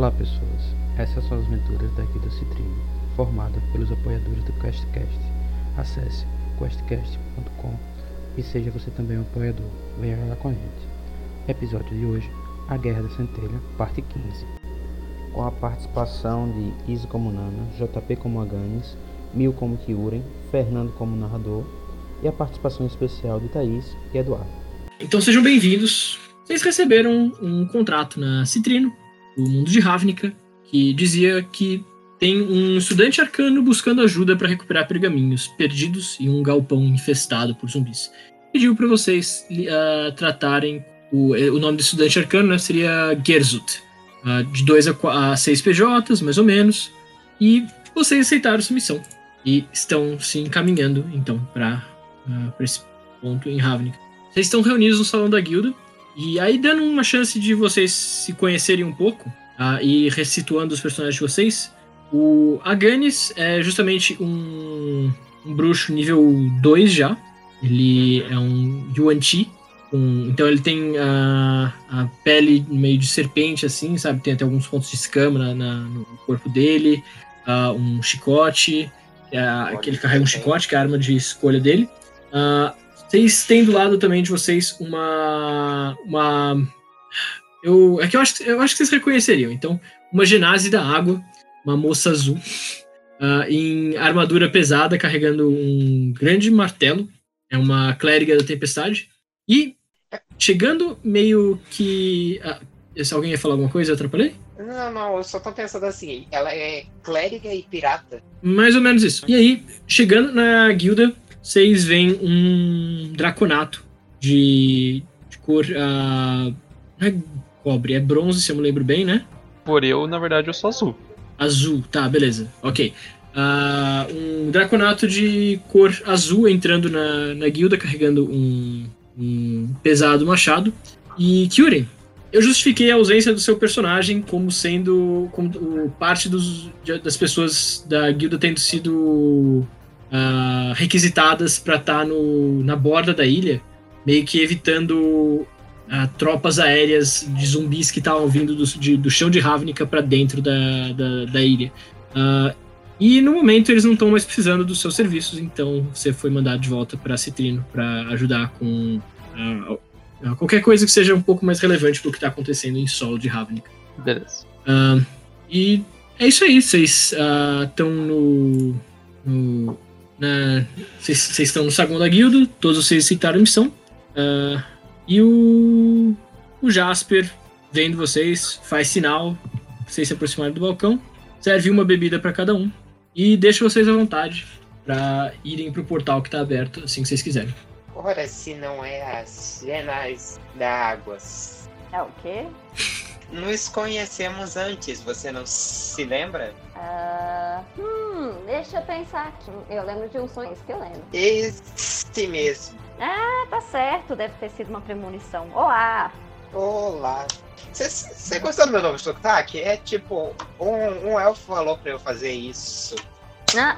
Olá pessoas, essas são as aventuras da Guilda Citrino, formada pelos apoiadores do QuestCast. Acesse questcast.com e seja você também um apoiador, venha lá com a gente. Episódio de hoje, A Guerra da Centelha, parte 15. Com a participação de Izzy como Nana, JP como Aganes, Mil como Kyuren, Fernando como narrador e a participação especial de Thaís e Eduardo. Então sejam bem-vindos. Vocês receberam um contrato na Citrino, o mundo de Ravnica, que dizia que tem um estudante arcano buscando ajuda para recuperar pergaminhos perdidos em um galpão infestado por zumbis. Pediu para vocês uh, tratarem o, o, nome do estudante arcano né, seria Gerzut, uh, de 2 a 6 PJs, mais ou menos, e vocês aceitaram essa missão e estão se encaminhando então para uh, esse ponto em Ravnica. Vocês estão reunidos no salão da guilda e aí dando uma chance de vocês se conhecerem um pouco uh, e resituando os personagens de vocês. O Aganis é justamente um, um bruxo nível 2 já. Ele é um Yuan Chi. Um, então ele tem a, a pele meio de serpente, assim, sabe? Tem até alguns pontos de escama na, na no corpo dele. Uh, um chicote. Uh, que ele carrega um chicote, que é a arma de escolha dele. Uh, vocês têm do lado também de vocês uma. uma eu, é que eu acho, eu acho que vocês reconheceriam. Então, uma genase da água, uma moça azul, uh, em armadura pesada, carregando um grande martelo. É uma clériga da tempestade. E chegando meio que. Uh, se alguém ia falar alguma coisa, eu atrapalhei? Não, não, eu só tô pensando assim, ela é clériga e pirata. Mais ou menos isso. E aí, chegando na guilda, vocês veem um draconato de, de cor. Uh, não é cobre, é bronze, se eu me lembro bem, né? Por eu, na verdade, eu sou azul. Azul, tá, beleza. Ok. Uh, um draconato de cor azul entrando na, na guilda, carregando um, um pesado machado. E Kyuren, eu justifiquei a ausência do seu personagem como sendo como parte dos, das pessoas da guilda tendo sido uh, requisitadas para estar tá na borda da ilha, meio que evitando uh, tropas aéreas de zumbis que estavam vindo do, de, do chão de Ravnica para dentro da, da, da ilha. Uh, e no momento eles não estão mais precisando dos seus serviços, então você foi mandado de volta para Citrino para ajudar com qualquer coisa que seja um pouco mais relevante para o que está acontecendo em solo de Ravnica. Beleza. e é isso aí, vocês estão no, no vocês estão no saguão da guilda, todos vocês aceitaram a missão. Uh, e o, o Jasper, vendo vocês, faz sinal, vocês se aproximarem do balcão, serve uma bebida para cada um e deixa vocês à vontade para irem pro portal que tá aberto assim que vocês quiserem. Ora, se não é as genais da águas. É o quê? Nos conhecemos antes, você não se lembra? Uh, hum, deixa eu pensar aqui. Eu lembro de um sonho que eu lembro. Esse mesmo. Ah, tá certo. Deve ter sido uma premonição. Olá! Olá. Você gostou do meu novo sotaque? É tipo, um, um elfo falou pra eu fazer isso. Ah,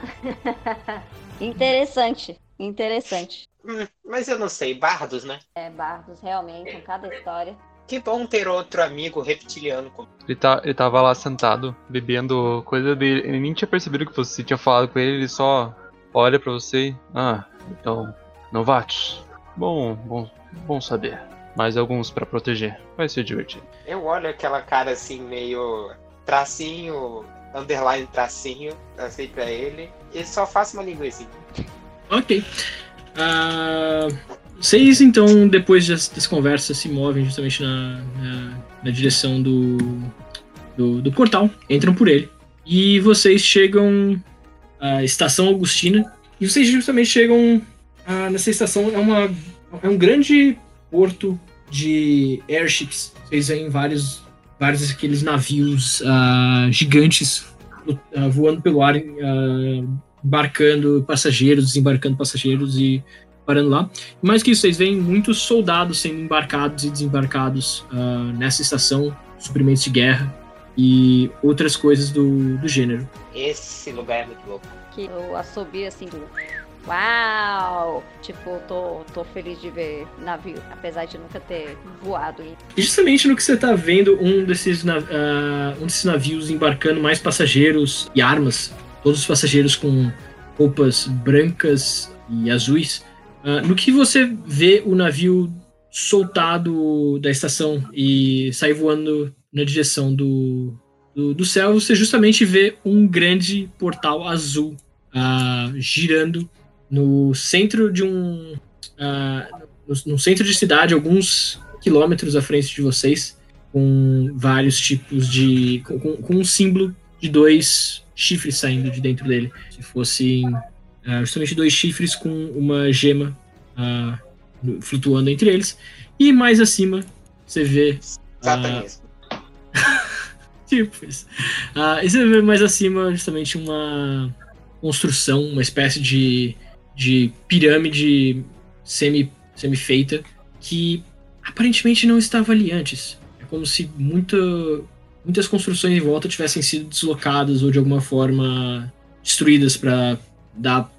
interessante. Interessante. Hum, mas eu não sei, bardos, né? É, bardos, realmente, com cada história. Que bom ter outro amigo reptiliano comigo. Ele, tá, ele tava lá sentado, bebendo coisa dele. Ele nem tinha percebido que você tinha falado com ele, ele só olha para você e. Ah, então. Novatos. Bom, bom, bom saber. Mais alguns para proteger. Vai ser divertido. Eu olho aquela cara assim, meio tracinho, underline tracinho, assim pra ele, e só faço uma linguiça. Ok. Uh, vocês, então, depois das, conversas, se movem justamente na, na, na direção do, do, do, portal, entram por ele. E vocês chegam à Estação Augustina. E vocês justamente chegam a, nessa estação. É, uma, é um grande porto de airships. Vocês veem vários, vários daqueles navios uh, gigantes uh, voando pelo ar, uh, embarcando passageiros, desembarcando passageiros e parando lá. Mais que isso, vocês veem muitos soldados sendo embarcados e desembarcados uh, nessa estação, suprimentos de guerra e outras coisas do, do gênero. Esse lugar é muito louco. Que eu assobio assim. Uau! Tipo, tô, tô feliz de ver navio, apesar de nunca ter voado. E justamente no que você tá vendo, um desses, ah, um desses navios embarcando mais passageiros e armas, todos os passageiros com roupas brancas e azuis. Ah, no que você vê o navio soltado da estação e sair voando na direção do, do, do céu, você justamente vê um grande portal azul ah, girando no centro de um. ah, no, no centro de cidade, alguns quilômetros à frente de vocês, com vários tipos de. com- com um símbolo de dois chifres saindo de dentro dele. Se fossem ah, justamente dois chifres com uma gema ah, no- flutuando entre eles. E mais acima, você vê. ah, Satanismo. Tipo isso. Ah, e você vê mais acima justamente uma construção, uma espécie de, de pirâmide semi, semi-feita que aparentemente não estava ali antes. É como se muita, muitas construções em volta tivessem sido deslocadas ou de alguma forma destruídas para dar,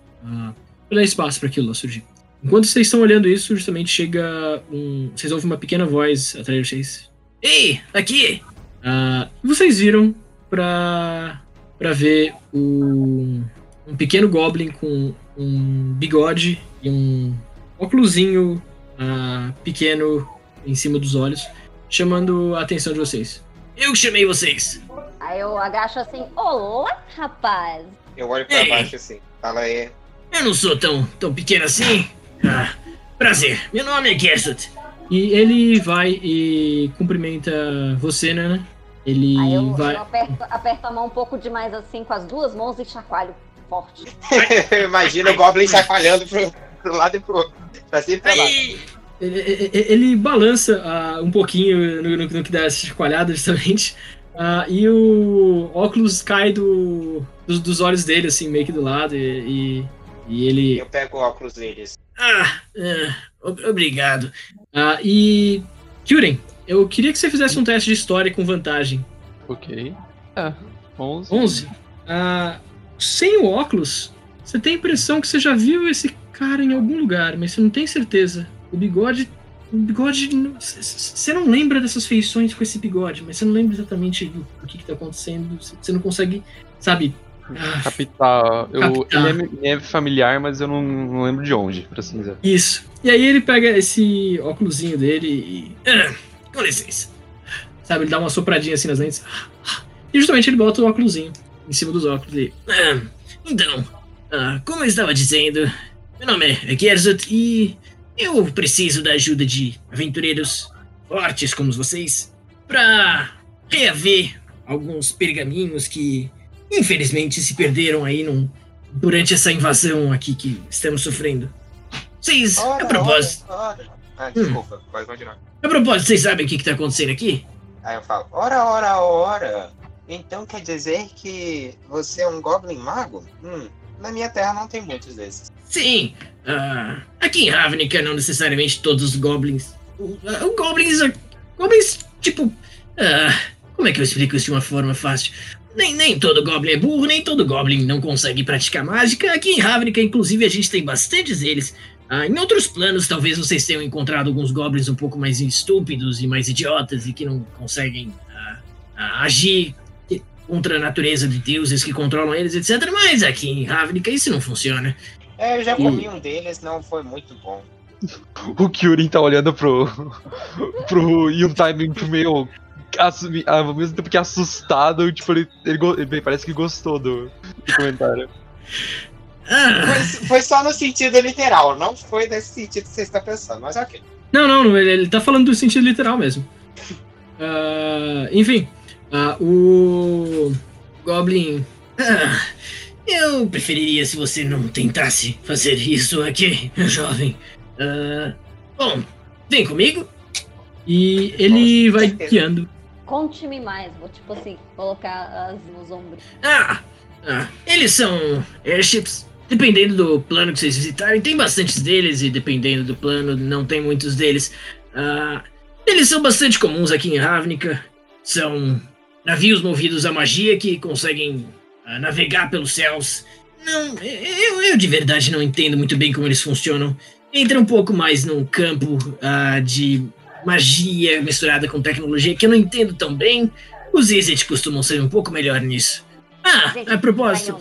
pra dar espaço para aquilo lá surgir. Enquanto vocês estão olhando isso, justamente chega um. Vocês ouvem uma pequena voz atrás de vocês. Ei, aqui! Ah, vocês viram pra, pra ver o, um pequeno goblin com um bigode e um óculosinho ah, pequeno em cima dos olhos, chamando a atenção de vocês. Eu que chamei vocês! Aí eu agacho assim, olá, rapaz! Eu olho pra Ei. baixo assim. Fala aí. Eu não sou tão, tão pequeno assim. Ah, prazer, meu nome é Gersut. E ele vai e cumprimenta você, né? Ele Aí eu, vai. eu aperto, aperto a mão um pouco demais assim com as duas mãos e chacoalho forte. Imagina o Goblin chacoalhando pro, pro lado e pro outro. Pra cima e pra lá. Aí, ele, ele- ele balança ah, um pouquinho no, no- no que dá essa chacoalhada, justamente. Ah, e o óculos cai do, dos, dos olhos dele, assim, meio que do lado. E, e, e ele. Eu pego o óculos deles. Ah, ah, ob- obrigado. Ah, e. Kyuren, eu queria que você fizesse um teste de história com vantagem. Ok. É, 11. 11. Ah, sem o óculos, você tem a impressão que você já viu esse cara em algum lugar, mas você não tem certeza. O bigode. O bigode. Você não lembra dessas feições com esse bigode, mas você não lembra exatamente do que, que tá acontecendo. Você não consegue, sabe. ah, Capital. Eu. Ele é, é familiar, mas eu não, não lembro de onde, pra assim dizer. Isso. E aí ele pega esse óculosinho dele e. Ah, com licença. Sabe, ele dá uma sopradinha assim nas lentes. E justamente ele bota o óculosinho em cima dos óculos e. "Ah, então, ah, como eu estava dizendo, meu nome é Gerzut e eu preciso da ajuda de aventureiros fortes como vocês para reaver alguns pergaminhos que infelizmente se perderam aí num, durante essa invasão aqui que estamos sofrendo. Vocês, a propósito, ora, ora. Ah, desculpa, pode continuar. a propósito, vocês sabem o que, que tá acontecendo aqui? Aí eu falo, ora, ora, ora. Então quer dizer que você é um Goblin Mago? Hum, na minha terra não tem muitos desses. Sim, ah, aqui em Ravnica não necessariamente todos os goblins. Ah, o goblins. ah, Goblins, tipo. como é que eu explico isso de uma forma fácil? Nem, nem todo goblin é burro, nem todo goblin não consegue praticar mágica. Aqui em Ravnica, inclusive, a gente tem bastantes deles. Ah, em outros planos, talvez vocês tenham encontrado alguns goblins um pouco mais estúpidos e mais idiotas e que não conseguem ah, ah, agir contra a natureza de deuses que controlam eles, etc. Mas aqui em Ravnica isso não funciona. É, eu já E- comi um deles, não foi muito bom. O Kyurin tá olhando pro. pro Yuntime meio. assumi- Ao mesmo tempo que assustado, tipo, ele, ele, ele parece que gostou do, do comentário. Ah, Foi, foi só no sentido literal, não foi nesse sentido que você está pensando, mas ok. não, não, ele, ele tá falando do sentido literal mesmo. Ah, enfim, ah, o Goblin. Ah, eu preferiria se você não tentasse fazer isso aqui, meu jovem. Ah, bom, vem comigo. E ele vai certeza. guiando. Conte-me mais, vou tipo assim, colocar as nos ombros. Ah, ah, eles são airships. Dependendo do plano que vocês visitarem, tem bastantes deles, e dependendo do plano, não tem muitos deles. Ah, eles são bastante comuns aqui em Ravnica. São navios movidos a magia que conseguem ah, navegar pelos céus. Não, eu, eu de verdade não entendo muito bem como eles funcionam. Entra um pouco mais num campo ah, de magia misturada com tecnologia que eu não entendo tão bem. Os Izzet costumam ser um pouco melhor nisso. Ah, a propósito.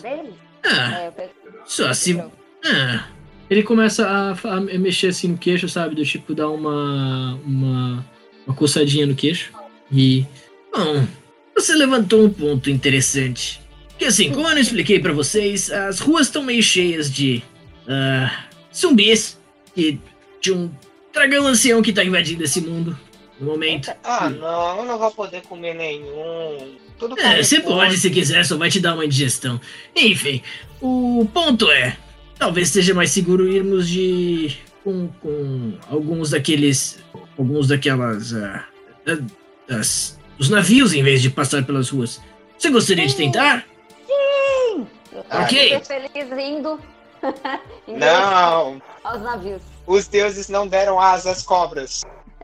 Ah, É, só se. Ah. Ele começa a, a mexer assim no queixo, sabe? Do tipo, dar uma. uma. uma coçadinha no queixo. E. Bom, você levantou um ponto interessante. Que assim, como eu não expliquei pra vocês, as ruas estão meio cheias de. ah, zumbis. E de um dragão ancião que tá invadindo esse mundo no momento. Ah, não, eu não vou poder comer nenhum. Tudo É, você pode se quiser, só vai te dar uma indigestão. Enfim, o ponto é: talvez seja mais seguro irmos de. com, com alguns daqueles. alguns daquelas. da- das, dos navios em vez de passar pelas ruas. Você gostaria de tentar? Eu tô Ok. feliz rindo. Em Não, Aos navios. os deuses não deram asas às cobras.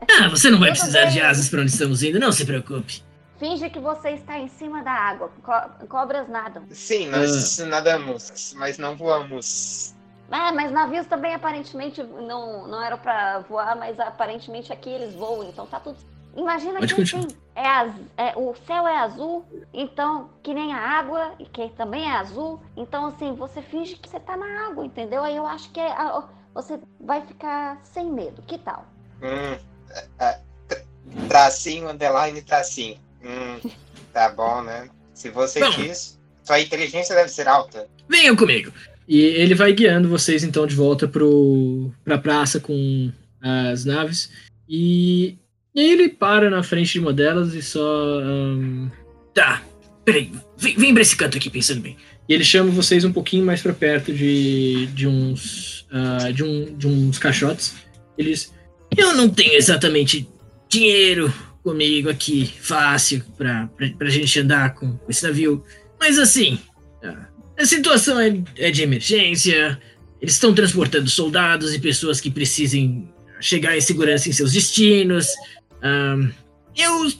Ah, você não vai Tudo precisar de asas para onde estamos indo, não se preocupe. Finge que você está em cima da água. Co- cobras nadam. Sim, nós nadamos, mas não voamos. Ah, mas navios também aparentemente não, não eram pra voar, mas aparentemente aqui eles voam, então tá tudo. Imagina Pode que assim, é, az- é, o céu é azul, então que nem a água, e que também é azul, então assim, você finge que você tá na água, entendeu? Aí eu acho que é, a- você vai ficar sem medo. Que tal? Hum, é, é, tra- tracinho, underline, tracinho. Hum, tá bom, né? Se você Bom. diz, sua inteligência deve ser alta. Venham comigo. E ele vai guiando vocês então de volta pro, pra praça com as naves. E, e ele para na frente de uma delas e só. ahn, tá, peraí, vem, vem pra esse canto aqui pensando bem. E ele chama vocês um pouquinho mais pra perto de, de uns. ah, de, um, de uns caixotes. Eles. Eu não tenho exatamente dinheiro comigo aqui, fácil, pra, pra, pra gente andar com, com esse navio. Mas assim. ah, a situação é, é de emergência. Eles estão transportando soldados e pessoas que precisem chegar em segurança em seus destinos. Ahn, eu,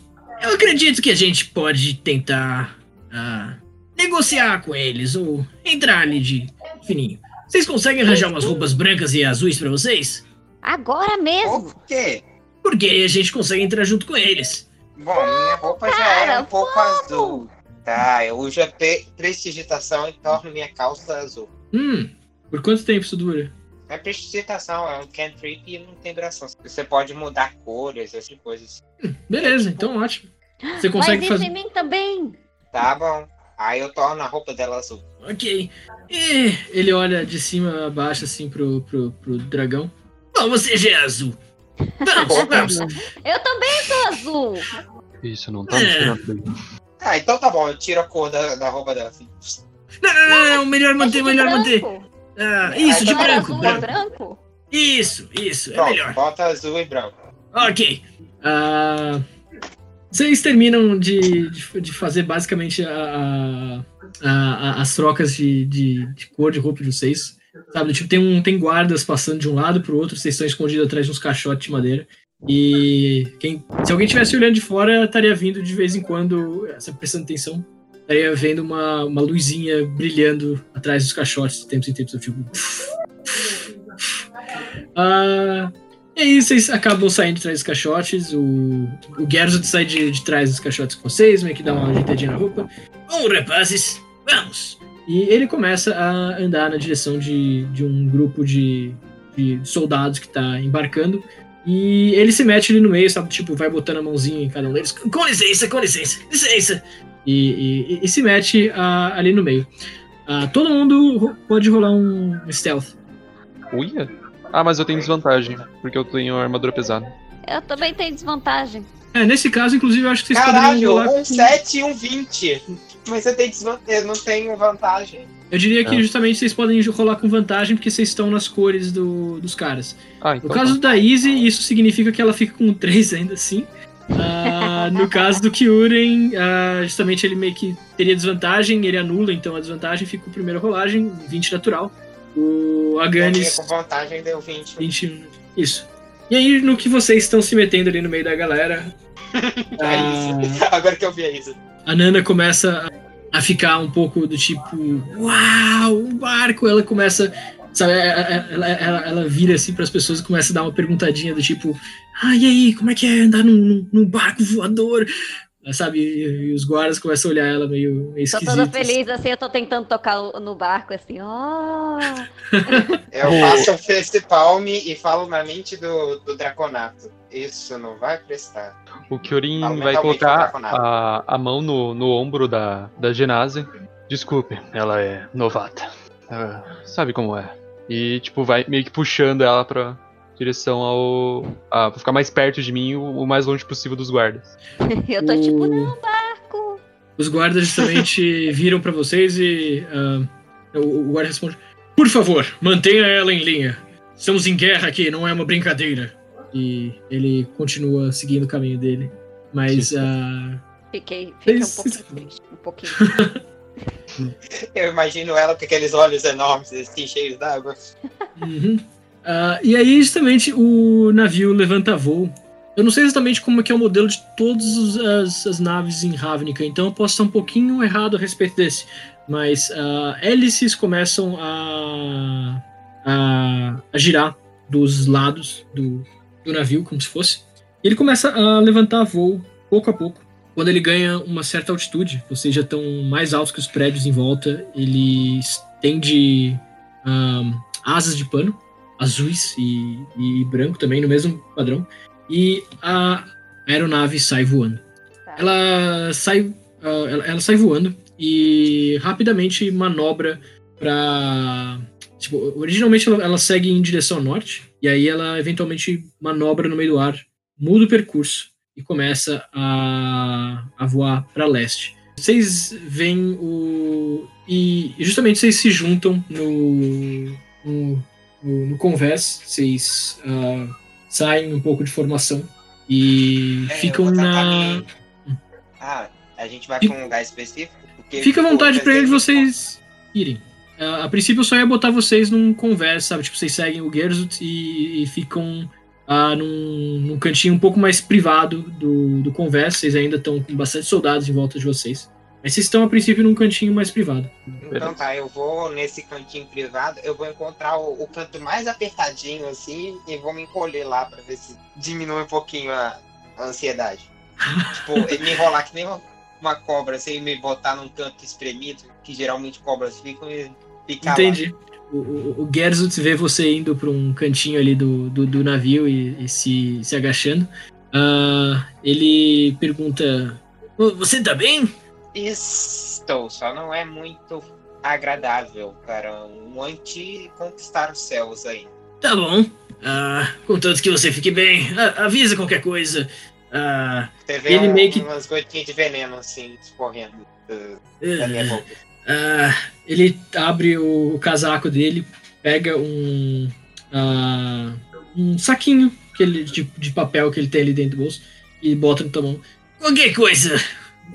eu acredito que a gente pode tentar ah, negociar com eles ou entrar ali de fininho. Vocês conseguem arranjar umas roupas brancas e azuis pra vocês? Agora mesmo! Por quê? Porque a gente consegue entrar junto com eles. Bom, minha roupa já é um pouco azul. Tá, eu uso a pre- prestigitação e torno minha calça azul. Hum, por quanto tempo isso dura? É prestigitação, é um cantrip e não tem duração. Você pode mudar cores, essas coisas. Beleza, então ótimo. Você consegue Mas isso fazer. em mim também! Tá bom. Aí eu torno a roupa dela azul. Ok. E ele olha de cima a baixo, assim, pro, pro, pro dragão. Bom, você já é azul. Vamos, vamos. Eu também sou azul! Isso, não tá me É. bem. Ah, então tá bom, eu tiro a cor da, da roupa dela. Assim. Não, não, não, não, melhor manter, melhor manter. Ah, isso, de branco, azul, é branco. branco? Isso, isso, é Pronto, melhor. bota azul e branco. Ok. Ah, vocês terminam de, de, de fazer basicamente a, a- a- as trocas de, de, de cor de roupa de vocês. Sabe, tipo, tem, um, tem guardas passando de um lado pro outro, vocês estão escondidos atrás de uns caixotes de madeira. E quem, se alguém estivesse olhando de fora, estaria vindo de vez em quando, prestando atenção, estaria vendo uma, uma luzinha brilhando atrás dos caixotes de tempos em tempos. Tipo. Ah, e aí vocês acabam saindo de trás dos caixotes. O, o Gerson sai de, de trás dos caixotes com vocês, meio que dá uma ajeitadinha na roupa. Bom, rapazes, vamos! E ele começa a andar na direção de, de um grupo de, de soldados que tá embarcando. E ele se mete ali no meio, sabe? Tipo, vai botando a mãozinha em cada um deles. Com licença, com licença, licença! E, e- e se mete ah, ali no meio. Ah, todo mundo pode rolar um stealth. Uia? Ah, mas eu tenho desvantagem, porque eu tenho armadura pesada. Eu também tenho desvantagem. É, nesse caso, inclusive, eu acho que vocês poderiam Caralho, rolar. um com- 7 e um 20. Mas eu tenho desvantagem, eu não tenho vantagem. Eu diria que É. justamente vocês podem rolar com vantagem porque vocês estão nas cores do- dos caras. Ah, No então. caso da Izzy, isso significa que ela fica com 3 ainda assim. Ah, no caso do Kyuren, ah, justamente ele meio que teria desvantagem, ele anula então a desvantagem, fica com a primeira rolagem, 20 natural. O Aganis, com vantagem deu 20. 21. Isso. E aí, no que vocês estão se metendo ali no meio da galera, É isso. Agora que eu vi é isso. a Nana começa a ficar um pouco do tipo, uau, um barco. Ela começa, sabe, ela, ela, ela, ela vira assim para as pessoas e começa a dar uma perguntadinha do tipo, ah, e aí, como é que é andar num, num- barco voador? Sabe, e, e os guardas começam a olhar ela meio, meio Tô esquisita. toda feliz, assim, eu tô tentando tocar o- no barco, assim, ó. Eu faço um face palm e falo na mente do, do Draconato. Isso não vai prestar. O Kyorin vai mentalmente colocar o a, a mão no, no ombro da, da Genase. Desculpe, ela é novata. Ah, sabe como é. E, tipo, vai meio que puxando ela pra direção ao. a- pra ficar mais perto de mim, o, o mais longe possível dos guardas. Eu tô tipo, O- não, barco. Os guardas justamente viram pra vocês e ah, o, o guarda responde: Por favor, mantenha ela em linha. Estamos em guerra aqui, não é uma brincadeira. E ele continua seguindo o caminho dele. Mas ah, Fiquei, fiquei um pouquinho triste. Um pouquinho. Eu imagino ela com aqueles olhos enormes, assim, cheios d'água. Uhum. Ah, e aí, justamente, o navio levanta voo. Eu não sei exatamente como é que é o modelo de todas as, as naves em Ravnica, então eu posso estar um pouquinho errado a respeito desse. Mas ah, hélices começam a, a, a girar dos lados do, do navio, como se fosse. Ele começa a levantar voo, pouco a pouco. Quando ele ganha uma certa altitude, vocês já estão mais altos que os prédios em volta, ele estende ah, asas de pano, azuis e, e branco também, no mesmo padrão. E a aeronave sai voando. Tá. Ela sai, ah, ela, ela sai voando e rapidamente manobra para Tipo, originalmente ela, ela segue em direção ao norte, e aí ela eventualmente manobra no meio do ar, muda o percurso e começa a, a voar para leste. Vocês veem o. E e justamente vocês se juntam no. no, no, no convés, vocês ah, saem um pouco de formação e É, ficam na. Ah, a gente vai Fica- pra um lugar específico? Fica à vontade pra ele que- vocês irem. Ah, a princípio eu só ia botar vocês num conversa, sabe? Tipo, vocês seguem o Gerzut e, e ficam ah, num, num cantinho um pouco mais privado do, do conversa. Vocês ainda estão com bastante soldados em volta de vocês. Mas vocês estão a princípio num cantinho mais privado. Então tá, eu vou nesse cantinho privado, eu vou encontrar o, o canto mais apertadinho assim e vou me encolher lá pra ver se diminui um pouquinho a, a ansiedade. tipo, me enrolar que nem uma, uma cobra, assim, me botar num canto espremido, que geralmente cobras ficam e ficar lá. Entendi. O, o, o Gerzut vê você indo para um cantinho ali do, do, do navio e, e se, se agachando. Ah, ele pergunta: "Ô, Você tá bem? Estou, só não é muito agradável, cara. Um anti-conquistar os céus aí. Tá bom. Ah, contanto que você fique bem, a- avisa qualquer coisa. Ah, vê Ele um- meio que- umas gotinhas de veneno assim, escorrendo uh, da minha ah, boca. ah, ele abre o, casaco dele, pega um, ah, um saquinho que ele, de, de papel que ele tem ali dentro do bolso e bota tua mão. Qualquer coisa,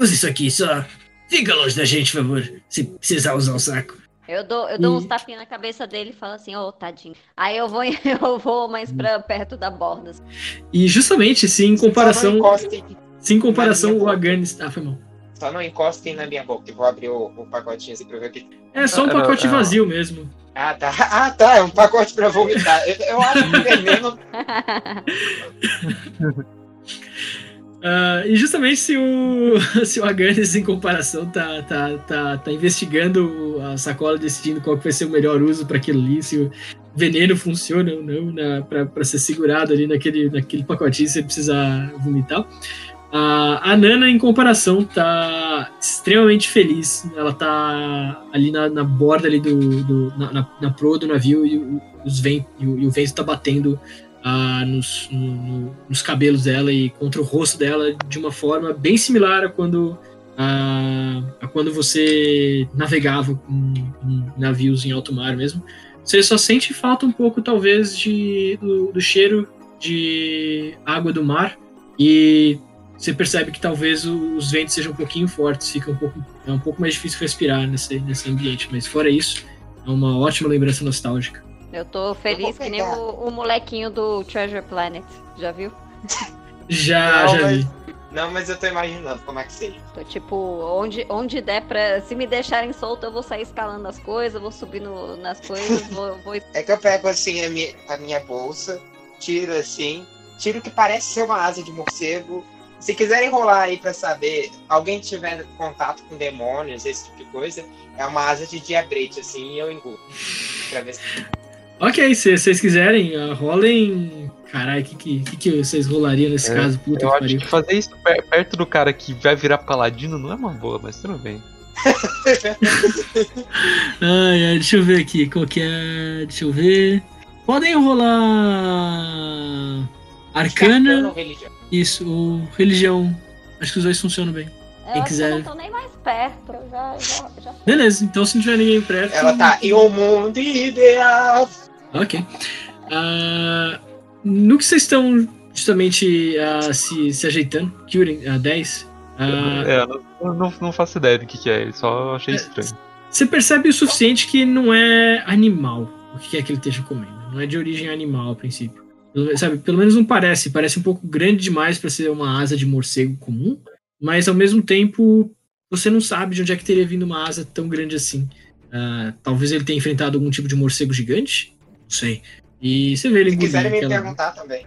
use isso aqui, só fica longe da gente, por favor, se precisar usar o saco. Eu dou, eu dou uns E- tapinhas na cabeça dele e falo assim, ô, tadinho. Aí eu vou, eu vou mais pra perto da borda. assim. E justamente, se em não comparação, encostem, se em comparação o boca. Aganis... Ah, foi mal. só não encostem na minha boca. Eu vou abrir o, o pacotinho assim pra ver o que. É só um Era- pacote era- vazio mesmo. Ah, tá. Ah, tá. É um pacote pra vomitar. Eu, eu acho que veneno. Ah, e justamente se o, se o Aganis, em comparação, tá, tá, tá, tá investigando a sacola, decidindo qual que vai ser o melhor uso para aquilo ali, se o veneno funciona ou não na, para ser segurado ali naquele, naquele pacotinho se precisar vomitar. A a Nana, em comparação, tá extremamente feliz. Ela tá ali na, na borda ali do, do- na, na, na proa do navio e os e o, e o vento tá batendo ah, nos, no- no- nos cabelos dela e contra o rosto dela de uma forma bem similar a quando, a, a quando você navegava com, com navios em alto mar mesmo. Você só sente falta um pouco, talvez, de, do, do cheiro de água do mar e você percebe que talvez os ventos sejam um pouquinho fortes, fica um pouco, é um pouco mais difícil respirar nesse, nesse ambiente, mas fora isso, é uma ótima lembrança nostálgica. Eu tô feliz que nem o, o molequinho do Treasure Planet. Já viu? Já, Não, já mas- vi. Não, mas eu tô imaginando como é que seja. Tô tipo, onde, onde der pra. Se me deixarem solto, eu vou sair escalando as coisas, vou subir no- nas coisas, vou, vou. É que eu pego assim a minha, a minha bolsa, tiro assim, tiro o que parece ser uma asa de morcego. Se quiserem rolar aí pra saber, alguém tiver contato com demônios, esse tipo de coisa, é uma asa de diabrete, assim, e eu engulo. Pra ver se. Ok, se vocês quiserem, ah, rolem. Caralho, o que, que, que, que vocês rolariam nesse É, caso? Puta Eu que acho pariu. que fazer isso per- perto do cara que vai virar paladino não é uma boa, mas tudo bem. Ai, ai, deixa eu ver aqui. Qual que é. Deixa eu ver. Podem rolar. Arcana. Religião? Isso, ou religião. Acho que os dois funcionam bem. Eu Quem acho que eu quiser. não tô nem mais perto. Eu já, já, já. Beleza, então se não tiver ninguém perto. Ela tá em um mundo ideal. Ok. Ah, no que vocês estão justamente ah, se, se ajeitando, Kyurem, a 10, ah, É, eu não, não, faço ideia do que, que é, só achei É, estranho. você percebe o suficiente que não é animal o que é que ele esteja comendo. Não é de origem animal a princípio. Pelo- Sabe, pelo menos não parece. Parece um pouco grande demais para ser uma asa de morcego comum, mas ao mesmo tempo você não sabe de onde é que teria vindo uma asa tão grande assim. Ah, talvez ele tenha enfrentado algum tipo de morcego gigante? Não sei. E você vê ele Se quiserem me aquela- perguntar também.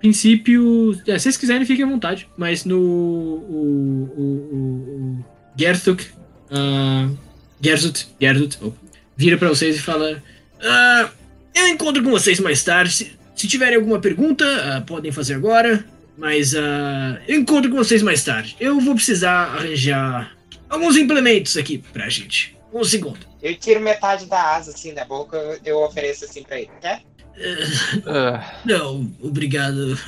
princípio, é, se vocês quiserem, fiquem à vontade. Mas no o, o, o, o Gerthuk, ah, Gerzut, Gerzut, opa, vira pra vocês e fala: "Ah, Eu encontro com vocês mais tarde. Se, se tiverem alguma pergunta, ah, podem fazer agora. Mas ah, eu encontro com vocês mais tarde. Eu vou precisar arranjar alguns implementos aqui pra gente. Um segundo. Eu tiro metade da asa assim da boca, eu- eu ofereço assim pra ele. Quer? Ah, Não, obrigado.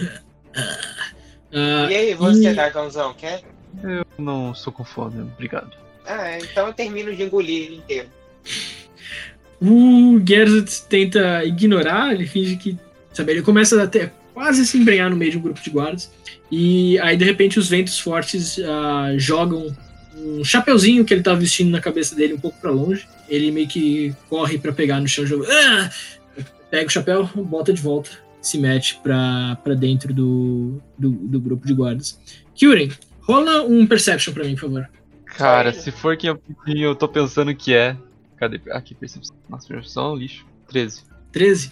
Ah, E aí, você, e- dragãozão, quer? eu não sou com fome, obrigado. Ah, então eu termino de engolir ele inteiro. O Gerzut tenta ignorar, ele finge que. Sabe, ele começa até quase a se embrenhar no meio de um grupo de guardas. E aí, de repente, os ventos fortes ah, jogam um chapeuzinho que ele tava vestindo na cabeça dele um pouco pra longe. Ele meio que corre pra pegar no chão joga. Ah! Pega o chapéu, bota de volta, se mete pra, pra dentro do, do, do grupo de guardas. Kyuren, rola um Perception pra mim, por favor. Cara, se for quem eu, quem eu tô pensando que é. Cadê? Aqui, percepção. Nossa, percepção, lixo. 13. 13.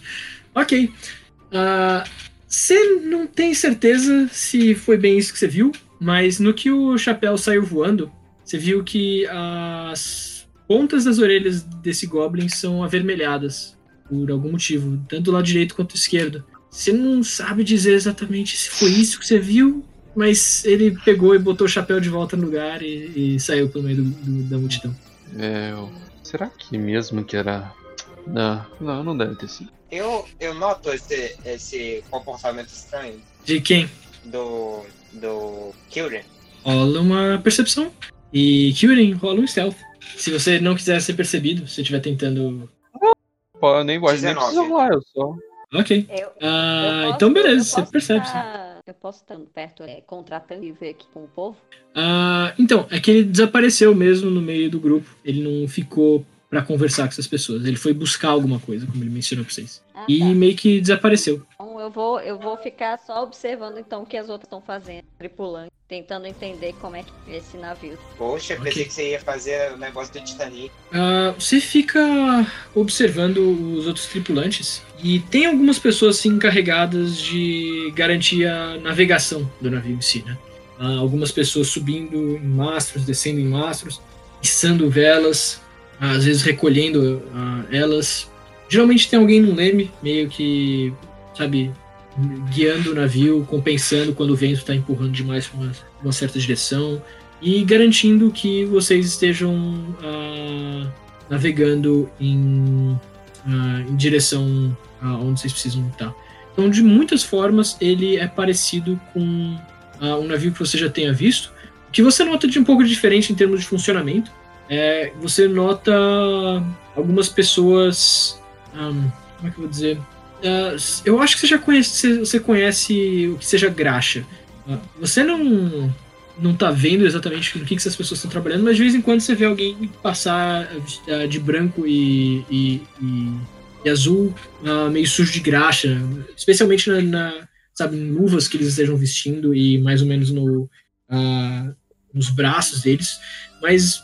Ok. Ah, Você não tem certeza se foi bem isso que você viu, mas no que o chapéu saiu voando, você viu que as pontas das orelhas desse Goblin são avermelhadas por algum motivo, tanto do lado direito quanto do esquerdo. Você não sabe dizer exatamente se foi isso que você viu, mas ele pegou e botou o chapéu de volta no lugar e, e saiu pelo meio do- do- da multidão. É, será que mesmo que era. Não, não, não deve ter sido. Eu, eu noto esse, esse comportamento estranho De quem? do, do Kyurem. rola uma percepção. E Kyurin rola um stealth. Se você não quiser ser percebido, se você estiver tentando. Pô, eu nem gosto nem 19. precisa rolar, eu só. Ok. Eu, Ah, eu posso- então beleza, você percebe. sim. tá- eu posso estar perto, é, contratando e ver aqui com o povo? Ah, então, é que ele desapareceu mesmo no meio do grupo. Ele não ficou pra conversar com essas pessoas. Ele foi buscar alguma coisa, como ele mencionou pra vocês. Ah, E tá. meio que desapareceu. Eu vou, eu vou ficar só observando então o que as outras estão fazendo, tripulando, tentando entender como é que é esse navio. Poxa, Ok. pensei que você ia fazer o negócio do Titanic. Ah, você fica observando os outros tripulantes e tem algumas pessoas assim encarregadas de garantir a navegação do navio em si, né? Ah, algumas pessoas subindo em mastros, descendo em mastros, içando velas, às vezes recolhendo ah, elas. Geralmente tem alguém no leme, meio que, sabe, guiando o navio, compensando quando o vento está empurrando demais para uma, uma certa direção e garantindo que vocês estejam ah, navegando em, ah, em direção a onde vocês precisam estar. Então, de muitas formas, ele é parecido com ah, um navio que você já tenha visto. O que você nota de um pouco diferente em termos de funcionamento é você nota algumas pessoas. ah, como é que eu vou dizer? Ah, eu acho que você já conhece, você conhece o que seja graxa. Ah, você não não tá vendo exatamente no que, que essas pessoas estão trabalhando, mas de vez em quando você vê alguém passar ah, de branco e, e, e- e azul, meio sujo de graxa, especialmente na, na, sabe, em luvas que eles estejam vestindo e mais ou menos no, nos braços deles, mas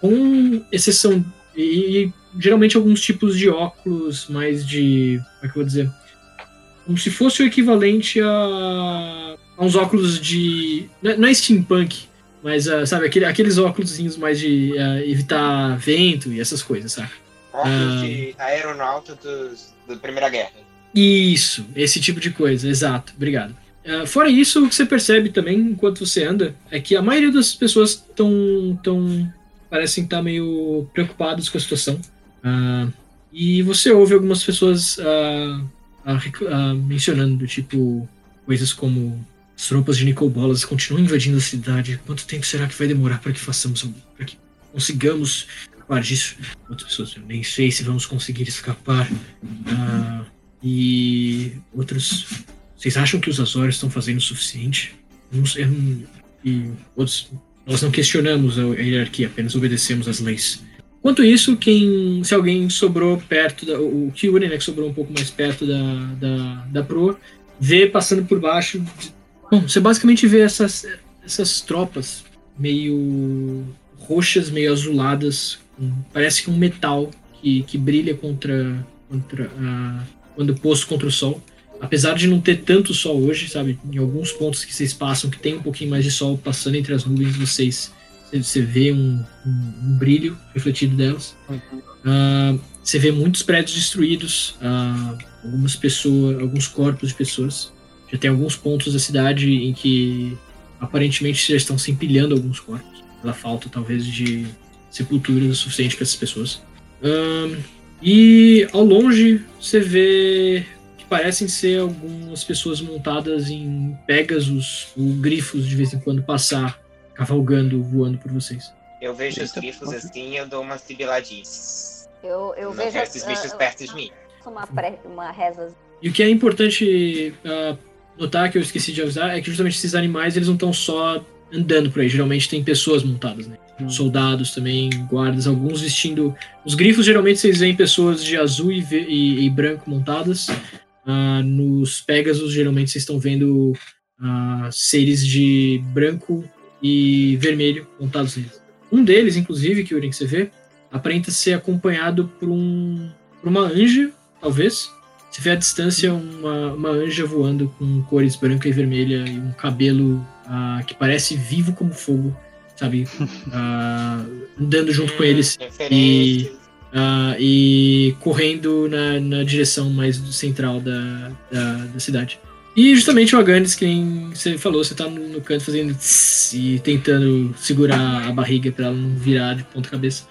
com exceção e geralmente alguns tipos de óculos mais de. Como é que eu vou dizer? Como se fosse o equivalente a, a uns óculos de. Não é steampunk, mas uh, sabe, aquele, aqueles óculos mais de uh, evitar vento e essas coisas, sabe? Óculos uh, de aeronauta dos, da Primeira Guerra. Isso, esse tipo de coisa, exato, obrigado. Fora isso, o que você percebe também enquanto você anda é que a maioria das pessoas estão tão, parecem estar meio preocupadas com a situação. Uh, e você ouve algumas pessoas uh, mencionando, tipo, coisas como as tropas de Nicobolas continuam invadindo a cidade. Quanto tempo será que vai demorar para que façamos, para que consigamos escapar disso? Outras pessoas, eu nem sei se vamos conseguir escapar. e outros vocês acham que os Azores estão fazendo o suficiente? Sei, e outros, nós não questionamos a hierarquia, apenas obedecemos às leis. Quanto isso, quem, se alguém sobrou perto, da, o Kyuri, né, que sobrou um pouco mais perto da, da, da proa, vê passando por baixo. Bom, você basicamente vê essas, essas tropas meio roxas, meio azuladas, com, parece que um metal que, que brilha contra, contra a, quando posto contra o sol apesar de não ter tanto sol hoje, sabe? Em alguns pontos que vocês passam que tem um pouquinho mais de sol passando entre as nuvens, vocês você vê um, um, um brilho refletido delas. Uh, você vê muitos prédios destruídos, uh, algumas pessoas, alguns corpos de pessoas. Já tem alguns pontos da cidade em que aparentemente já estão se empilhando alguns corpos, pela falta talvez de sepultura o suficiente para essas pessoas. Uh, e ao longe você vê parecem ser algumas pessoas montadas em Pegasus ou grifos de vez em quando passar, cavalgando, voando por vocês. Eu vejo Eita, os grifos assim eu dou umas sibiladinhas. Eu, eu vejo. esses bichos uh, perto de mim. Uma, pré, uma reza. E o que é importante uh, notar, que eu esqueci de avisar, é que justamente esses animais eles não estão só andando por aí. Geralmente tem pessoas montadas, né? Hum. Soldados também, guardas, alguns vestindo. Os grifos geralmente vocês veem pessoas de azul e, e, e branco montadas. Uh, nos Pegasus, geralmente vocês estão vendo uh, seres de branco e vermelho montados neles. Um deles, inclusive, que o que você vê, aparenta ser acompanhado por, um, por uma anja, talvez. Você vê à distância uma, uma anja voando com cores branca e vermelha e um cabelo uh, que parece vivo como fogo, sabe? andando junto com eles. E Uh, e correndo na, na, direção mais central da, da, da, cidade. E justamente o Aganis, que nem você falou, você tá no, no canto fazendo tss, e tentando segurar a barriga para ela não virar de ponta cabeça.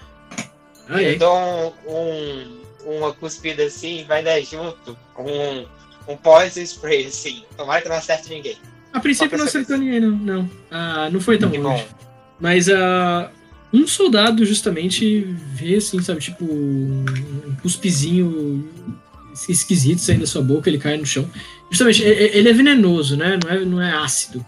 Ah, Eu dou um, um, uma cuspida assim e vai dar junto com um, um poison spray assim. Tomara que não acerte ninguém. A princípio não acertou ninguém, não. Não, ah, não foi tão que longe. Bom. Mas uh, um soldado justamente vê assim, sabe, tipo um, cuspezinho esquisito saindo da sua boca, ele cai no chão. Justamente, ele é venenoso, né? Não é, não é ácido.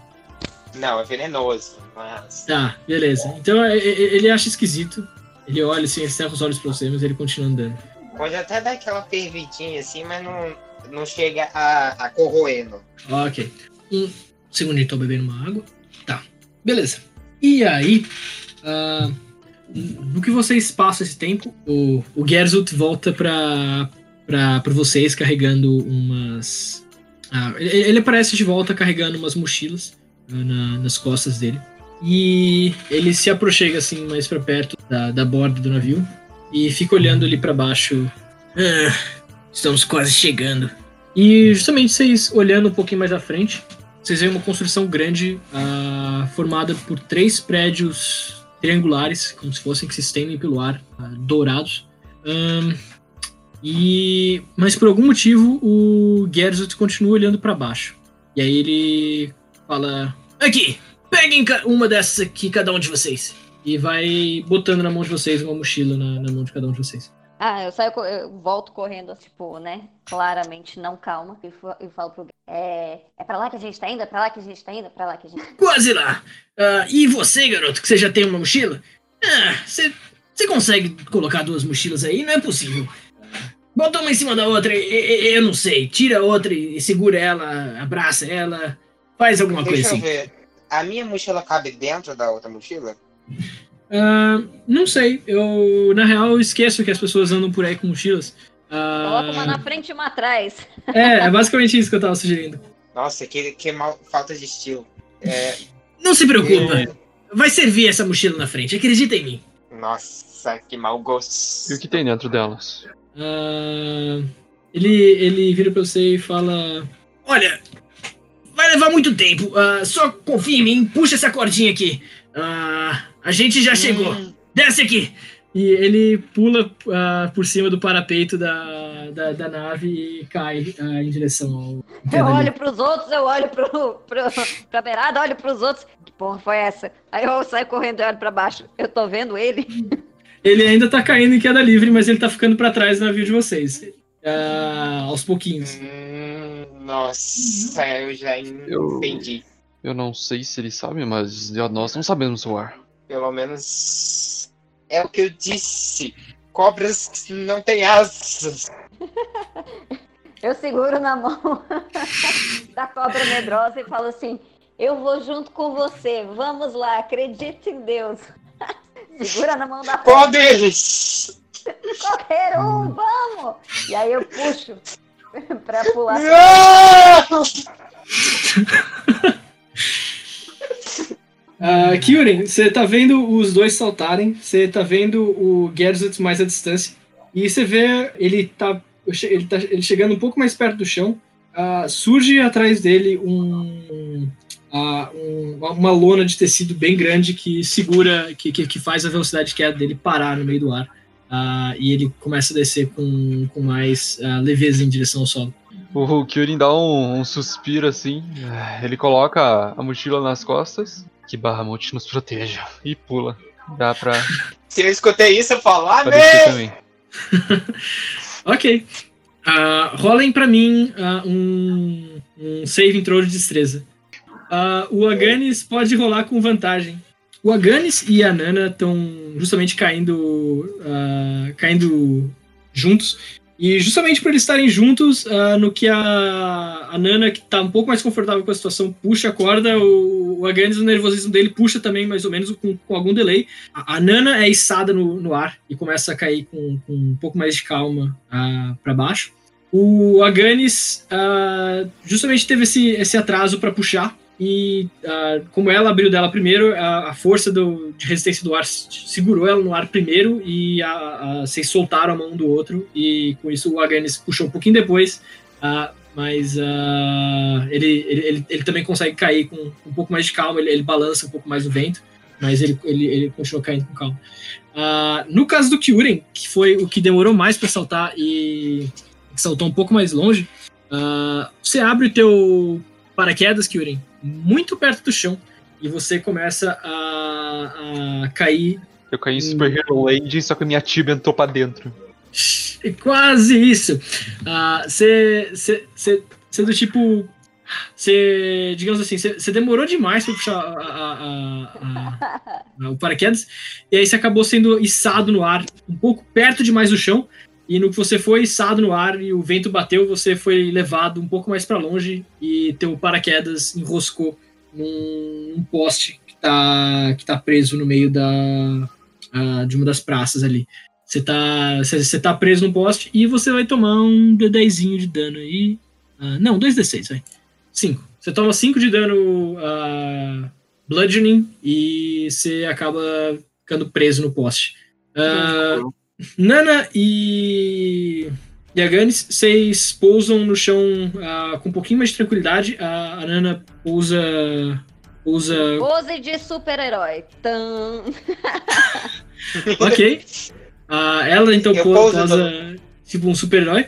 Não, é venenoso. Mas... Tá, beleza. Então ele acha esquisito. Ele olha assim, ele cerra os olhos pra você, mas ele continua andando. Pode até dar aquela fervidinha assim, mas não, não chega a, a corroer, não. Ok. Um segundinho, tô bebendo uma água. Tá, beleza. E aí, Uh, no que vocês passam esse tempo, o, o Gerzut volta para para vocês carregando umas. Ah, ele, ele, aparece de volta carregando umas mochilas uh, na, nas costas dele. E ele se aproxima assim mais para perto da, da borda do navio e fica olhando ali para baixo. Ah, estamos quase chegando. E justamente vocês olhando um pouquinho mais à frente, vocês veem uma construção grande uh, formada por três prédios triangulares, como se fossem que se estendem pelo ar, uh, dourados. Um, e mas por algum motivo o Gerzut continua olhando para baixo. E aí ele fala: "Aqui, peguem uma dessas aqui cada um de vocês." E vai botando na mão de vocês uma mochila na, na mão de cada um de vocês. Ah, eu saio, eu volto correndo, tipo, né? Claramente não calma. E falo pro é, é pra lá que a gente tá indo? É pra lá que a gente tá indo? É pra lá que a gente tá Quase lá! Uh, e você, garoto, que você já tem uma mochila? Ah, você consegue colocar duas mochilas aí? Não é possível. Bota uma em cima da outra, eu não sei. Tira a outra e segura ela, abraça ela, faz alguma Deixa coisa assim. Ver. A minha mochila cabe dentro da outra mochila? Ah, não sei. Eu, na real, eu esqueço que as pessoas andam por aí com mochilas. Ah, Coloca uma na frente e uma atrás. é, é basicamente isso que eu tava sugerindo. Nossa, que, que mal, falta de estilo. É, Não se preocupa. é, Vai servir essa mochila na frente. Acredita em mim. nossa, que mau gosto. E o que tem dentro delas? Ah, ele, ele vira pra você e fala: Olha, vai levar muito tempo. ah, só confia em mim. Puxa essa cordinha aqui. Ah, a gente já chegou. Hum, Desce aqui! E ele pula por cima do parapeito da, da, da nave e cai em direção ao. Eu olho pros outros, eu olho pro, pro, pra beirada, olho pros outros. Que porra foi essa? Aí eu saio correndo e olho pra baixo. Eu tô vendo ele. Ele ainda tá caindo em queda livre, mas ele tá ficando pra trás do navio de vocês. Ah, aos pouquinhos. hum, nossa, eu já Eu- entendi. Eu não sei se ele sabe, mas nós não sabemos voar. Pelo menos é o que eu disse. Cobras que não têm asas. Eu seguro na mão da cobra medrosa e falo assim: Eu vou junto com você. Vamos lá, acredite em Deus. Segura na mão da. Qual deles? Qualquer um, vamos! E aí eu puxo pra pular. Não! Uh, Kyuren, você tá vendo os dois saltarem, você tá vendo o Gerzut mais à distância, e você vê ele tá, ele tá ele chegando um pouco mais perto do chão, ah, surge atrás dele um, ah, um- uma lona de tecido bem grande que segura, que, que, que faz a velocidade de queda dele parar no meio do ar, Ah, e ele começa a descer com, com mais ah, leveza em direção ao solo. O Kyurin dá um, um suspiro assim, ele coloca a mochila nas costas, que Bahamut nos proteja, e pula. Dá pra Se eu escutei isso, eu falo, amém! descer também. Ok. Ah, rolem pra mim ah, um, um save throw de destreza. Ah, o Aganis pode rolar com vantagem. O Aganis e a Nana estão justamente caindo, ah, caindo juntos. E justamente por eles estarem juntos, ah, no que a, a Nana, que tá um pouco mais confortável com a situação, puxa a corda, o, o Aganis, o nervosismo dele, puxa também, mais ou menos, com, com algum delay. A, a Nana é içada no, no ar e começa a cair com, com um pouco mais de calma ah, para baixo. O Aganis ah, justamente teve esse, esse atraso para puxar. E ah, como ela abriu dela primeiro, a, a força do- de resistência do ar segurou ela no ar primeiro e a, a- vocês soltaram a mão um do outro. E com isso o Aganis puxou um pouquinho depois. ah, mas ah, ele, ele, ele, ele também consegue cair com um pouco mais de calma, ele, ele balança um pouco mais no vento, mas ele, ele, ele continua caindo com calma. No caso do Kyuren, que foi o que demorou mais para saltar e saltou um pouco mais longe, você abre o teu paraquedas, Kyuren, muito perto do chão e você começa a, a cair. Eu caí em Super Hero Landing, só que a minha tibia entrou pra dentro. É Quase isso! Você você do tipo. Você, digamos assim, você demorou demais para puxar a- a- a- a- a- o paraquedas, e aí você acabou sendo içado no ar, um pouco perto demais do chão, e no que você foi içado no ar e o vento bateu, você foi levado um pouco mais para longe e teu paraquedas enroscou num, num poste que tá, que tá preso no meio da, ah, de uma das praças ali. Você tá, tá preso no poste e você vai tomar um D10 de dano aí. Ah, não, 2D6, vai. 5. Você toma 5 de dano ah, bludgeoning e você acaba ficando preso no poste. Ah, Nana e Yaganis, vocês pousam no chão ah, com um pouquinho mais de tranquilidade. A, a Nana pousa. pousa. Pose de super-herói. Ok. Ah, ela então posa tipo um super-herói.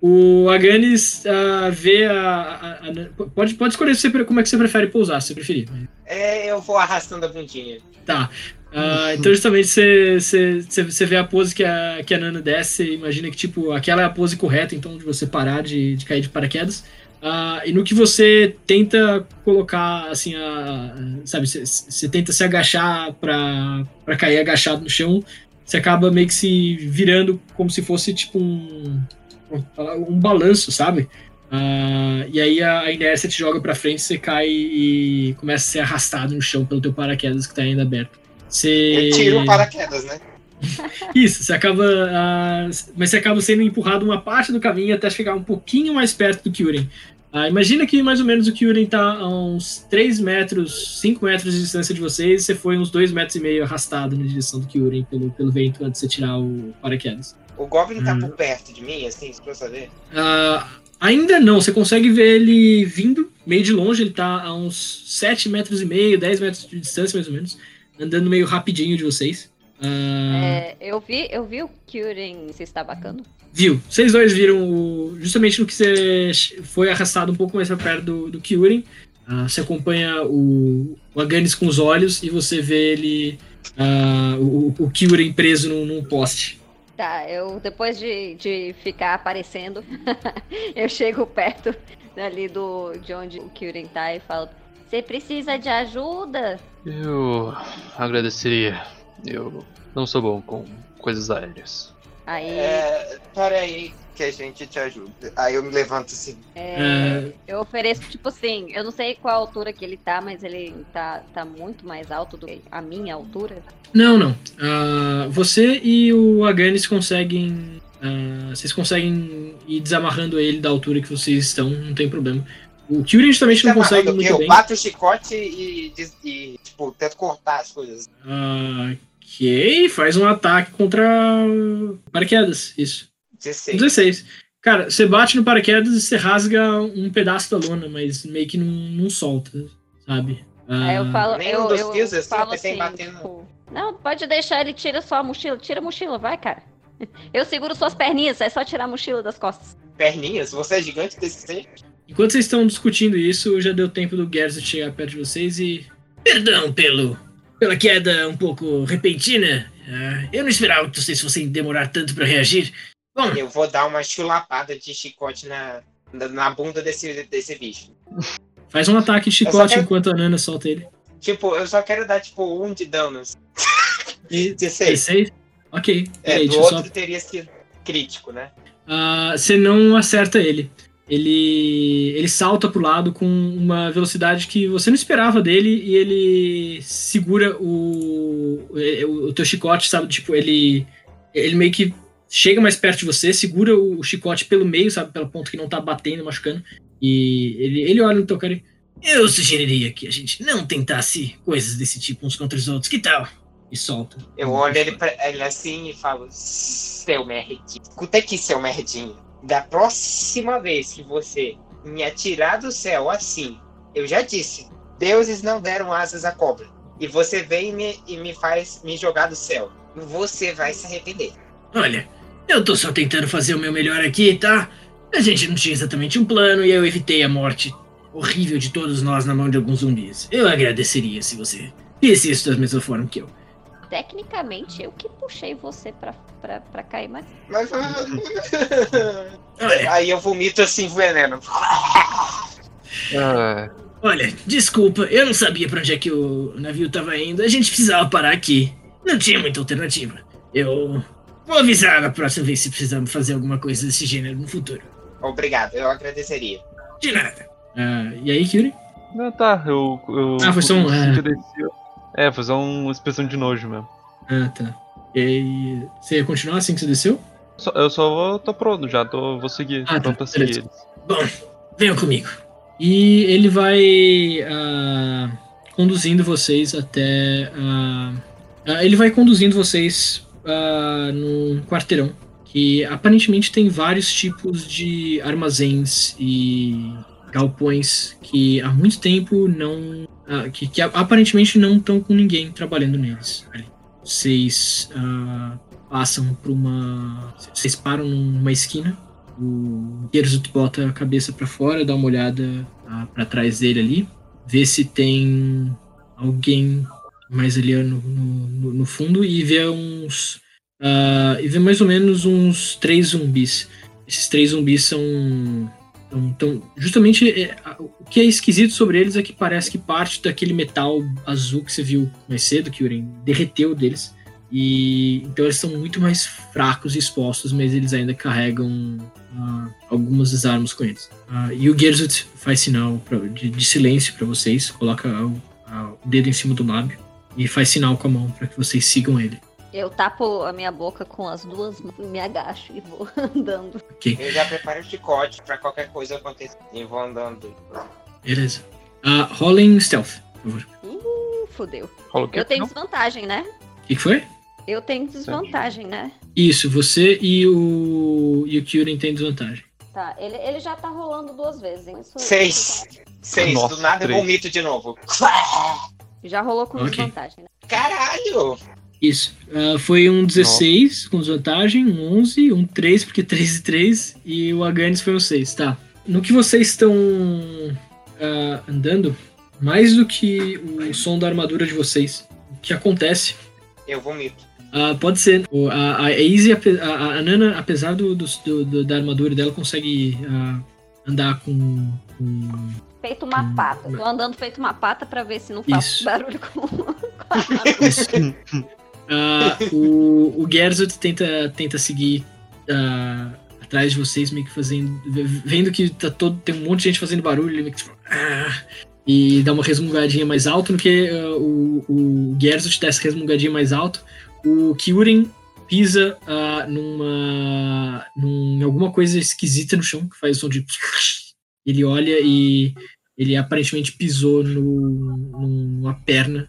O Aganis ah, vê a. a- a- pode, pode escolher você como é que você prefere pousar, se você preferir. É, eu vou arrastando a bundinha. Tá. Ah, então, justamente, você, vê a pose que a, que a Nana desce e imagina que, tipo, aquela é a pose correta, então, de você parar de, de cair de paraquedas. Ah, e no que você tenta colocar, assim, a, sabe, você, tenta se agachar pra cair agachado no chão, você acaba meio que se virando como se fosse, tipo, um, um balanço, sabe? Ah, e aí a, a inércia te joga pra frente, você cai e começa a ser arrastado no chão pelo teu paraquedas que tá ainda aberto. Você... Eu tiro o paraquedas, né? Isso, você acaba. ah, mas você acaba sendo empurrado uma parte do caminho até chegar um pouquinho mais perto do Kyurem. Ah, imagina que mais ou menos o Kyurem tá a uns 3 metros, 5 metros de distância de vocês, e você foi uns 2 metros e meio arrastado na direção do Kyurem pelo, pelo vento antes de você tirar o paraquedas. O Goblin tá Hum. por perto de mim, assim, pra eu saber. Ah, ainda não, você consegue ver ele vindo meio de longe, ele tá a uns 7 metros e meio, 10 metros de distância mais ou menos, andando meio rapidinho de vocês. Ah, É, eu vi, eu vi o Kyurem se estabacando. Viu? Vocês dois viram o- justamente no que você foi arrastado um pouco mais pra perto do, do Kyurem. Ah, você acompanha o, o Aganis com os olhos e você vê ele. ah, o, o Kyurem preso num, num poste. Tá, eu depois de, de ficar aparecendo, eu chego perto ali do, de onde o Kyurem tá e falo: Você precisa de ajuda? Eu agradeceria. Eu não sou bom com coisas aéreas. Aí É, pera aí que a gente te ajuda. Aí eu me levanto assim. é, É, eu ofereço, tipo assim, eu não sei qual altura que ele tá, mas ele tá, tá muito mais alto do que a minha altura. não, não. Ah, você e o Aganis conseguem. ah, vocês conseguem ir desamarrando ele da altura que vocês estão, não tem problema. O Kyurem justamente não Tá consegue muito Eu bem. bato o chicote e, e, tipo, tento cortar as coisas. Ok, faz um ataque contra paraquedas, isso. 16. 16. Cara, você bate no paraquedas e você rasga um pedaço da lona, mas meio que não, não solta, sabe? Aí eu Ah, falo, nenhum eu, dos eu kills, falo eu pensei em assim, bater no- tipo, não, pode deixar ele tira só a mochila, tira a mochila, vai, cara. Eu seguro suas perninhas, é só tirar a mochila das costas. Perninhas? Você é gigante desse jeito? Enquanto vocês estão discutindo isso, já deu tempo do Gerson chegar perto de vocês e. Perdão pelo. pela queda um pouco repentina. Ah, eu não esperava que vocês fossem demorar tanto pra reagir. Bom, Eu vou dar uma chulapada de chicote na, na, na bunda desse, desse bicho. faz um ataque de chicote quero- enquanto a Nana solta ele. Tipo, eu só quero dar, tipo, um de dano. E 16. 16? Ok. É, Peraí, do eu só outro teria sido crítico, né? Ah, você não acerta ele. Ele ele salta pro lado com uma velocidade que você não esperava dele e ele segura o, o, o teu chicote, sabe? Tipo, ele ele meio que chega mais perto de você, segura o chicote pelo meio, sabe? Pelo ponto que não tá batendo, machucando. E ele, ele olha no teu cara e... Eu sugeriria que a gente não tentasse coisas desse tipo uns contra os outros. Que tal? E solta. Eu olho ele, pra, ele assim e falo, seu merdinho. Escuta aqui, seu merdinho. Da próxima vez que você me atirar do céu assim, eu já disse, deuses não deram asas à cobra. E você vem e me, e me faz me jogar do céu. Você vai se arrepender. Olha, eu tô só tentando fazer o meu melhor aqui, tá? A gente não tinha exatamente um plano e eu evitei a morte horrível de todos nós na mão de alguns zumbis. Eu agradeceria se você fizesse isso da mesma forma que eu. Tecnicamente, eu que puxei você pra, pra, pra cair, mas Mas. Olha, Aí eu vomito assim, veneno. Ah, olha, desculpa, eu não sabia pra onde é que o navio tava indo. A gente precisava parar aqui. Não tinha muita alternativa. Eu vou avisar a próxima vez se precisarmos fazer alguma coisa desse gênero no futuro. Obrigado, eu agradeceria. De nada. Ah, e aí, Kyuri? não, tá, eu. eu Ah, foi só um- eu É, só uma expressão de nojo mesmo. Ah, tá. E aí, você ia continuar assim que você desceu? Só- eu só vou, tô pronto já, tô, vou seguir, Ah, tá, pronto seguir beleza. eles. Bom, venham comigo. E ele vai ah, conduzindo vocês até. ah, ah, ele vai conduzindo vocês ah, num quarteirão que aparentemente tem vários tipos de armazéns e galpões que há muito tempo não. ah, que, que aparentemente não estão com ninguém trabalhando neles. ali. Vocês ah, passam por uma. Vocês param numa esquina o Gerzo bota a cabeça pra fora, dá uma olhada ah, pra trás dele ali, vê se tem alguém mais ali no, no, no- fundo e vê uns. ah, e vê mais ou menos uns três zumbis. Esses três zumbis são. Então, justamente é, o que é esquisito sobre eles é que parece que parte daquele metal azul que você viu mais cedo, que Uren derreteu deles. E então eles são muito mais fracos e expostos, mas eles ainda carregam ah, algumas armas com eles. Ah, e o Gerzut faz sinal pra- de, de silêncio para vocês, coloca o, a- o dedo em cima do lábio e faz sinal com a mão para que vocês sigam ele. Eu tapo a minha boca com as duas me agacho e vou andando. Eu já preparo o chicote pra qualquer coisa acontecer. E vou andando. Beleza. Uh, rolling stealth, por favor. Ih, fodeu. Eu tenho Não? desvantagem, né? O que, que foi? Eu tenho desvantagem, né? Isso, você e o, e o Kyurem têm desvantagem. Tá, ele, ele já tá rolando duas vezes, hein? Isso- Seis. Seis. Nossa, do nada eu três. vomito de novo. Já rolou com Ok. desvantagem, né? Caralho! Isso. Ah, foi um 16 com desvantagem, um 11, um 3, porque 3 e 3, e o Aganis foi um 6, tá. No que vocês estão ah, andando, mais do que o som da armadura de vocês, o que acontece Eu vomito. Ah, pode ser. O- A, a Easy, ape- a, a Nana, apesar do, do- do- do- da armadura dela, consegue ah, andar com, com- Feito uma Hum, pata. Tô andando feito uma pata pra ver se não faz Isso. barulho com, com a armadura. Ah, o, o tenta, tenta seguir ah, atrás de vocês, meio que fazendo. Vendo que tá todo, tem um monte de gente fazendo barulho, ele meio que tipo. "Ah", e dá uma resmungadinha mais alto. No que ah, o, o Gerzut dá essa resmungadinha mais alto, o Kyuren pisa numa. Num, em alguma coisa esquisita no chão, que faz o som de. Ele olha e ele aparentemente pisou no, numa perna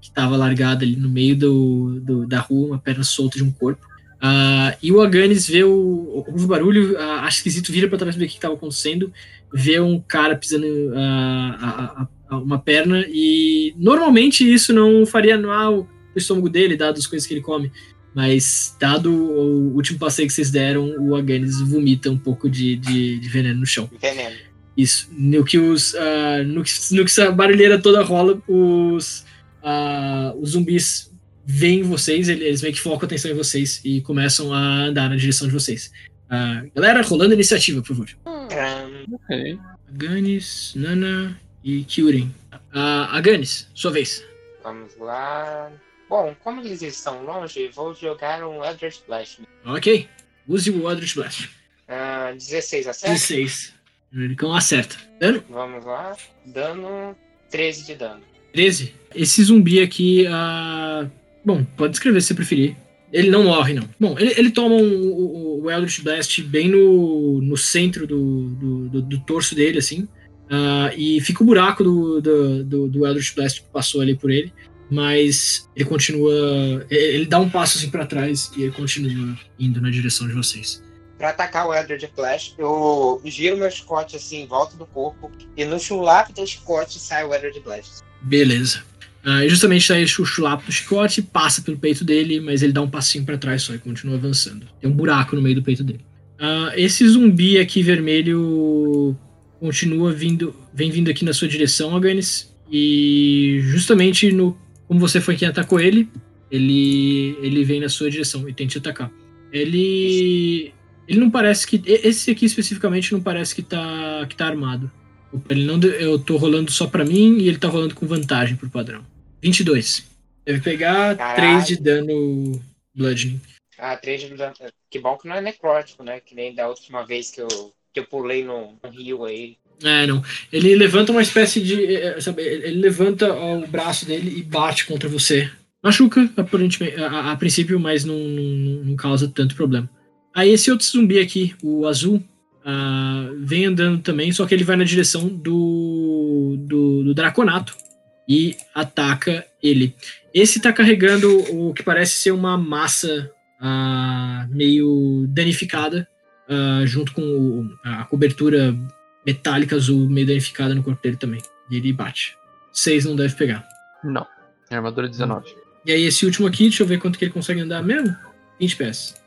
que estava largada ali no meio do, do- da rua, uma perna solta de um corpo. Ah, e o Aganis vê o, o barulho, ah, esquisito, vira para trás ver o que estava acontecendo, vê um cara pisando ah, a- a- a- uma perna e normalmente isso não faria mal o estômago dele, dado as coisas que ele come. Mas, dado o último passeio que vocês deram, o Aganis vomita um pouco de, de, de veneno no chão. Veneno. Isso. No que os. ah, no, que, no que essa barulheira toda rola, os. ah, os zumbis veem vocês, eles meio que focam a atenção em vocês e começam a andar na direção de vocês. Ah, galera, rolando a iniciativa, por favor. Hum, Tram. Ok. Aganis, Nana e Kyuren. Ah, Aganis, sua vez. Vamos lá. Bom, como eles estão longe, vou jogar um Eldritch Blast. Ok. Use o Eldritch Blast. Ah, 16 acerta? 16. Ele não acerta. Dano? Vamos lá. Dano 13 de dano. 13. Esse zumbi aqui. ah, Bom, pode descrever se você preferir. Ele não morre, não. Bom, ele, ele toma um- o, o Eldritch Blast bem no, no centro do, do, do- do torso dele, assim. ah, e fica o buraco do, do, do, do Eldritch Blast que passou ali por ele. Mas ele continua. Ele ele dá um passo assim pra trás e ele continua indo na direção de vocês. Pra atacar o Eldritch Blast, eu giro meu chicote assim em volta do corpo. E no chulape do chicote sai o Eldritch Blast. Beleza. Ah, justamente sai o chulapo do chicote, passa pelo peito dele, mas ele dá um passinho pra trás só e continua avançando. Tem um buraco no meio do peito dele. Ah, esse zumbi aqui vermelho continua vindo, vem vindo aqui na sua direção, Aganis. E justamente no como você foi quem atacou ele, ele ele vem na sua direção e tenta te atacar. Ele ele não parece que esse aqui especificamente não parece que tá que tá armado. Ele não, eu tô rolando só pra mim e ele tá rolando com vantagem pro padrão. 22. Deve pegar Caralho. 3 de dano bludgeoning. Ah, 3 de dano. Que bom que não é necrótico, né? Que nem da última vez que eu, que eu pulei no, no rio aí. É, não. Ele levanta uma espécie de. é, é, sabe, ele levanta o braço dele e bate contra você. Machuca, aparentemente, a, a- a princípio, mas não, não, não causa tanto problema. Aí esse outro zumbi aqui, o azul, ah, vem andando também, só que ele vai na direção do, do, do Draconato e ataca ele. Esse tá carregando o que parece ser uma massa ah, meio danificada, ah, junto com o- a cobertura metálica azul meio danificada no corpo dele também. E ele bate. 6 não deve pegar. Não. É armadura 19. E aí esse último aqui, deixa eu ver quanto que ele consegue andar mesmo. 20 pés.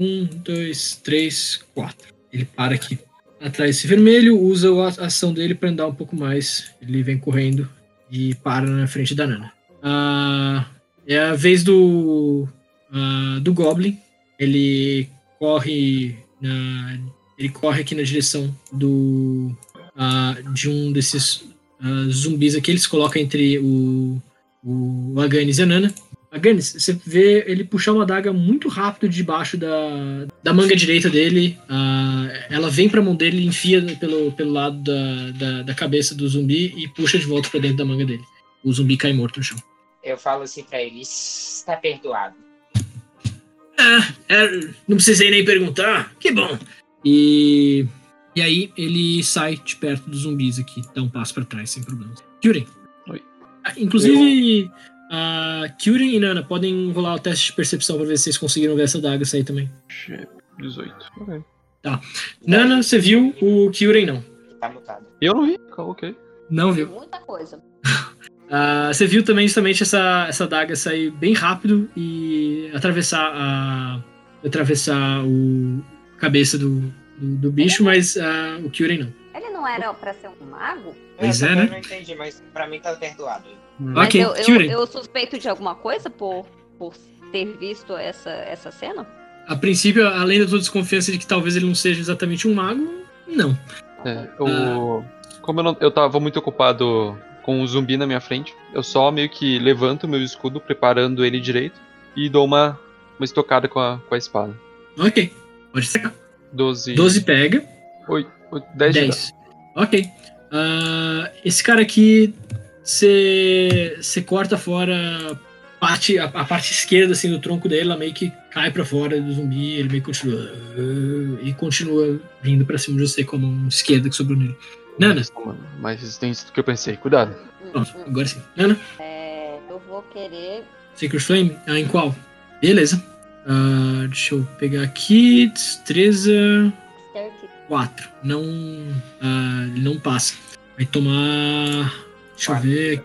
1, 2, 3, 4. Ele para aqui. Atrás desse vermelho, usa a ação dele para andar um pouco mais. Ele vem correndo e para na frente da Nana. Ah, é a vez do ah, do Goblin. Ele corre na, ele corre aqui na direção do ah, de um desses ah, zumbis aqui. Ele se coloca entre o o Aganis e a Nana. Aganis, você vê ele puxar uma adaga muito rápido debaixo da, da manga direita dele. Ah, ela vem pra mão dele, enfia pelo, pelo lado da, da, da cabeça do zumbi e puxa de volta pra dentro da manga dele. O zumbi cai morto no chão. Eu falo assim pra ele, está perdoado. Ah, é, não precisei nem perguntar. Que bom. E, e aí ele sai de perto dos zumbis aqui, dá um passo pra trás sem problemas. Kyuren. Oi. Ah, Inclusive, a e Nana podem rolar o teste de percepção pra ver se vocês conseguiram ver essa daga sair também. 18. Ok. Nana, você viu? O Kyuren não. Tá mutado. Eu não vi, ok. Não viu. Muita coisa. Ah, você viu também justamente essa, essa daga sair bem rápido e atravessar a. atravessar o cabeça do, do, do bicho, mas ah, o Kyuren não. Ele não era pra ser um mago? Pois eu é, né? não entendi, mas pra mim tá perdoado. Mas Ok, eu, eu, eu suspeito de alguma coisa por, por ter visto essa, essa cena? A princípio, além da tua desconfiança de que talvez ele não seja exatamente um mago, não. É, eu, como eu, não, eu tava muito ocupado com o zumbi na minha frente, eu só meio que levanto o meu escudo, preparando ele direito, e dou uma, uma estocada com a, com a espada. Ok, pode secar. 12. 12 pega, 8, 10, de 10. Ok. Ah, esse cara aqui, você corta fora parte, a, a parte esquerda assim, do tronco dele, ela meio que cai pra fora do zumbi, ele meio que continua. ah, e continua vindo pra cima de você com a mão esquerda que sobrou nele. Nana, Mais resistente do que eu pensei. Cuidado. pronto, agora sim. Nana, É, eu vou querer. Sacred Flame? Ah, em qual? Beleza. Ah, deixa eu pegar aqui. Destreza. 30. 4. Não. ele não passa. Vai tomar. Deixa eu ver.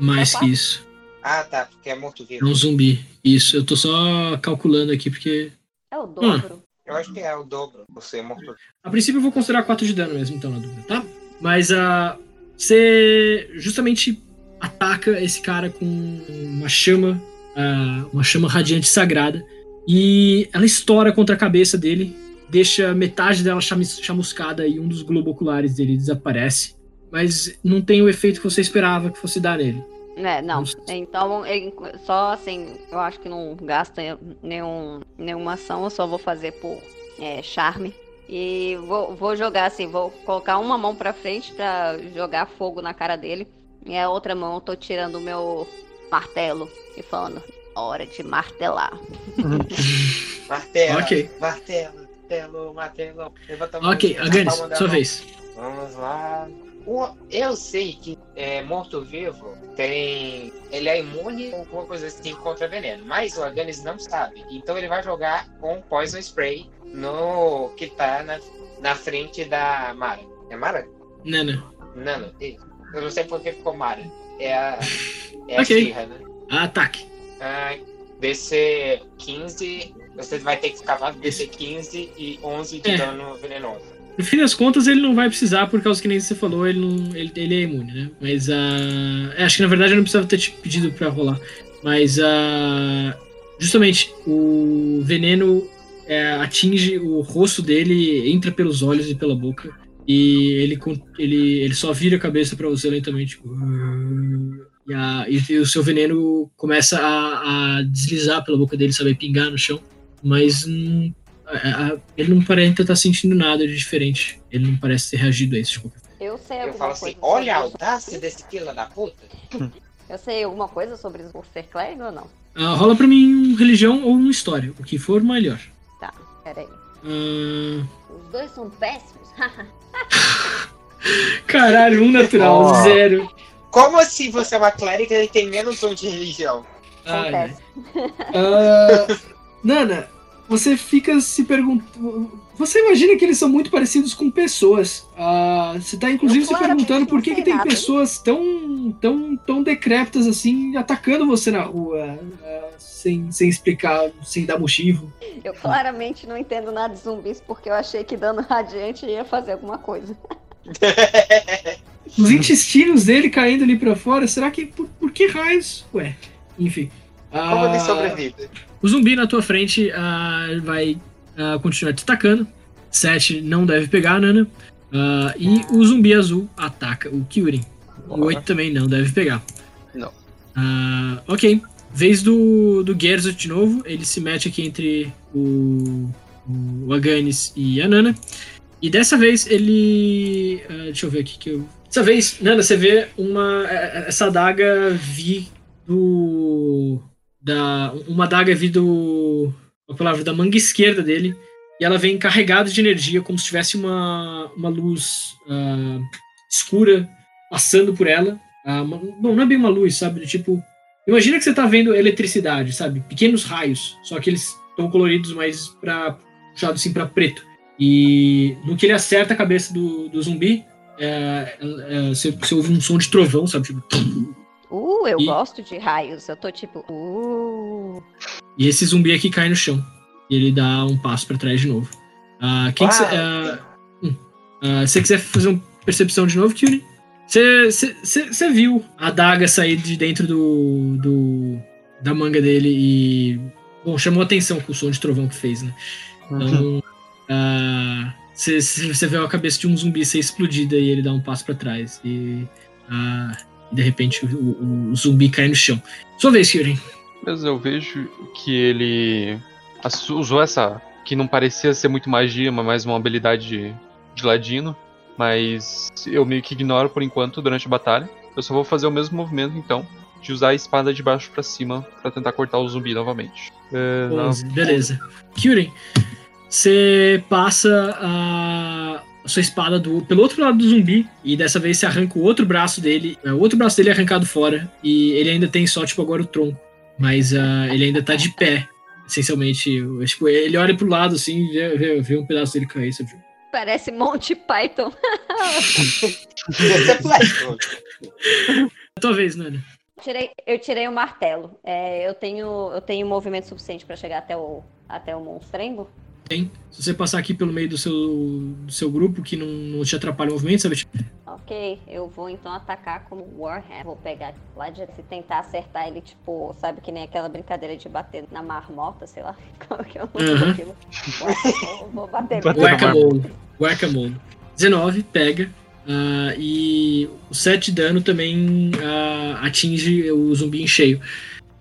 Mais que isso. Ah, tá, porque é É morto-vivo. um zumbi. Isso, eu tô só calculando aqui porque. É o dobro. Eu acho que é o dobro. Você é morto A princípio eu vou considerar 4 de dano mesmo, então, na dúvida, tá? Mas ah, você justamente ataca esse cara com uma chama, ah, uma chama radiante sagrada, e ela estoura contra a cabeça dele, deixa metade dela chamuscada e um dos globoculares dele desaparece. Mas não tem o efeito que você esperava que fosse dar nele. É, não. Então, eu- só assim, eu acho que não gasta nenhum, nenhuma ação, eu só vou fazer por é, charme. E vou, vou jogar assim, vou colocar uma mão pra frente pra jogar fogo na cara dele. E a outra mão eu tô tirando o meu martelo e falando, hora de martelar. Martelo. Ok. Martelo, martelo, martelo. Levanta a mão Ok, da sua vez. Vamos lá. Eu sei que é, morto-vivo tem. Ele é imune ou alguma coisa assim contra veneno. Mas o Aganis não sabe. Então ele vai jogar com Poison Spray no. que tá na, na frente da Mara. É Mara? Nana. Nano. Isso. Eu não sei por que ficou Mara. É a. É a Ok. Shira, né? Ataque. Ah, DC 15. Você vai ter que escapar do DC 15 e 11 de É. dano venenoso. No fim das contas, ele não vai precisar, por causa que nem você falou, ele, não, ele, ele é imune, né? Mas ah, é, acho que na verdade eu não precisava ter te pedido pra rolar. Mas ah, justamente o veneno é, atinge o rosto dele, entra pelos olhos e pela boca. E ele, ele, ele só vira a cabeça pra você lentamente. Tipo, e, a- e o seu veneno começa a, a deslizar pela boca dele, sabe? Pingar no chão. Mas hum, a- a- ele não parece estar sentindo nada de diferente. Ele não parece ter reagido a isso de qualquer forma. Eu sei Eu falo coisa assim: olha a audácia desse fila da puta. Eu sei alguma coisa sobre por ser clérigo ou não? Ah, rola pra mim um religião ou uma história. O que for melhor. Pera aí. Ah, Os dois são péssimos. caralho, um natural, Ó. zero. Como assim você é uma clériga e tem menos um de religião? Ai, Acontece. Ah, Nana, você fica se perguntando. Você imagina que eles são muito parecidos com pessoas. Ah, você tá inclusive se perguntando por que, que tem nada. pessoas tão, tão, tão decrépitas assim atacando você na rua, ah, sem, sem explicar, sem dar motivo. Eu claramente não entendo nada de zumbis porque eu achei que dano radiante ia fazer alguma coisa. Os intestinos dele caindo ali pra fora, será que. Por, por que raios? Ué, enfim. Como ele Ah, sobrevive? O zumbi na tua frente ah, vai ah, continuar te atacando. 7 não deve pegar, Nana. Ah, e o zumbi azul ataca o Kyurin. O 8 também não deve pegar. Não. Ok. vez do, do Gerzut de novo. Ele se mete aqui entre o, o Aganis e a Nana. E dessa vez ele. Uh, deixa eu ver aqui que eu. Dessa vez, Nana, você vê uma. Essa adaga vi do. Da, uma adaga vi do. A palavra da manga esquerda dele. E ela vem carregada de energia, como se tivesse uma, uma luz uh, escura passando por ela. Uh, bom, não é bem uma luz, sabe? Tipo, imagina que você tá vendo eletricidade, sabe? Pequenos raios, só que eles estão coloridos mais para puxado assim para preto. E no que ele acerta a cabeça do, do zumbi, é, é, você, você, ouve um som de trovão, sabe? Tipo, uh, eu e, gosto de raios. Eu tô tipo, uh. E esse zumbi aqui cai no chão. E ele dá um passo para trás de novo. Uh, quem que, uh, uh, se você quiser fazer uma percepção de novo, Kyuri? Você viu a daga sair de dentro do, do, da manga dele e. Bom, chamou atenção com o som de trovão que fez, né? Então. Você vê a cabeça de um zumbi ser explodida e ele dá um passo para trás. E, e, de repente o, o, zumbi cai no chão. Sua vez, Kyuri. Mas eu vejo que ele usou essa. que não parecia ser muito magia, mas mais uma habilidade de, de ladino mas eu meio que ignoro por enquanto durante a batalha. Eu só vou fazer o mesmo movimento então, de usar a espada de baixo para cima para tentar cortar o zumbi novamente. É, beleza. Kyurem, você passa a, a, sua espada do, pelo outro lado do zumbi e dessa vez você arranca o outro braço dele, é, o outro braço dele é arrancado fora e ele ainda tem só tipo agora o tronco, mas uh, ele ainda tá de pé. Essencialmente, tipo, ele olha pro lado assim, vê, vê, vê um pedaço dele cair, sabe? Parece Monty Python. Tua vez, Nani. Tirei, eu tirei o martelo. É, eu tenho eu tenho movimento suficiente para chegar até o até o monstrengo. Tem. Se você passar aqui pelo meio do seu, do seu grupo, que não, não te atrapalha o movimento, sabe? Ok, eu vou então atacar como Warhammer. Vou pegar lá de se tentar acertar ele, tipo, sabe que nem aquela brincadeira de bater na marmota, sei lá. Qual que é o nome uhum. daquilo? Vou bater. Whack-a-mole. Whack-a-mole. 19, pega. Uh, e o 7 de dano também uh, atinge o zumbi em cheio.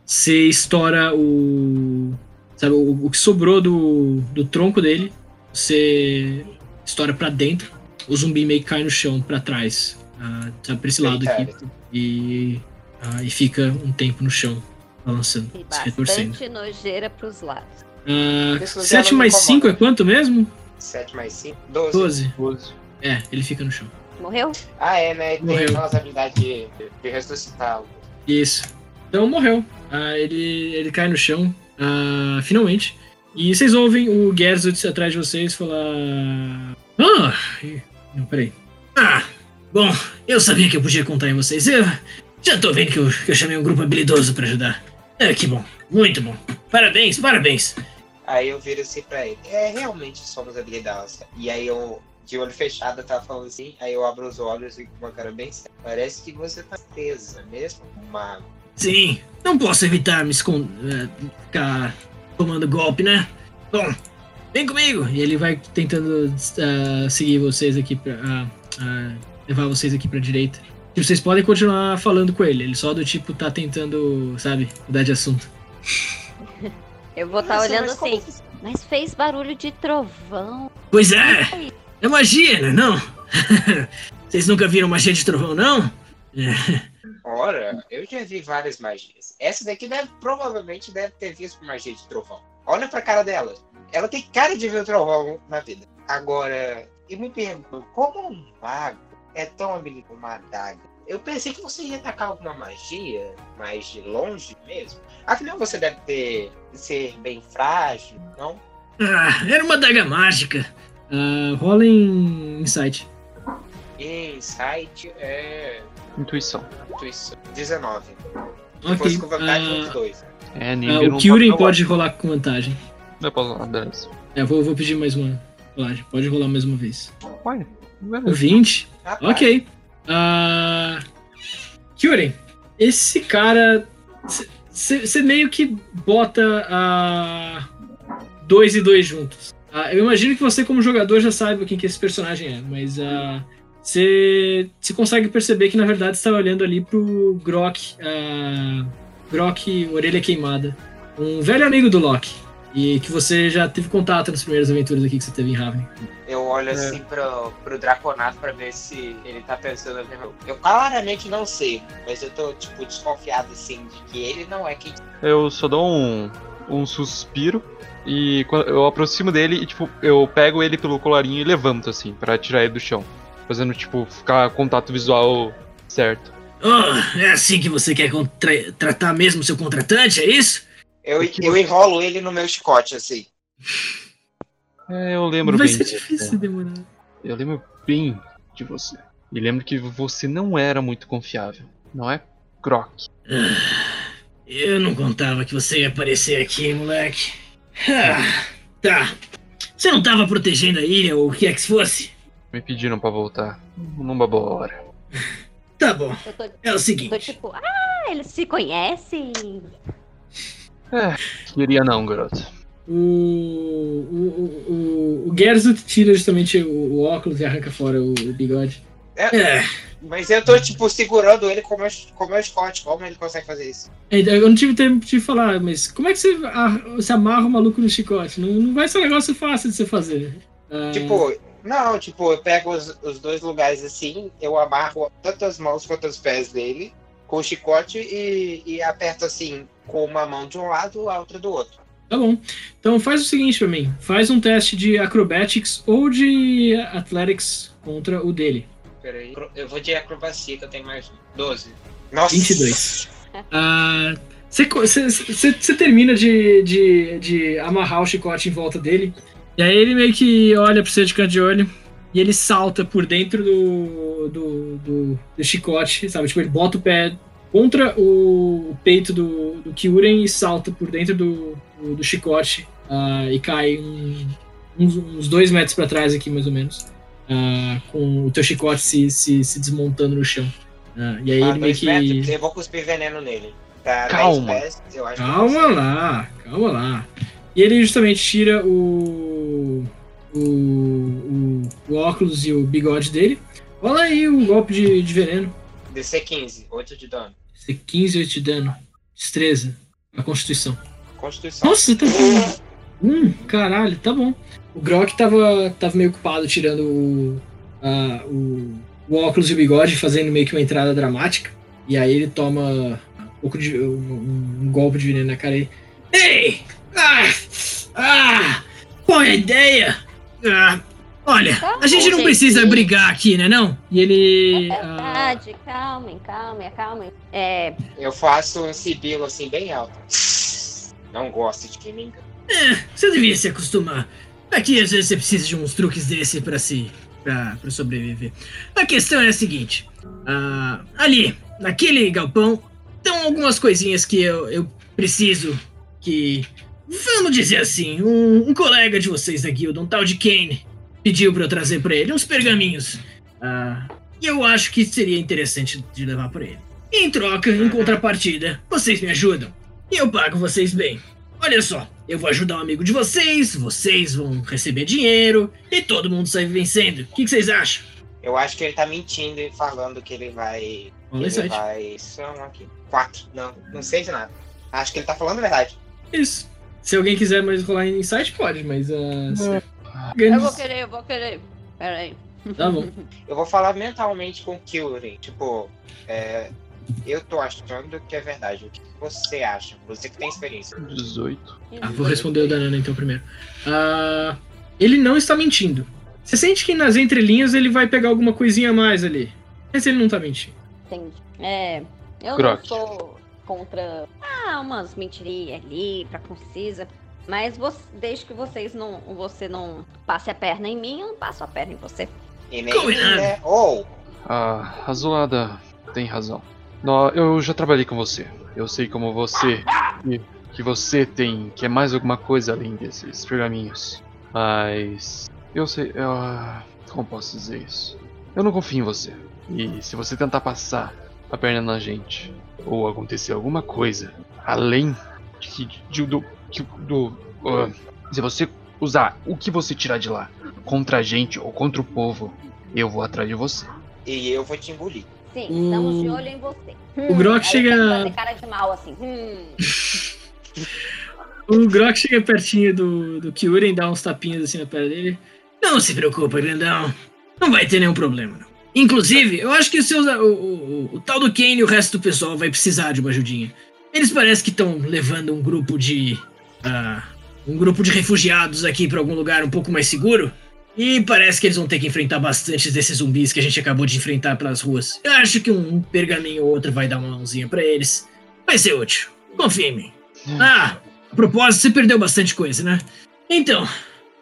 Você estoura o Sabe, o, o que sobrou do, do tronco dele, você estoura para dentro, o zumbi meio que cai no chão para trás, uh, sabe, pra esse lado aqui. E, uh, e fica um tempo no chão, balançando, e se retorcendo. Nojeira pros lados. Uh, ah, 7 mais 5 é quanto mesmo? 7 mais 5? 12. 12. 12. É, ele fica no chão. Morreu? Ah, é, né? Tem morreu. aquelas habilidades de, de ressuscitá-lo. Isso. Então morreu. Ah, ele, ele cai no chão, Uh, finalmente. E vocês ouvem o Gerzut atrás de vocês falar. Ah! Não, peraí. Ah! Bom, eu sabia que eu podia contar em vocês. Eu já tô vendo que eu, que eu chamei um grupo habilidoso para ajudar. É, que bom. Muito bom. Parabéns, parabéns. Aí eu viro assim pra ele. É, realmente somos habilidosos. E aí eu, de olho fechado, tava falando assim. Aí eu abro os olhos e com uma cara bem séria. Parece que você tá presa, mesmo? Mago. Sim, não posso evitar me esconder, ficar tomando golpe, né? Bom, vem comigo! E ele vai tentando uh, seguir vocês aqui pra. Uh, uh, levar vocês aqui pra direita. E vocês podem continuar falando com ele. Ele só do tipo tá tentando, sabe, mudar de assunto. Eu vou estar tá olhando assim. Mas fez barulho de trovão. Pois é! É magia, né? Não? Vocês nunca viram magia de trovão, não? É. Ora, eu já vi várias magias. Essa daqui deve, provavelmente deve ter visto magia de trovão. Olha pra cara dela. Ela tem cara de ver o trovão na vida. Agora, eu me pergunto, como um mago é tão habilidoso como uma adaga? Eu pensei que você ia atacar alguma magia mais de longe mesmo. Afinal, você deve ter ser bem frágil, não? Ah, era uma adaga mágica. Uh, rola em Insight. Insight é Intuição. Intuição. 19. Ok. com vantagem, uh, dois. É, uh, o Kyurem pode rolar com vantagem. Eu posso rolar, beleza. É, vou, vou pedir mais uma rolagem. Pode rolar mais uma vez. Pode. O 20? Ah, ok. Uh, Kyurem, esse cara. Você meio que bota uh, dois e dois juntos. Uh, eu imagino que você, como jogador, já saiba quem que esse personagem é, mas uh, você, consegue perceber que na verdade está olhando ali pro Grok, uh, Grok, orelha queimada. Um velho amigo do Loki. E que você já teve contato nas primeiras aventuras aqui que você teve em Ravne. Eu olho assim pro, pro Draconato pra ver se ele tá pensando. Eu claramente não sei, mas eu tô, tipo, desconfiado assim de que ele não é quem. Eu só dou um, um suspiro e eu aproximo dele e, tipo, eu pego ele pelo colarinho e levanto, assim, pra tirar ele do chão. Fazendo, tipo, ficar contato visual certo. Oh, é assim que você quer contra- tratar mesmo seu contratante, é isso? Eu, eu enrolo ele no meu chicote, assim. É, eu lembro Vai bem. ser de difícil você. demorar. Eu lembro bem de você. E lembro que você não era muito confiável, não é? Grok. Eu não contava que você ia aparecer aqui, moleque. Ah, tá. Você não tava protegendo a ilha ou o que é que fosse? Me pediram pra voltar. Numa boa hora. Tá bom. Eu tô, É o tô seguinte. tipo, ah, eles se conhecem. É, queria não, garoto. O, o, o, o, o Gersut tira justamente o, o óculos e arranca fora o, o bigode. É. É, Mas eu tô, tipo, segurando ele com o meu, com o. Como ele consegue fazer isso? eu não tive tempo de falar, mas como é que você, a- você amarra o maluco no chicote? Não, não vai ser um negócio fácil de você fazer. Ah, Tipo, não, tipo, eu pego os, os dois lugares assim, eu amarro tanto as mãos quanto os pés dele com o chicote e, e aperto assim, com uma mão de um lado a outra do outro. Tá bom. Então faz o seguinte pra mim. Faz um teste de acrobatics ou de athletics contra o dele. Peraí. Eu vou de acrobacia, que eu tenho mais um. 12. Nossa! 22. Ah, Você você termina de, de, de amarrar o chicote em volta dele. E aí ele meio que olha pra você de canto de olho. E ele salta por dentro do, do, do, do chicote, sabe? Tipo, ele bota o pé contra o, o peito do, do Kyuren e salta por dentro do, do, do chicote. ah, e cai um- uns, uns dois metros pra trás aqui, mais ou menos. ah, com o teu chicote se, se, se desmontando no chão. Ah, e aí Ah, ele meio que. metros, eu vou cuspir veneno nele. Tá Calma. 10 pés, Calma lá, calma lá. E ele justamente tira o, o, o, o óculos e o bigode dele. Olha aí o golpe de, de veneno. DC 15, 8 de dano. É 15 8 de dano. Destreza. A constituição. Constituição. Nossa, tá bom. Hum, caralho, tá bom. O Grok tava, tava meio ocupado tirando o, a- o, o óculos e o bigode, fazendo meio que uma entrada dramática. E aí ele toma um, pouco de, um, um golpe de veneno na cara aí. Ei! Ah! Ah! Qual é a ideia? Ah, olha, Tá a gente bom, não gente. precisa brigar aqui, né não? E ele... É ah, verdade, calmem, calmem, calmem. É, Eu faço um sibilo assim bem alto. Não gosto de quem me engana. Você devia se acostumar. Aqui às vezes você precisa de uns truques desse pra se. Pra, pra sobreviver. A questão é a seguinte: ah, ali, naquele galpão, estão algumas coisinhas que eu, eu preciso que. Vamos dizer assim, um, um colega de vocês da guilda, um tal de Kane, pediu pra eu trazer pra ele uns pergaminhos. Ah, e eu acho que seria interessante de levar pra ele. Em troca, em contrapartida, vocês me ajudam. E eu pago vocês bem. Olha só, eu vou ajudar um amigo de vocês, vocês vão receber dinheiro e todo mundo sai vencendo. O que, que vocês acham? Eu acho que ele tá mentindo e falando que ele vai. Ele insight. vai. São aqui. Quatro. Não, não sei de nada. Acho que ele tá falando a verdade. Isso. Se alguém quiser mais rolar insight, pode, mas. Uh, se- eu vou querer, eu vou querer. Pera aí. Tá bom. Eu vou falar mentalmente com o Kyuren. Tipo, é, eu tô achando que é verdade. O que você acha? Você que tem experiência. 18. Ah, vou responder o da Nana então primeiro. Ah, ele não está mentindo. Você sente que nas entrelinhas ele vai pegar alguma coisinha a mais ali. Mas ele não tá mentindo. Entendi. É, eu Grok. não sou contra ah, umas mentirinhas ali pra concisa. Mas vo- desde que vocês não. Você não passe a perna em mim, eu não passo a perna em você. E nem Combinado. né? Ou, A Azulada tem razão. Nó- Eu já trabalhei com você. Eu sei como você. Que, que você tem. Que é mais alguma coisa além desses pergaminhos. Mas. Eu sei. eu- ah, como posso dizer isso? Eu não confio em você. E se você tentar passar a perna na gente. Ou acontecer alguma coisa além de, de- do. que- do ah, se você usar o que você tirar de lá contra a gente ou contra o povo, eu vou atrás de você. e eu vou te engolir. Sim, O- estamos de olho em você. o Grok aí chega- cara de mal, assim. Hum. O Grok chega pertinho do, do Kyuren, dá uns tapinhas assim na perna dele. Não se preocupa, grandão. Não vai ter nenhum problema, não. Inclusive, eu acho que o, o, o- o tal do Kane e o resto do pessoal vai precisar de uma ajudinha. Eles parecem que estão levando um grupo de. ah, um grupo de refugiados aqui pra algum lugar um pouco mais seguro. E parece que eles vão ter que enfrentar bastante desses zumbis que a gente acabou de enfrentar pelas ruas. Eu acho que um pergaminho ou outro vai dar uma mãozinha pra eles. Vai ser útil. Confia em mim. Ah, a propósito, você perdeu bastante coisa, né? Então,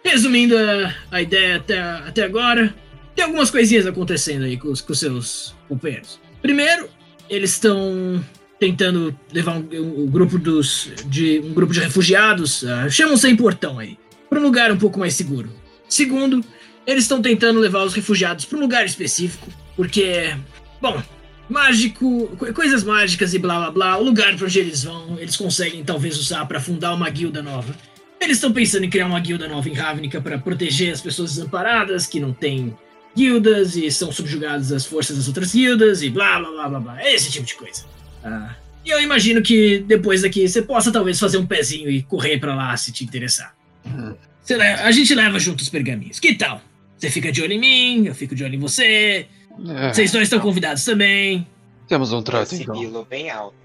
resumindo a, a ideia até, até agora, tem algumas coisinhas acontecendo aí com os, com seus companheiros. Primeiro, eles estão tentando levar um, um- um grupo dos de um grupo de refugiados, ah, chamam sem portão aí, para um lugar um pouco mais seguro. Segundo, eles estão tentando levar os refugiados para um lugar específico, porque, bom, mágico, co- coisas mágicas e blá blá blá, o lugar para onde eles vão, eles conseguem talvez usar para fundar uma guilda nova. Eles estão pensando em criar uma guilda nova em Ravnica para proteger as pessoas desamparadas que não têm guildas e são subjugados às forças das outras guildas e blá blá blá blá blá. É esse tipo de coisa. Ah, e eu imagino que depois daqui você possa talvez fazer um pezinho e correr para lá se te interessar. Hum. Você le- a gente leva junto os pergaminhos. Que tal? Você fica de olho em mim, eu fico de olho em você. É, Vocês dois estão convidados também. temos um trato então. Bem alto.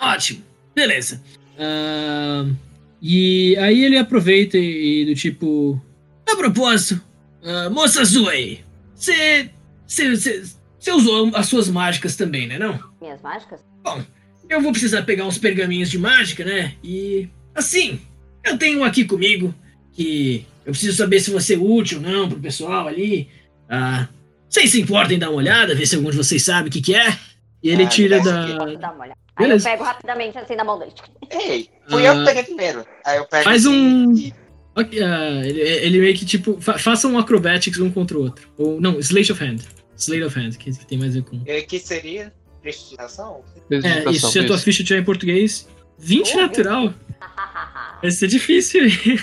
Ótimo. Beleza. Ahn, e aí ele aproveita e, e do tipo. A propósito, ah, moça azul aí. Você. Você usou as suas mágicas também, né não? Minhas mágicas? Eu vou precisar pegar uns pergaminhos de mágica, né? E. Assim, eu tenho um aqui comigo que eu preciso saber se você é útil ou não pro pessoal ali. Ah. Vocês se importam em dar uma olhada, ver se algum de vocês sabe o que, que é? E ele Ah, tira da. esse Posso dar uma olhada? Aí eu Beleza. pego rapidamente assim na mão dele. Ei, fui eu Ah. que peguei primeiro. Aí eu pego Faz assim, um- e- Ok, ah, ele, ele meio que tipo. Fa faça um acrobatics um contra o outro. Ou não, Slate of Hand. Slate of Hand, que, que tem mais a ver com. e que seria prestigiação? É, isso, se a tua ficha tiver em português. 20 Oh, natural. Vai ser difícil aí.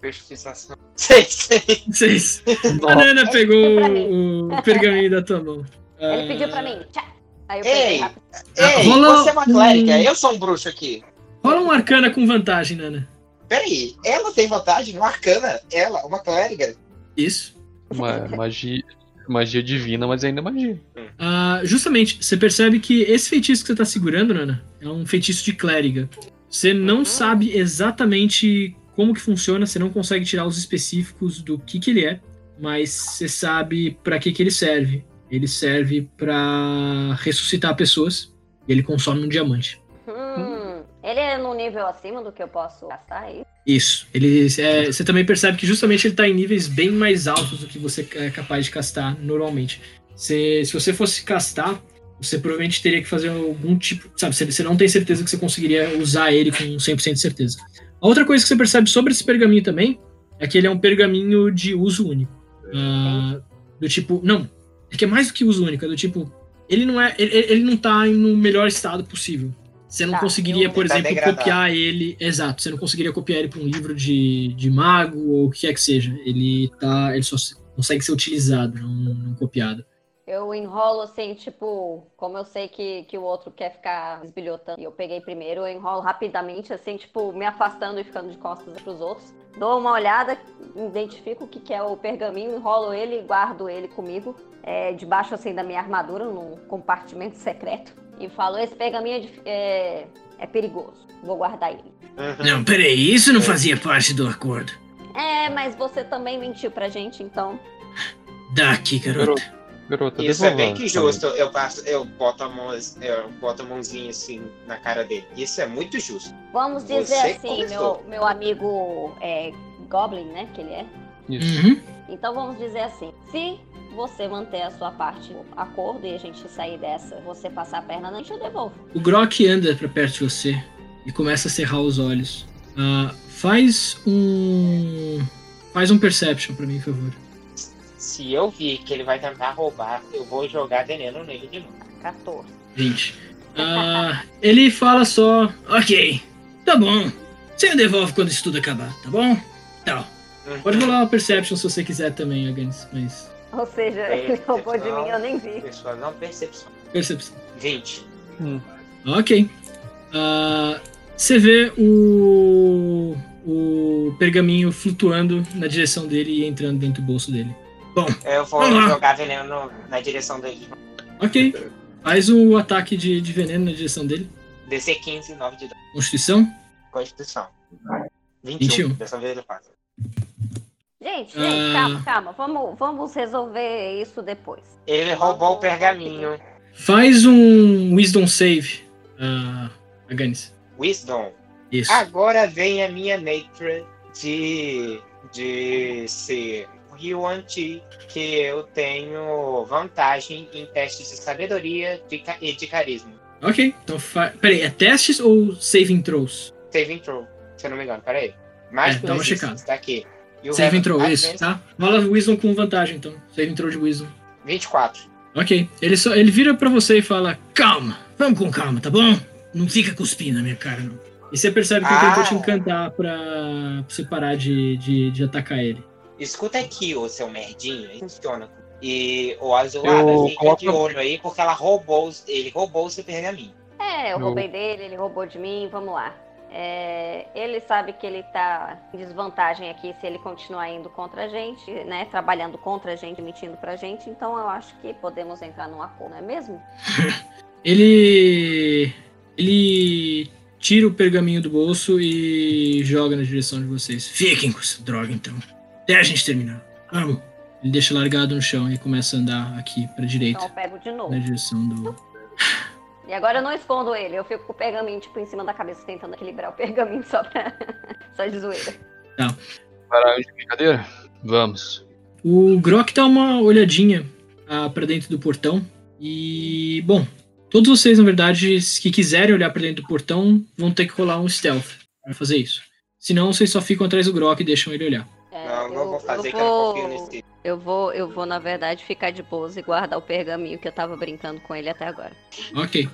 Prestigiação. Sei, sei. Vocês. A Nossa, Nana pegou o pergaminho da tua mão. Ele pediu pra mim. Aí eu peguei Ei, rápido. Ah, ei, rola você é uma um- clériga, eu sou um bruxo aqui. Rola um arcana com vantagem, Nana. Peraí, ela tem vantagem no arcana? Ela, uma clériga? Isso. uma magia, magia divina, mas ainda é magia. Ah, justamente, você percebe que esse feitiço que você tá segurando, Nana, é um feitiço de clériga. Você não Uhum. sabe exatamente como que funciona, você não consegue tirar os específicos do que que ele é, mas você sabe pra que que ele serve. Ele serve pra ressuscitar pessoas e ele consome um diamante. Ele é num nível acima do que eu posso gastar aí. Isso. Ele, é, você também percebe que justamente ele tá em níveis bem mais altos do que você é capaz de castar normalmente. Você- se você fosse castar, você provavelmente teria que fazer algum tipo. Sabe, você, você não tem certeza que você conseguiria usar ele com 100% de certeza. A outra coisa que você percebe sobre esse pergaminho também é que ele é um pergaminho de uso único. Ah, do tipo. Não. É que é mais do que uso único. É do tipo. Ele não é. Ele, ele não tá no melhor estado possível. Você não Tá, conseguiria, por Tá exemplo, copiar ele. Exato, você não conseguiria copiar ele para um livro de, de mago ou o que quer que seja. Ele tá. Ele só se- consegue ser utilizado, não, não copiado. Eu enrolo assim, tipo, como eu sei que, que o outro quer ficar esbilhotando e eu peguei primeiro, eu enrolo rapidamente, assim, tipo, me afastando e ficando de costas pros outros. Dou uma olhada, identifico o que, que é o pergaminho, enrolo ele e guardo ele comigo, é, debaixo assim da minha armadura, num compartimento secreto. E falo, esse pergaminho é, é, é perigoso, vou guardar ele. Uhum. Não, peraí, isso não fazia parte do acordo. É, mas você também mentiu pra gente, então. Daqui, garota. Garota, Isso é devolva bem que justo. Eu passo, eu boto a mão, eu boto a mãozinha assim na cara dele. Isso é muito justo. Vamos Você dizer assim, começou. meu, meu amigo é, Goblin, né, que ele é. Isso. Uhum. Então vamos dizer assim, se você manter a sua parte do acordo e a gente sair dessa, você passar a perna na gente, eu devolvo. O Grok anda pra perto de você e começa a cerrar os olhos. Ah, faz um. Faz um perception pra mim, por favor. Se eu vir que ele vai tentar roubar, eu vou jogar veneno nele de novo. 14. 20. Ah, ele fala só. Ok, tá bom. Você me devolve quando isso tudo acabar, tá bom? Tá. Pode rolar uma perception se você quiser também, Aganis, mas. Ou seja, ele roubou de mim, eu nem vi. Persuasão, percepção. Percepção. 20. Ok. Ah, Você vê o, o pergaminho flutuando na direção dele e entrando dentro do bolso dele. Eu vou jogar veneno no- na direção dele. Ok. Faz o ataque de, de veneno na direção dele. DC 15, 9 de dano. Constituição. Constituição. 21. 21. Dessa vez ele passa. Gente, gente, Ah. calma, calma. Vamos, vamos resolver isso depois. Ele roubou o pergaminho. Faz um Wisdom Save. Uh, Aganis. Wisdom. Isso. Agora vem a minha nature de, de ser Yuan-Ti, que eu tenho vantagem em testes de sabedoria de ca- e de carisma. Ok. Então fa... Peraí, é testes ou saving throws? Saving throw, se eu não me engano, peraí. Mais É, dá uma checada. tá aqui. Saving throw, às isso, tá? Rola Wisdom com vantagem, então. Saving throw de Wisdom. 24. Ok. Ele, só, ele vira pra você e fala: Calma, vamos com calma, tá bom? Não fica cuspindo na minha cara, não. E você percebe que ele Ah. tentou te encantar pra, pra você parar de, de, de atacar ele. Escuta aqui, ô seu merdinha, aí funciona. E o azulada, Eu fica coloco- de olho aí, porque ela roubou, ele roubou o seu pergaminho. É, eu Eu- roubei dele, ele roubou de mim, vamos lá. É, ele sabe que ele tá em desvantagem aqui se ele continuar indo contra a gente, né? Trabalhando contra a gente, mentindo pra gente. Então eu acho que podemos entrar num acordo, não é mesmo? Ele. Ele tira o pergaminho do bolso e joga na direção de vocês. Fiquem com essa droga então. Até a gente terminar. Vamos. Ele deixa largado no chão e começa a andar aqui pra direita, Então eu pego de novo. na direção do. E agora eu não escondo ele, eu fico com o pergaminho, tipo, em cima da cabeça, tentando equilibrar o pergaminho só pra. só de zoeira. Para de brincadeira? Vamos. O Grok dá uma olhadinha ah, pra dentro do portão. E, bom, todos vocês, na verdade, que quiserem olhar pra dentro do portão, vão ter que rolar um stealth pra fazer isso. Senão, vocês só ficam atrás do Grok e deixam ele olhar. É, não, não vou fazer eu que eu não confio vou, nesse. eu vou, eu vou, na verdade, ficar de boas e guardar o pergaminho que eu tava brincando com ele até agora. Ok.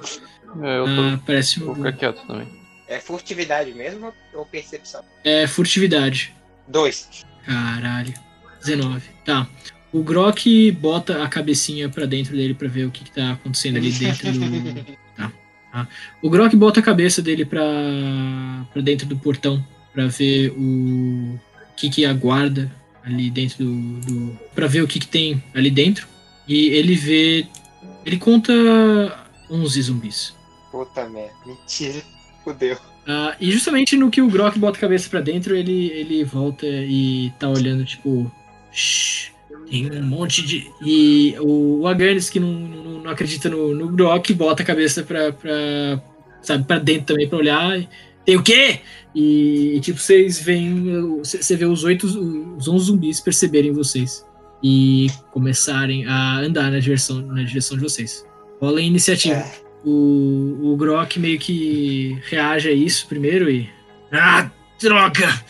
É, eu tô, Ah, parece vou um. ficar quieto também. É furtividade mesmo ou percepção? É furtividade. Dois. Caralho. 19. Tá. O Grok bota a cabecinha pra dentro dele pra ver o que, que tá acontecendo ali dentro do. Tá. tá. O Grok bota a cabeça dele pra, pra dentro do portão pra ver o que, que aguarda ali dentro do. do pra ver o que, que tem ali dentro. E ele vê. Ele conta 11 zumbis. Puta merda. Mentira. Fudeu. Ah, e justamente no que o Grok bota a cabeça pra dentro, ele, ele volta e tá olhando, tipo. "Shh, tem um monte de. E o, o Aganis, que não, não, não acredita no, no Grok, bota a cabeça pra, pra. Sabe, pra dentro também pra olhar. Tem o quê? E, tipo, vocês veem. Você vê os oito. Os 11 zumbis perceberem vocês. E começarem a andar na direção, na direção de vocês. Rola a iniciativa. É. O, o Grok meio que reage a isso primeiro e. Ah, droga!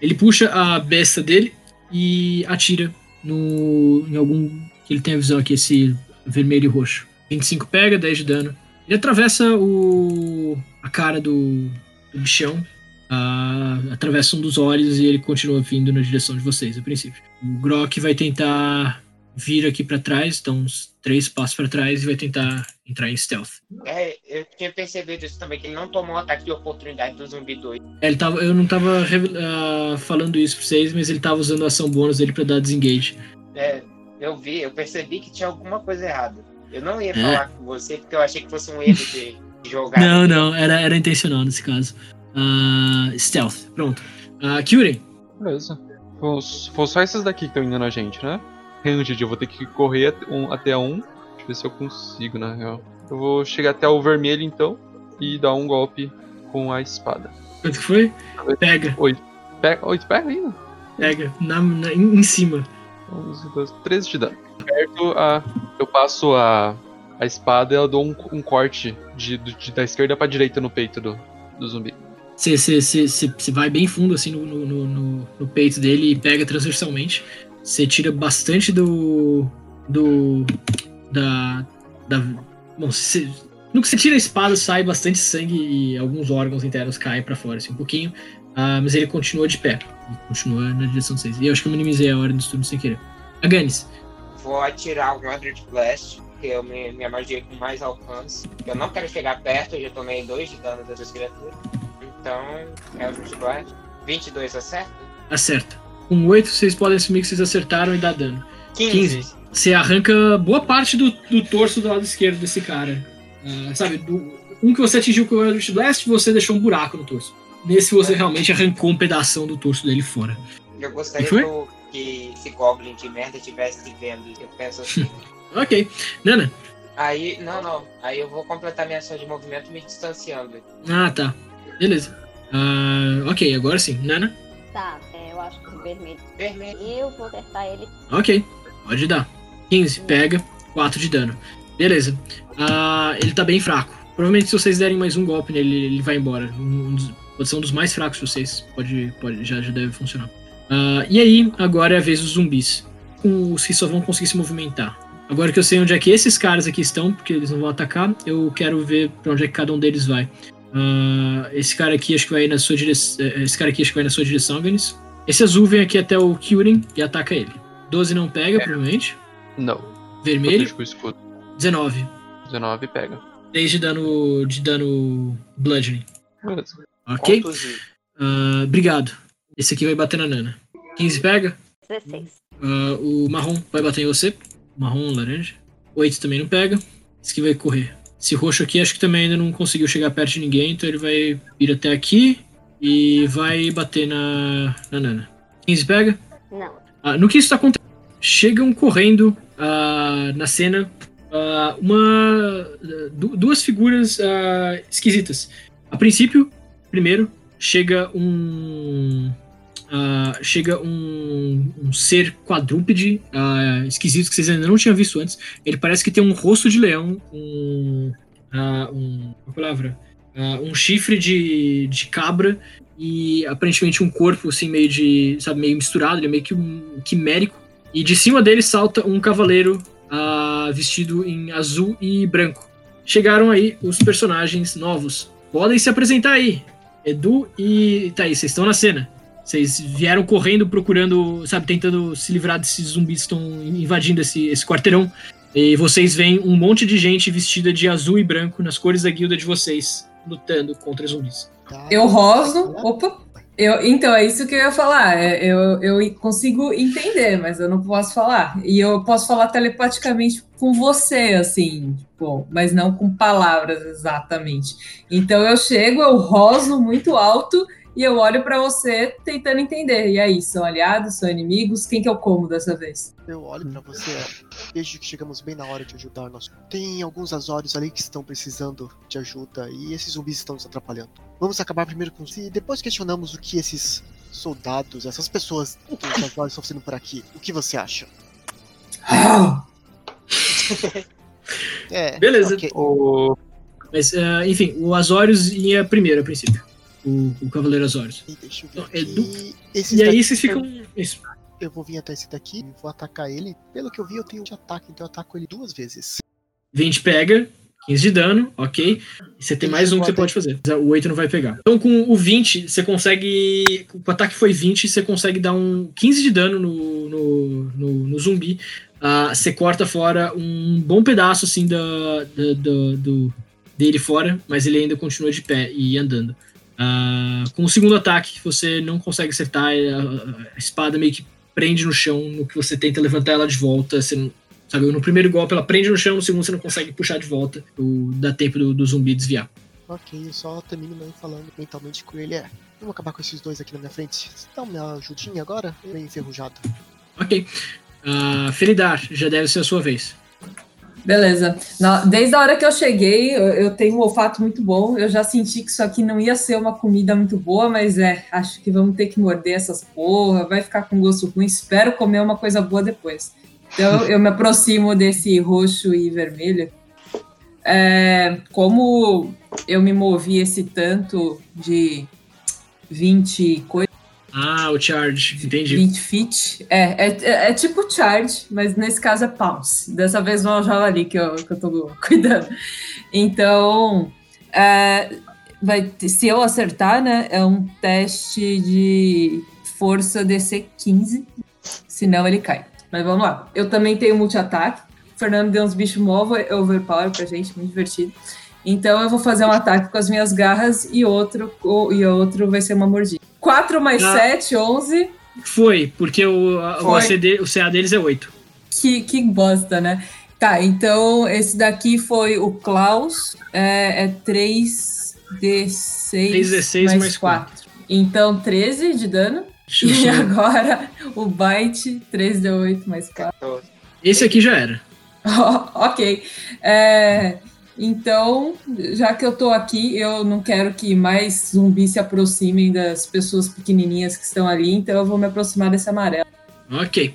Ele puxa a besta dele e atira no, em algum. que ele tem a visão aqui, esse vermelho e roxo. 25 pega, 10 de dano. Ele atravessa o. a cara do, do bichão. ah, atravessa um dos olhos e ele continua vindo na direção de vocês, a princípio. O Grok vai tentar vir aqui pra trás, então uns três passos pra trás e vai tentar entrar em stealth. É, eu tinha percebido isso também, que ele não tomou ataque de oportunidade do zumbi 2. É, ele tava, eu não tava ah, falando isso pra vocês, mas ele tava usando a ação bônus dele pra dar desengage. É, eu vi, eu percebi que tinha alguma coisa errada. Eu não ia É. falar com você porque eu achei que fosse um erro de de jogar. Não, não, era, era intencional nesse caso. Ah, stealth, pronto. Uh, Beleza. Foram foram só esses daqui que estão indo na gente, né? Ranged, eu vou ter que correr até um, até um. Deixa eu ver se eu consigo, na real. Eu vou chegar até o vermelho então e dar um golpe com a espada. quanto que foi? Pega, Pega, oito, pega ainda? pega, na, na- em, em cima. 11, 12, 13 de dano. Perto, a, eu passo a, a espada e eu dou um, um corte de, do- de- da esquerda pra direita no peito do, do zumbi. Você- vai bem fundo assim no, no, no- no- peito dele e pega transversalmente. Você tira bastante do. do. da. da bom, você- no que você tira a espada sai bastante sangue e alguns órgãos internos caem pra fora, assim, um pouquinho. Ah, mas ele continua de pé. Ele continua na direção de vocês. E eu acho que eu minimizei a hora dos turnos sem querer. Aganis, vou atirar o Eldritch Blast, que é minha, minha magia com mais alcance. Eu não quero chegar perto, eu já tomei 2 de dano dessas criaturas. Então, Eldritch Blast. 22 acerta? Acerta. Com 8, vocês podem assumir que vocês acertaram e dá dano. 15. 15. Você arranca boa parte do, do torso do lado esquerdo desse cara. Ah, sabe, do- um que você atingiu com o Eldritch Blast, você deixou um buraco no torso. Nesse você realmente arrancou um pedação do torso dele fora. Eu gostaria o- que esse Goblin de merda estivesse vendo. Eu penso assim. Ok. Nana. Aí, não, não. Aí eu vou completar minha ação de movimento me distanciando. Ah, tá. Beleza. Ah, ok, agora sim. Nana. Tá, é, eu acho que o vermelho. Vermelho. Eu vou acertar ele. Ok. Pode dar. 15. Pega. 4 de dano. Beleza. Ah, ele tá bem fraco. Provavelmente se vocês derem mais um golpe nele, ele vai embora. Um dos, pode ser um dos mais fracos de vocês. Pode, pode, já, já deve funcionar. Ah, e aí, agora é a vez dos zumbis. Os que só vão conseguir se movimentar. Agora que eu sei onde é que esses caras aqui estão, porque eles não vão atacar, eu quero ver pra onde é que cada um deles vai. Ah, esse cara aqui acho que vai na sua direção. Esse cara aqui acho que vai na sua direção, Ganis. Esse azul vem aqui até o Kyurem e ataca ele. 12 não pega, provavelmente. Não. Vermelho, com o escudo. 19. 19 pega. 3 de dano. de dano bludgeoning. Beleza. Ok? Ah, obrigado. Esse aqui vai bater na Nana. 15 pega. 16. Ah, o marrom vai bater em você. Marrom, laranja. 8 também não pega. Esse aqui vai correr. Esse roxo aqui acho que também ainda não conseguiu chegar perto de ninguém, então ele vai ir até aqui e vai bater na, na Nana. 15 pega. Não. Ah, no que isso está acontecendo, chegam correndo ah, na cena ah, uma du- duas figuras ah, esquisitas. A princípio, primeiro chega um ah, chega um, um ser quadrúpede ah, esquisito que vocês ainda não tinham visto antes. Ele parece que tem um rosto de leão, um, ah, um qual a palavra, um chifre de, de cabra e aparentemente um corpo assim meio de, sabe, meio misturado, ele é meio que um quimérico. E de cima dele salta um cavaleiro ah, vestido em azul e branco. Chegaram aí os personagens novos. Podem se apresentar aí. Edu e Thaís, vocês estão na cena. Vocês vieram correndo procurando, sabe, tentando se livrar desses zumbis que estão invadindo esse, esse quarteirão. E vocês veem um monte de gente vestida de azul e branco nas cores da guilda de vocês, lutando contra zumbis. Eu roso. Opa! Eu, então, é isso que eu ia falar. É, Eu, eu consigo entender, mas eu não posso falar. E eu posso falar telepaticamente com você, assim, tipo, mas não com palavras exatamente. Então eu chego, eu roso muito alto e eu olho pra você tentando entender. E aí, são aliados, são inimigos? Quem que eu como dessa vez? Eu olho pra você, vejo que chegamos bem na hora de ajudar nosso. Tem alguns azórios ali que estão precisando de ajuda e esses zumbis estão nos atrapalhando. Vamos acabar primeiro com e depois questionamos o que esses soldados, essas pessoas que os azórios estão fazendo por aqui. O que você acha? É. Beleza. ok. O... Mas, ah, enfim, o Azorius ia primeiro, a princípio. O, o Cavaleiro Azorius. E deixa eu ver Não, é. Esses E aí vocês ficam. Eu vou vir até esse daqui e vou atacar ele. Pelo que eu vi, eu tenho de ataque, então eu ataco ele duas vezes. 20 pega, 15 de dano, ok. Você tem mais um que você pode fazer. O 8 não vai pegar. Então com o 20, você consegue. O ataque foi 20, você consegue dar um 15 de dano no, no, no, no zumbi. Ah, você corta fora um bom pedaço assim da, da- do, do- dele fora, mas ele ainda continua de pé e andando. Ah, com o segundo ataque, você não consegue acertar, a, a espada meio que prende no chão no que você tenta levantar ela de volta. Você não, Sabe, no primeiro golpe ela prende no chão, no segundo você não consegue puxar de volta. Dá tempo do, do zumbi desviar. Ok, eu só termino né, falando mentalmente com ele. É, vamos acabar com esses dois aqui na minha frente. Você dá uma ajudinha agora? Bem enferrujado. Ok. Uh, Felidar, já deve ser a sua vez. Beleza. Desde a hora que eu cheguei, eu, eu tenho um olfato muito bom. Eu já senti que isso aqui não ia ser uma comida muito boa, mas é, acho que vamos ter que morder essas porra, vai ficar com gosto ruim. Espero comer uma coisa boa depois. Então eu me aproximo desse roxo e vermelho. É, como eu me movi esse tanto de 20 coisas. Ah, o charge, entendi. 20 feet. É, é, é, é tipo charge, mas nesse caso é pounce. Dessa vez não é o javali que eu, que eu tô cuidando. Então, é, vai, se eu acertar, né, é um teste de força DC 15, senão ele cai. Mas vamos lá. Eu também tenho multi-ataque. O Fernando deu uns bichos mó over- overpower pra gente, muito divertido. Então eu vou fazer um ataque com as minhas garras e outro, e outro vai ser uma mordida. 4 mais Ah. 7, 11. Foi, porque o, a- o, Foi. ACD, o CA deles é 8. Que, que bosta, né? Tá, então esse daqui foi o Klaus. É, é 3d6 3d6 mais, mais 4. Então 13 de dano. Eu E agora o Bite 3d8 mais 4. Esse aqui já era. ok. É, então, já que eu tô aqui, eu não quero que mais zumbis se aproximem das pessoas pequenininhas que estão ali, então eu vou me aproximar desse amarelo. Ok.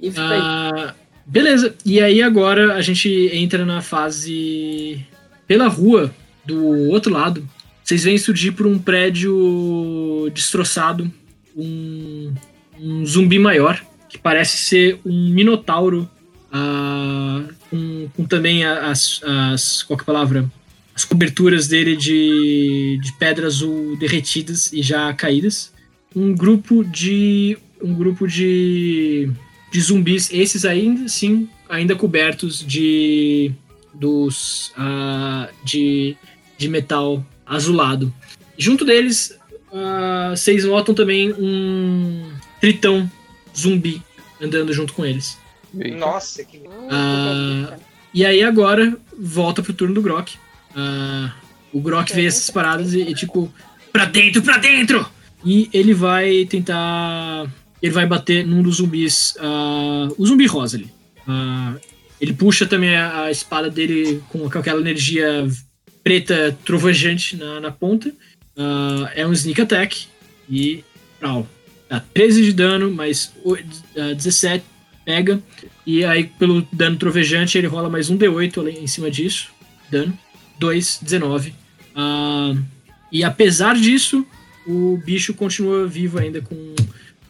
E fica aí. Ah, beleza. E aí agora a gente entra na fase pela rua do outro lado. Vocês veem surgir por um prédio destroçado um, um zumbi maior que parece ser um minotauro ah, com, com também as, as qual que é a palavra as coberturas dele de, de pedra azul derretidas e já caídas um grupo de um grupo de de zumbis, esses ainda sim, ainda cobertos de dos ah, de, de metal azulado. Junto deles, ah, vocês notam também um tritão zumbi andando junto com eles. Eita. Nossa, que. Ah. E aí agora volta pro turno do Grok. Ah, o Grok vê essas paradas e, e, tipo, pra dentro, pra dentro! E ele vai tentar. Ele vai bater num dos zumbis. ah, o zumbi rosa ali. Ah, ele puxa também a, a espada dele com, com aquela energia preta trovejante na, na ponta. Ah, é um sneak attack. E. Prau. Dá 13 de dano, mais o- ah, 17 pega. E aí, pelo dano trovejante, ele rola mais um D8 além- em cima disso. Dano. 2, 19. Ah, e apesar disso, o bicho continua vivo ainda com.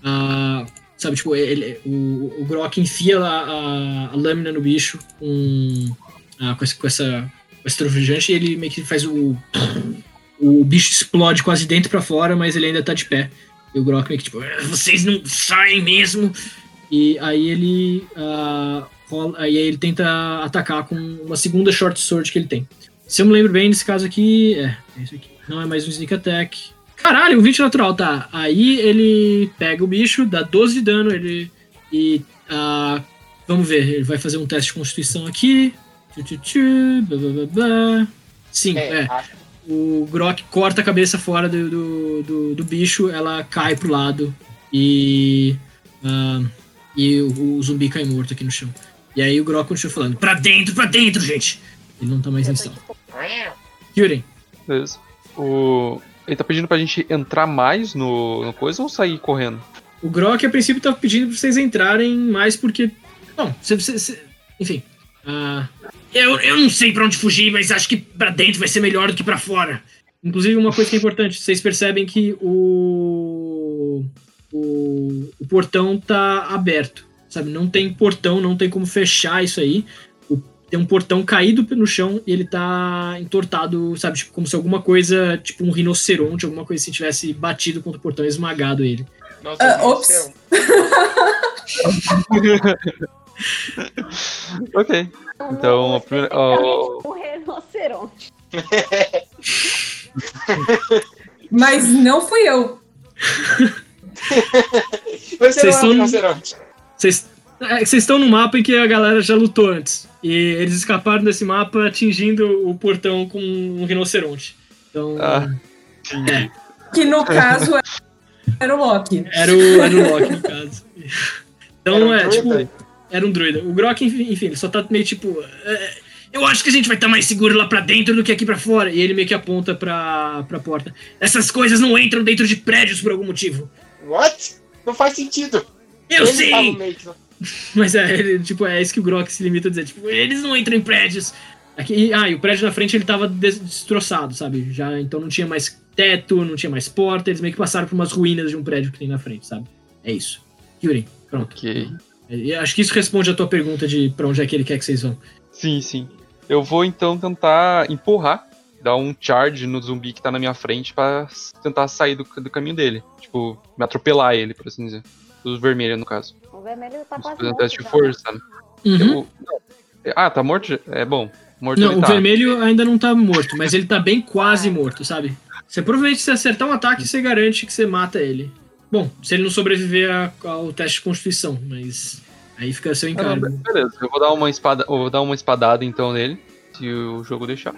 ah, sabe, tipo, ele, o, o Grok enfia a, a- a lâmina no bicho com, ah, com, esse- com essa, com esse trovejante e ele meio que faz o. O bicho explode quase dentro pra fora, mas ele ainda tá de pé. E o Grok meio que tipo, "Ah, vocês não saem mesmo. E aí ele. ah, rola- aí ele tenta atacar com uma segunda short sword que ele tem. Se eu me lembro bem, nesse caso aqui. É, é isso aqui. Não é mais um sneak attack. Caralho, um 20 natural, tá. Aí ele pega o bicho, dá 12 de dano, ele. E. ah, vamos ver, ele vai fazer um teste de constituição aqui. Tchu, tchu, tchu, blá, blá, blá. Sim, É, é. O Grok corta a cabeça fora do, do, do, do bicho, ela cai pro lado e. ah, e o, o zumbi cai morto aqui no chão. E aí o Grok continua falando: Pra dentro, pra dentro, gente! Ele não tá mais em tipo, Kyuren, Beleza. O... Ele tá pedindo pra gente entrar mais no, no coisa ou sair correndo? o Grok a princípio tá pedindo pra vocês entrarem mais porque. Bom, você. você- você- enfim. ah, eu, eu não sei pra onde fugir, mas acho que pra dentro vai ser melhor do que pra fora. Inclusive, uma coisa que é importante: vocês percebem que o. O, o portão tá aberto. Sabe? Não tem portão, não tem como fechar isso aí. O- tem um portão caído no chão e ele tá entortado, sabe? Tipo, como se alguma coisa, tipo um rinoceronte, alguma coisa assim, tivesse batido contra o portão e esmagado ele. Nossa, do ops. céu. ok. Então, a primeira- ó, O rinoceronte. Mas não fui eu. Vocês é estão- rinoceronte. Vocês é, vocês estão no mapa em que a galera já lutou antes. E eles escaparam desse mapa atingindo o portão com um rinoceronte. Então, Ah. entendi. Que no caso era o Loki. era, o, era o Loki, no caso. Então, Era um é, druida? tipo, era um druida. O Grok, enfim, enfim, ele só tá meio tipo. é, eu acho que a gente vai estar mais seguro lá pra dentro do que aqui pra fora. E ele meio que aponta pra, pra porta. Essas coisas não entram dentro de prédios por algum motivo. What? Não faz sentido. Eu Ele sei! tava meio que- Mas é, ele, tipo, é isso que o Grok se limita a dizer. Tipo, eles não entram em prédios. Aqui, ah, e o prédio na frente ele tava des- destroçado, sabe? Já, então não tinha mais teto, não tinha mais porta. Eles meio que passaram por umas ruínas de um prédio que tem na frente, sabe? É isso. Yuri, pronto. Ok. E acho que isso responde a tua pergunta de pra onde é que ele quer que vocês vão. Sim, sim. Eu vou então tentar empurrar, dar um charge no zumbi que tá na minha frente pra s- tentar sair do, do caminho dele. Tipo, me atropelar ele, por assim dizer. Os vermelhos, no caso. O vermelho tá quase Fazendo morto teste de já. força, né? Uhum. Eu- Ah, tá morto? É bom. Morto Não, ele o tá. vermelho ainda não tá morto, mas ele tá bem quase morto, sabe? Você provavelmente se acertar um ataque, você garante que você mata ele. Bom, se ele não sobreviver a- ao teste de constituição, mas aí fica seu Ah, encargo. beleza, eu vou dar uma espada, eu vou dar uma espadada então nele, se o jogo deixar.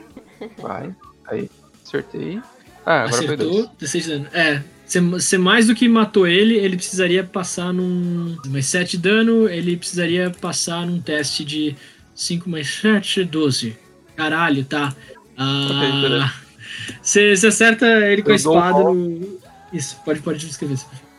Vai, aí, acertei. Ah, agora foi dois. Acertou, 16 de dano. É, você- mais do que matou ele, ele precisaria passar num. Mais 7 de dano, ele precisaria passar num teste de 5 mais 7, 12. Caralho, tá. Ah, você você acerta ele com a Eu um espada golpe. no. Isso, pode, pode escrever.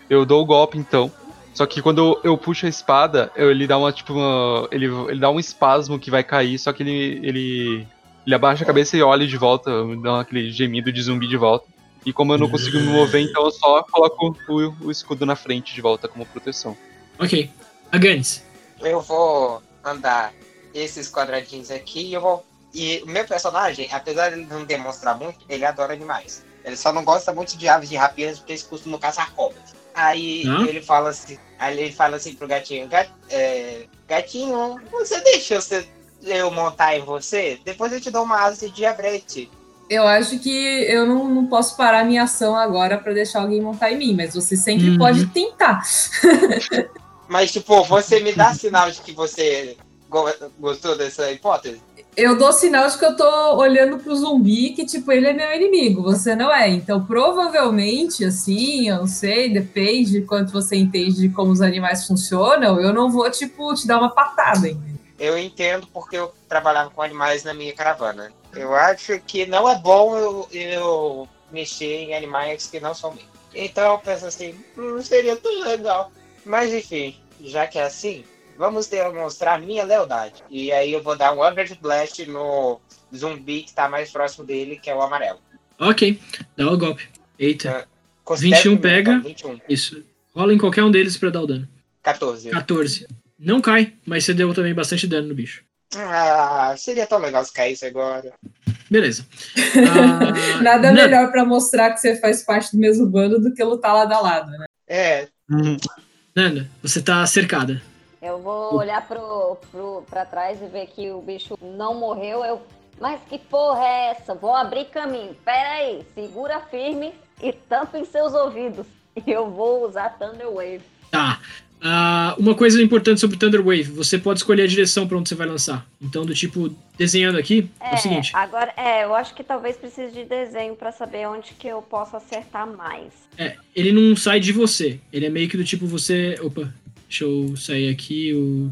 Eu dou o golpe então. Só que quando eu, eu puxo a espada, eu- ele dá uma, tipo, uma, ele, ele dá um espasmo que vai cair, só que ele, ele, ele abaixa a cabeça e olha de volta, dá aquele gemido de zumbi de volta. E como eu não consigo me mover, então eu só coloco o, o escudo na frente de volta como proteção. Ok. Aganis. Eu vou andar esses quadradinhos aqui e eu vou. E o meu personagem, apesar de ele não demonstrar muito, ele adora animais. Ele só não gosta muito de aves de rapinas porque eles costumam caçar cobras. Aí Hã? ele fala assim, aí ele fala assim pro gatinho, "Ga- é, gatinho, você deixa você- eu montar em você? Depois eu te dou uma asa de diabrete. Eu acho que eu não, não posso parar minha ação agora pra deixar alguém montar em mim, mas você sempre Uhum. pode tentar. Mas, tipo, você me dá sinal de que você go- gostou dessa hipótese? Eu dou sinal de que eu tô olhando pro zumbi, que, tipo, ele é meu inimigo, você não é. Então, provavelmente, assim, eu não sei, depende de quanto você entende de como os animais funcionam, eu não vou, tipo, te dar uma patada, hein? Eu entendo porque eu trabalhava com animais na minha caravana. Eu acho que não é bom eu, eu mexer em animais que não são meus. Então eu penso assim, "Hum, não seria tão legal. Mas enfim, já que é assim, vamos demonstrar minha lealdade. E aí eu vou dar um Under Blast no zumbi que tá mais próximo dele, que é o amarelo. Ok. Dá o golpe. Eita. Considera 21 comigo, pega. então, 21. Isso. Rola em qualquer um deles pra dar o dano. 14. 14. Não cai, mas você deu também bastante dano no bicho. Ah, seria tão legal se caísse agora. Beleza. Ah, Nada melhor pra mostrar que você faz parte do mesmo bando do que lutar lado a lado, né? É, Nanda, você tá cercada. Eu vou olhar pro, pro, pra trás e ver que o bicho não morreu. Eu. Mas que porra é essa? Vou abrir caminho. Pera aí, segura firme e tampa em seus ouvidos. E eu vou usar Thunder Wave. Tá. Ah, uma coisa importante sobre Thunder Wave, você pode escolher a direção pra onde você vai lançar. Então, do tipo, desenhando aqui, é, o seguinte. agora, é, eu acho que talvez precise de desenho pra saber onde que eu posso acertar mais. É, ele não sai de você. Ele é meio que do tipo você. Opa, deixa eu sair aqui. O...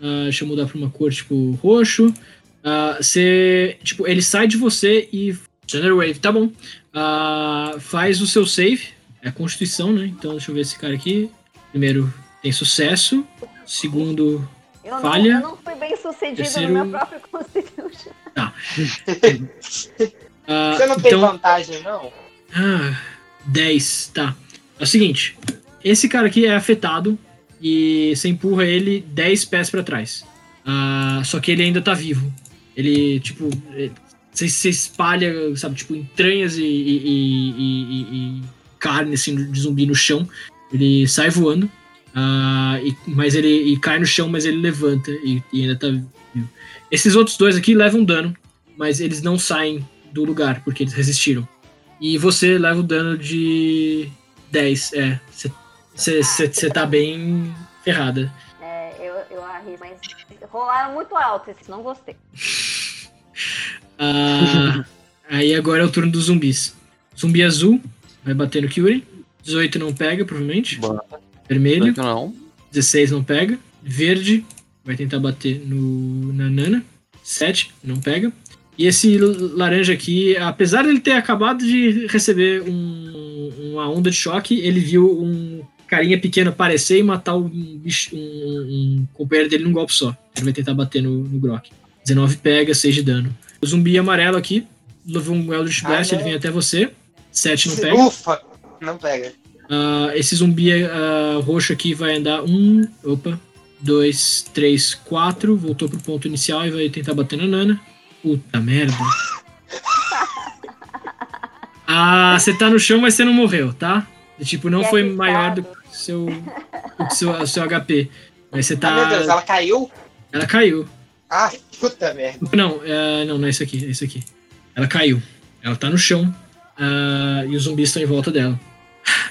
Ah, deixa eu mudar pra uma cor tipo roxo. Ah, você. Tipo, ele sai de você e. Thunder Wave, tá bom. Ah, faz o seu save. É a Constituição, né? Então deixa eu ver esse cara aqui. Primeiro, tem sucesso. Segundo. Eu, Falha. Não, eu não fui bem sucedido Terceiro- no meu próprio Constitution. ah, você não tem então, vantagem, não? Ah, 10, tá. É o seguinte, esse cara aqui é afetado e você empurra ele 10 pés pra trás. Ah, só que ele ainda tá vivo. Ele, tipo, é, você, você espalha, sabe, tipo, entranhas e- e- e- e carne, assim, de zumbi no chão. Ele sai voando, ah, e, mas ele e cai no chão, mas ele levanta e, e ainda tá vivo. Esses outros dois aqui levam dano, mas eles não saem do lugar, porque eles resistiram. E você leva o dano de 10. É, você tá bem ferrada. É, eu, eu arrisco, mas rolaram muito alto, esse não gostei. Ah, aí agora é o turno dos zumbis. Zumbi azul vai bater no Kyuri. 18 não pega, provavelmente. Bora. Vermelho, Não. 16 não pega. Verde vai tentar bater no, na Nana. 7 não pega. E esse laranja aqui, apesar dele ter acabado de receber um- uma onda de choque, ele viu um carinha pequeno aparecer e matar um, bicho- um- um companheiro dele num golpe só. Ele vai tentar bater no, no Grok. 19 pega, 6 de dano. O zumbi amarelo aqui levou um Eldritch Ah, Blast, não. ele vem até você. 7 não pega. Ufa! Não pega. Ah, esse zumbi ah, roxo aqui vai andar um. Opa. Dois, três, quatro. Voltou pro ponto inicial e vai tentar bater na Nana. Puta merda. Ah, você tá no chão, mas você não morreu, tá? E, tipo, não Que foi arriscado. maior do que o seu, do que o seu, o seu HP. Mas você Ah, meu Deus, tá. ela caiu? Ela caiu. Ah, puta merda. Não, é, não, não é isso aqui, é isso aqui. Ela caiu. Ela tá no chão. ah, e os zumbis estão em volta dela.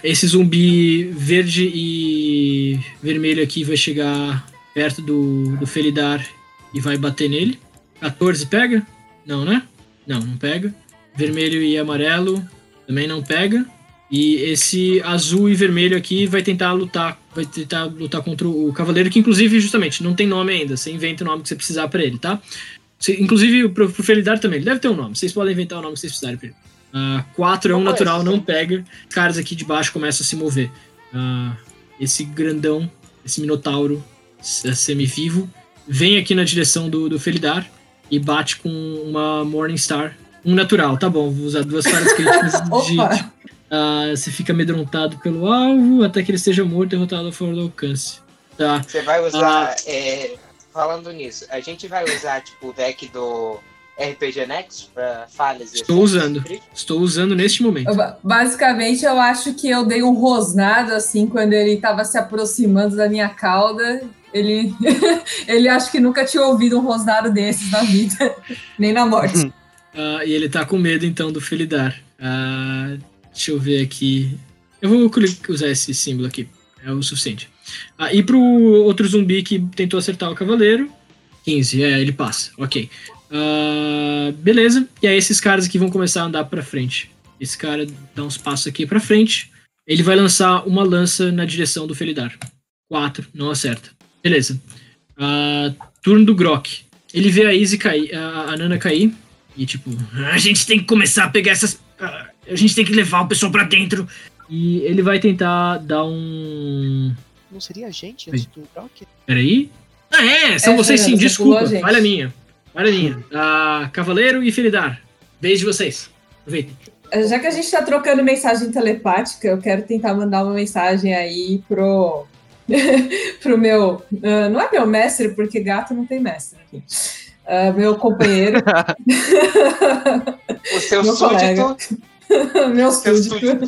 Esse zumbi verde e vermelho aqui vai chegar perto do, do Felidar e vai bater nele. 14 pega? Não, né? Não, não pega. Vermelho e amarelo também não pega. E esse azul e vermelho aqui vai tentar lutar, vai tentar lutar contra o cavaleiro, que inclusive, justamente, não tem nome ainda. Você inventa o nome que você precisar pra ele, tá? Você- inclusive, pro, pro Felidar também, ele deve ter um nome. Vocês podem inventar o nome que vocês precisarem pra ele. Ah, quatro é um natural, não pega. Caras aqui de baixo começam a se mover. Ah, esse grandão, esse minotauro se- semivivo, vem aqui na direção do, do Felidar e bate com uma Morningstar. Um natural, tá bom, vou usar duas falhas críticas de, ah, você fica amedrontado pelo alvo até que ele esteja morto, derrotado fora do alcance. Tá. Você vai usar. É, falando nisso, a gente vai usar, tipo, o deck do RPG Next pra falhas Estou usando. Estou usando neste momento. Eu- Basicamente, eu acho que eu dei um rosnado assim quando ele tava se aproximando da minha cauda. Ele, ele acho que nunca tinha ouvido um rosnado desses na vida, nem na morte. Ah, e ele tá com medo então do Felidar. Ah, deixa eu ver aqui. Eu vou usar esse símbolo aqui. É o suficiente. Ah, e pro outro zumbi que tentou acertar o cavaleiro. 15, é, ele passa. Ok. Ah, beleza. E aí esses caras aqui vão começar a andar pra frente. Esse cara dá uns passos aqui pra frente. Ele vai lançar uma lança na direção do Felidar. 4, não acerta. Beleza. Ah, turno do Grok. Ele vê a Izzy cair, a, a Nana cair. E tipo, a gente tem que começar a pegar essas. ah, A gente tem que levar o pessoal pra dentro. E ele vai tentar dar um. Não seria a gente antes do Brock? Peraí. Ah, é, são É, vocês sim, você pulou desculpa. Falha minha. Falha minha. Ah, Cavaleiro e Felidar. Beijo de vocês. Aproveitem. Já que a gente tá trocando mensagem telepática, eu quero tentar mandar uma mensagem aí pro. pro meu. ah, não é meu mestre, porque gato não tem mestre aqui. Ah, meu companheiro. O seu Meu súdito. meu Seu súdito.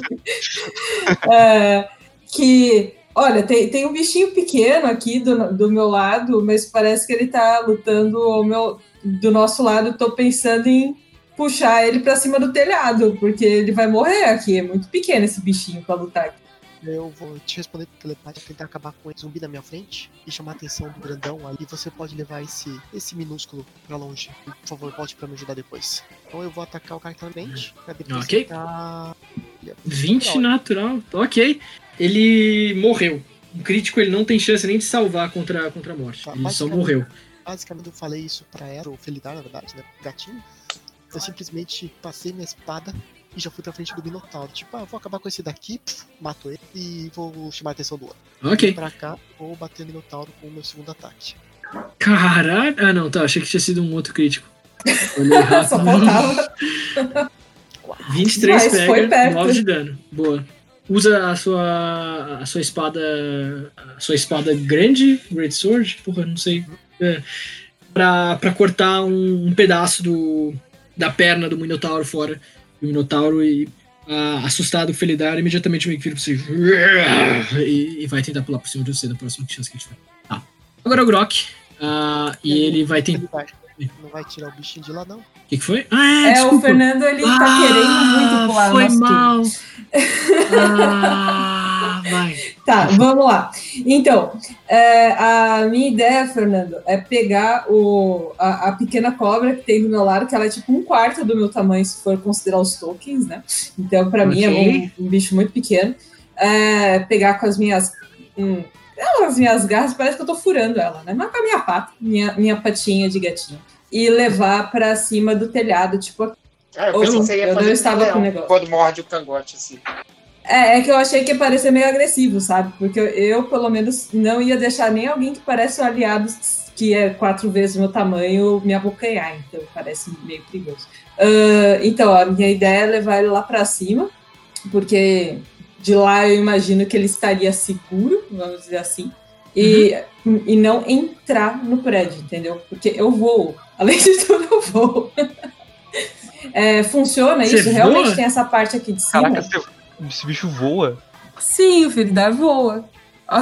É, que, olha, tem, tem um bichinho pequeno aqui do, do meu lado, mas parece que ele tá lutando ao meu, do nosso lado. Tô pensando em puxar ele pra cima do telhado, porque ele vai morrer aqui. É muito pequeno esse bichinho pra lutar aqui. Eu vou te responder por telepática, tentar acabar com esse zumbi na minha frente e chamar a atenção do grandão ali. Você pode levar esse, esse minúsculo pra longe. Por favor, volte pra me ajudar depois. Então eu vou atacar o cara que tá na frente. Pra depois Ok. tentar- 20 natural. Ok. Ele morreu. Um crítico ele não tem chance nem de salvar contra, contra a morte. Ele só morreu. Basicamente eu falei isso pra ela, o Felidar, na verdade, né? o Gatinho. Eu simplesmente passei minha espada e já fui pra frente do Minotauro. Tipo, ah, vou acabar com esse daqui, pff, mato ele e vou chamar a atenção do outro. Ok. Pra cá, vou bater no Minotauro com o meu segundo ataque. Caralho. Ah, não, tá. Achei que tinha sido um outro crítico. Olhei. Só faltava. 23 Mas pega, foi perto. 9 de dano. Boa. Usa a sua a sua espada a sua espada grande, Great Sword, porra, não sei, é, pra, cortar um, um pedaço do, da perna do Minotauro fora. O Minotauro e ah, assustado Felidar imediatamente meio que vira pra você e, e vai tentar pular por cima de você na próxima chance que a tiver. Tá. Agora o Grok. ah, e ele vai tentar. Não vai tirar o bichinho de lá, não. O que, que foi? Ah, é, É, o. Fernando, ele tá querendo muito pular Foi mal. Ah, vai. Tá, vamos lá. Então, é, a minha ideia, Fernando, é pegar o, a, a pequena cobra que tem do meu lado, que ela é tipo um quarto do meu tamanho, se for considerar os tokens, né? Então, pra mim, é um, um bicho muito pequeno. É, pegar com as minhas. Hum, as minhas garras, parece que eu tô furando ela, né? Mas com a minha pata, minha, minha patinha de gatinho. E levar pra cima do telhado, tipo. Ah, eu Ou pensei não, que você ia eu fazer estava com o negócio. Quando morde o cangote, assim. É, é que eu achei que ia parecer meio agressivo, sabe? Porque eu, eu, pelo menos, não ia deixar nem alguém que parece um aliado, que é quatro vezes o meu tamanho, me abocanhar. Então, parece meio perigoso. Ah, então, a minha ideia é levar ele lá pra cima, porque de lá eu imagino que ele estaria seguro, vamos dizer assim. E, e não entrar no prédio, entendeu? Porque eu vou. Além de tudo, eu vou. É, funciona Você isso? Realmente voa? tem essa parte aqui de cima? Caraca, esse, esse bicho voa. Sim, o Feridar voa.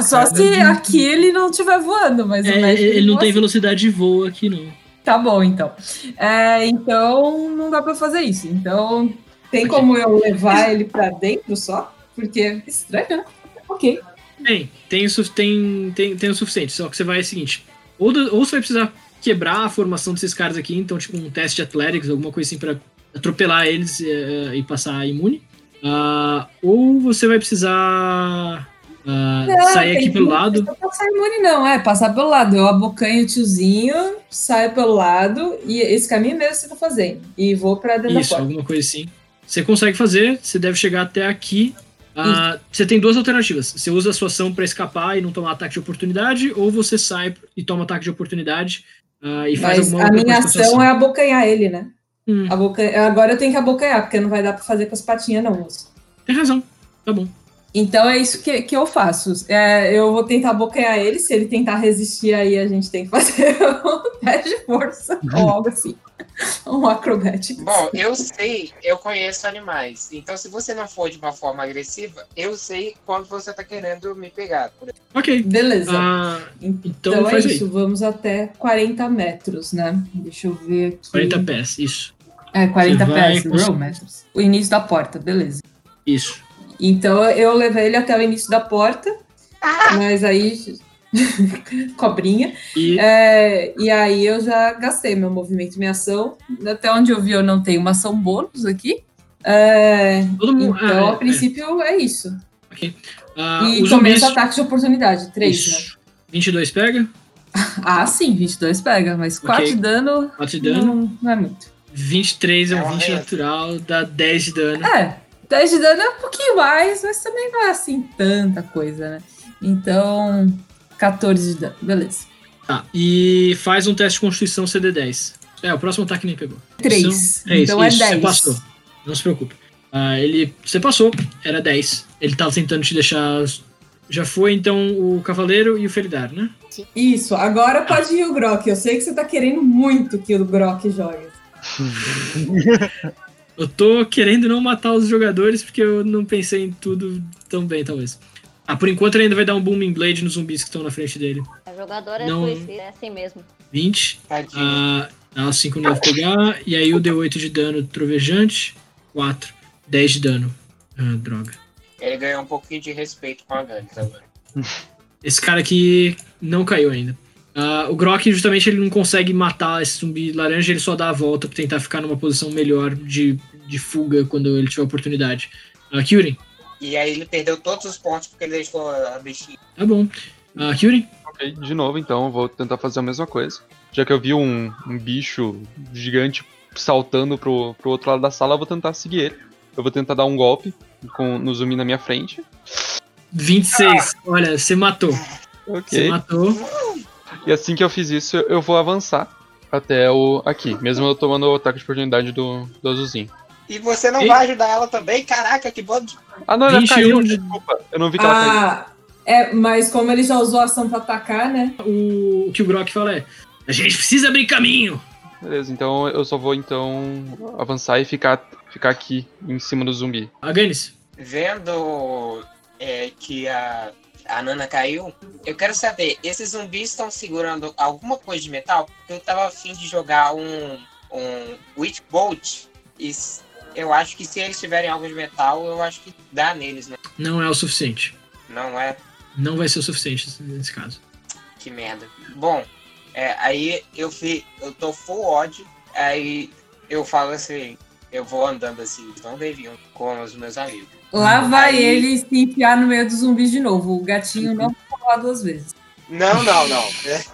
Só se aqui ele não estiver voando, mas É, ele não voa tem velocidade de voo aqui, não. Tá bom, então. É, então não dá pra fazer isso. Então tem como eu levar ele pra dentro só? Porque é estranho, né? Ok. Tem, tem, tem, tem, tem o suficiente. Só que você vai o seguinte: ou, do- ou você vai precisar quebrar a formação desses caras aqui, então, tipo, um teste de athletics, alguma coisa assim, pra atropelar eles eh, e passar imune. Ah, ou você vai precisar ah, Não, sair aqui pelo lado. Não passar imune, não. É passar pelo lado. Eu abocanho o tiozinho, saio pelo lado e esse caminho mesmo você tá fazendo. E vou pra dentro Isso, da porta. alguma coisa assim. Você consegue fazer, você deve chegar até aqui. Ah, você tem duas alternativas. Você usa a sua ação pra escapar e não tomar ataque de oportunidade, ou você sai e toma ataque de oportunidade ah, e faz Mas alguma a minha coisa com a sua ação é abocanhar ele, né? Hum. Agora eu tenho que abocanhar, porque não vai dar pra fazer com as patinhas, não, moço. Tem razão, tá bom. Então é isso que, que eu faço. É, eu vou tentar abocanhar ele. Se ele tentar resistir, aí a gente tem que fazer um teste de força ou algo assim. Um acrobático. Bom, eu sei, eu conheço animais. Então, se você não for de uma forma agressiva, eu sei quando você tá querendo me pegar. Ok. Beleza. Ah, então então é faz aí. isso. Vamos até 40 metros, né? Deixa eu ver aqui. 40 pés, isso. É, 40 Você vai pés. cons- row metros. O início da porta, beleza. Isso. Então eu levei ele até o início da porta. Mas aí. Cobrinha. E É, e aí eu já gastei meu movimento e minha ação. Até onde eu vi, eu não tenho uma ação bônus aqui. É, todo mundo. então, ah, a princípio, é isso. é. Ah, e os zumbis. ataque de oportunidade, 3, né? Isso. 22 pega, Ah, sim, 22 pega, mas 4 Ok. de dano, 4 de dano. Não, não é muito. 23 é É um uma 20 reza. natural, dá 10 de dano. É, 10 de dano é um pouquinho mais, mas também não é assim tanta coisa, né? Então, 14 de dano, beleza. Tá. E faz um teste de constituição CD10. É, o próximo ataque nem pegou. 3, É isso, então é isso, 10. Você passou. Não se preocupe. Ah, ele, você passou, era 10. Ele tava tentando te deixar. Já foi então o Cavaleiro e o Feridar, né? Isso, agora pode ir o Grok. Eu sei que você tá querendo muito que o Grok jogue. Eu tô querendo não matar os jogadores porque eu não pensei em tudo tão bem, talvez. Ah, por enquanto ele ainda vai dar um Booming Blade nos zumbis que estão na frente dele. O jogador é Não. suicida, é assim mesmo. 20. Tadinho. Ah, dá 5 não deve pegar. E aí o D8 de dano trovejante. 4. 10 de dano. Ah, droga. Ele ganhou um pouquinho de respeito com a Gantz agora. Esse cara aqui não caiu ainda. Ah, o Grok, justamente, ele não consegue matar esse zumbi laranja, ele só dá a volta pra tentar ficar numa posição melhor de, de fuga quando ele tiver oportunidade. Uh, Kyurem, E aí ele perdeu todos os pontos porque ele deixou a bichinha. tá bom. Uh, Kyurem, Ok, de novo então, eu vou tentar fazer a mesma coisa. Já que eu vi um, um bicho gigante saltando pro, pro outro lado da sala, eu vou tentar seguir ele. Eu vou tentar dar um golpe com, no zumbi na minha frente. 26. Olha, você matou. Você matou. E assim que eu fiz isso, eu- vou avançar até o aqui, mesmo eu tomando o ataque de oportunidade do, do azulzinho. E você não E- vai ajudar ela também? Caraca, que bando. Ah, não, ela 21 caiu, de- desculpa. Eu não vi que ela caiu. Ah, é, mas como ele já usou a ação pra atacar, né? O, o que o Grok fala é: A gente precisa abrir caminho. Beleza, então eu só vou então avançar e ficar, ficar aqui em cima do zumbi. Aganis, Vendo é, que a, a Nana caiu, eu quero saber, esses zumbis estão segurando alguma coisa de metal? Porque eu tava afim de jogar um, um Witch Bolt. E eu acho que se eles tiverem algo de metal, eu acho que dá neles, né? não é o suficiente. Não é? Não vai ser o suficiente nesse caso. Que merda. Bom, é, aí eu fui, eu tô full odd, aí eu falo assim, eu vou andando assim, tão bem-vindo com os meus amigos. Lá vai Aí- ele se enfiar no meio dos zumbis de novo. O gatinho não vai falar duas vezes. Não, não, não. É,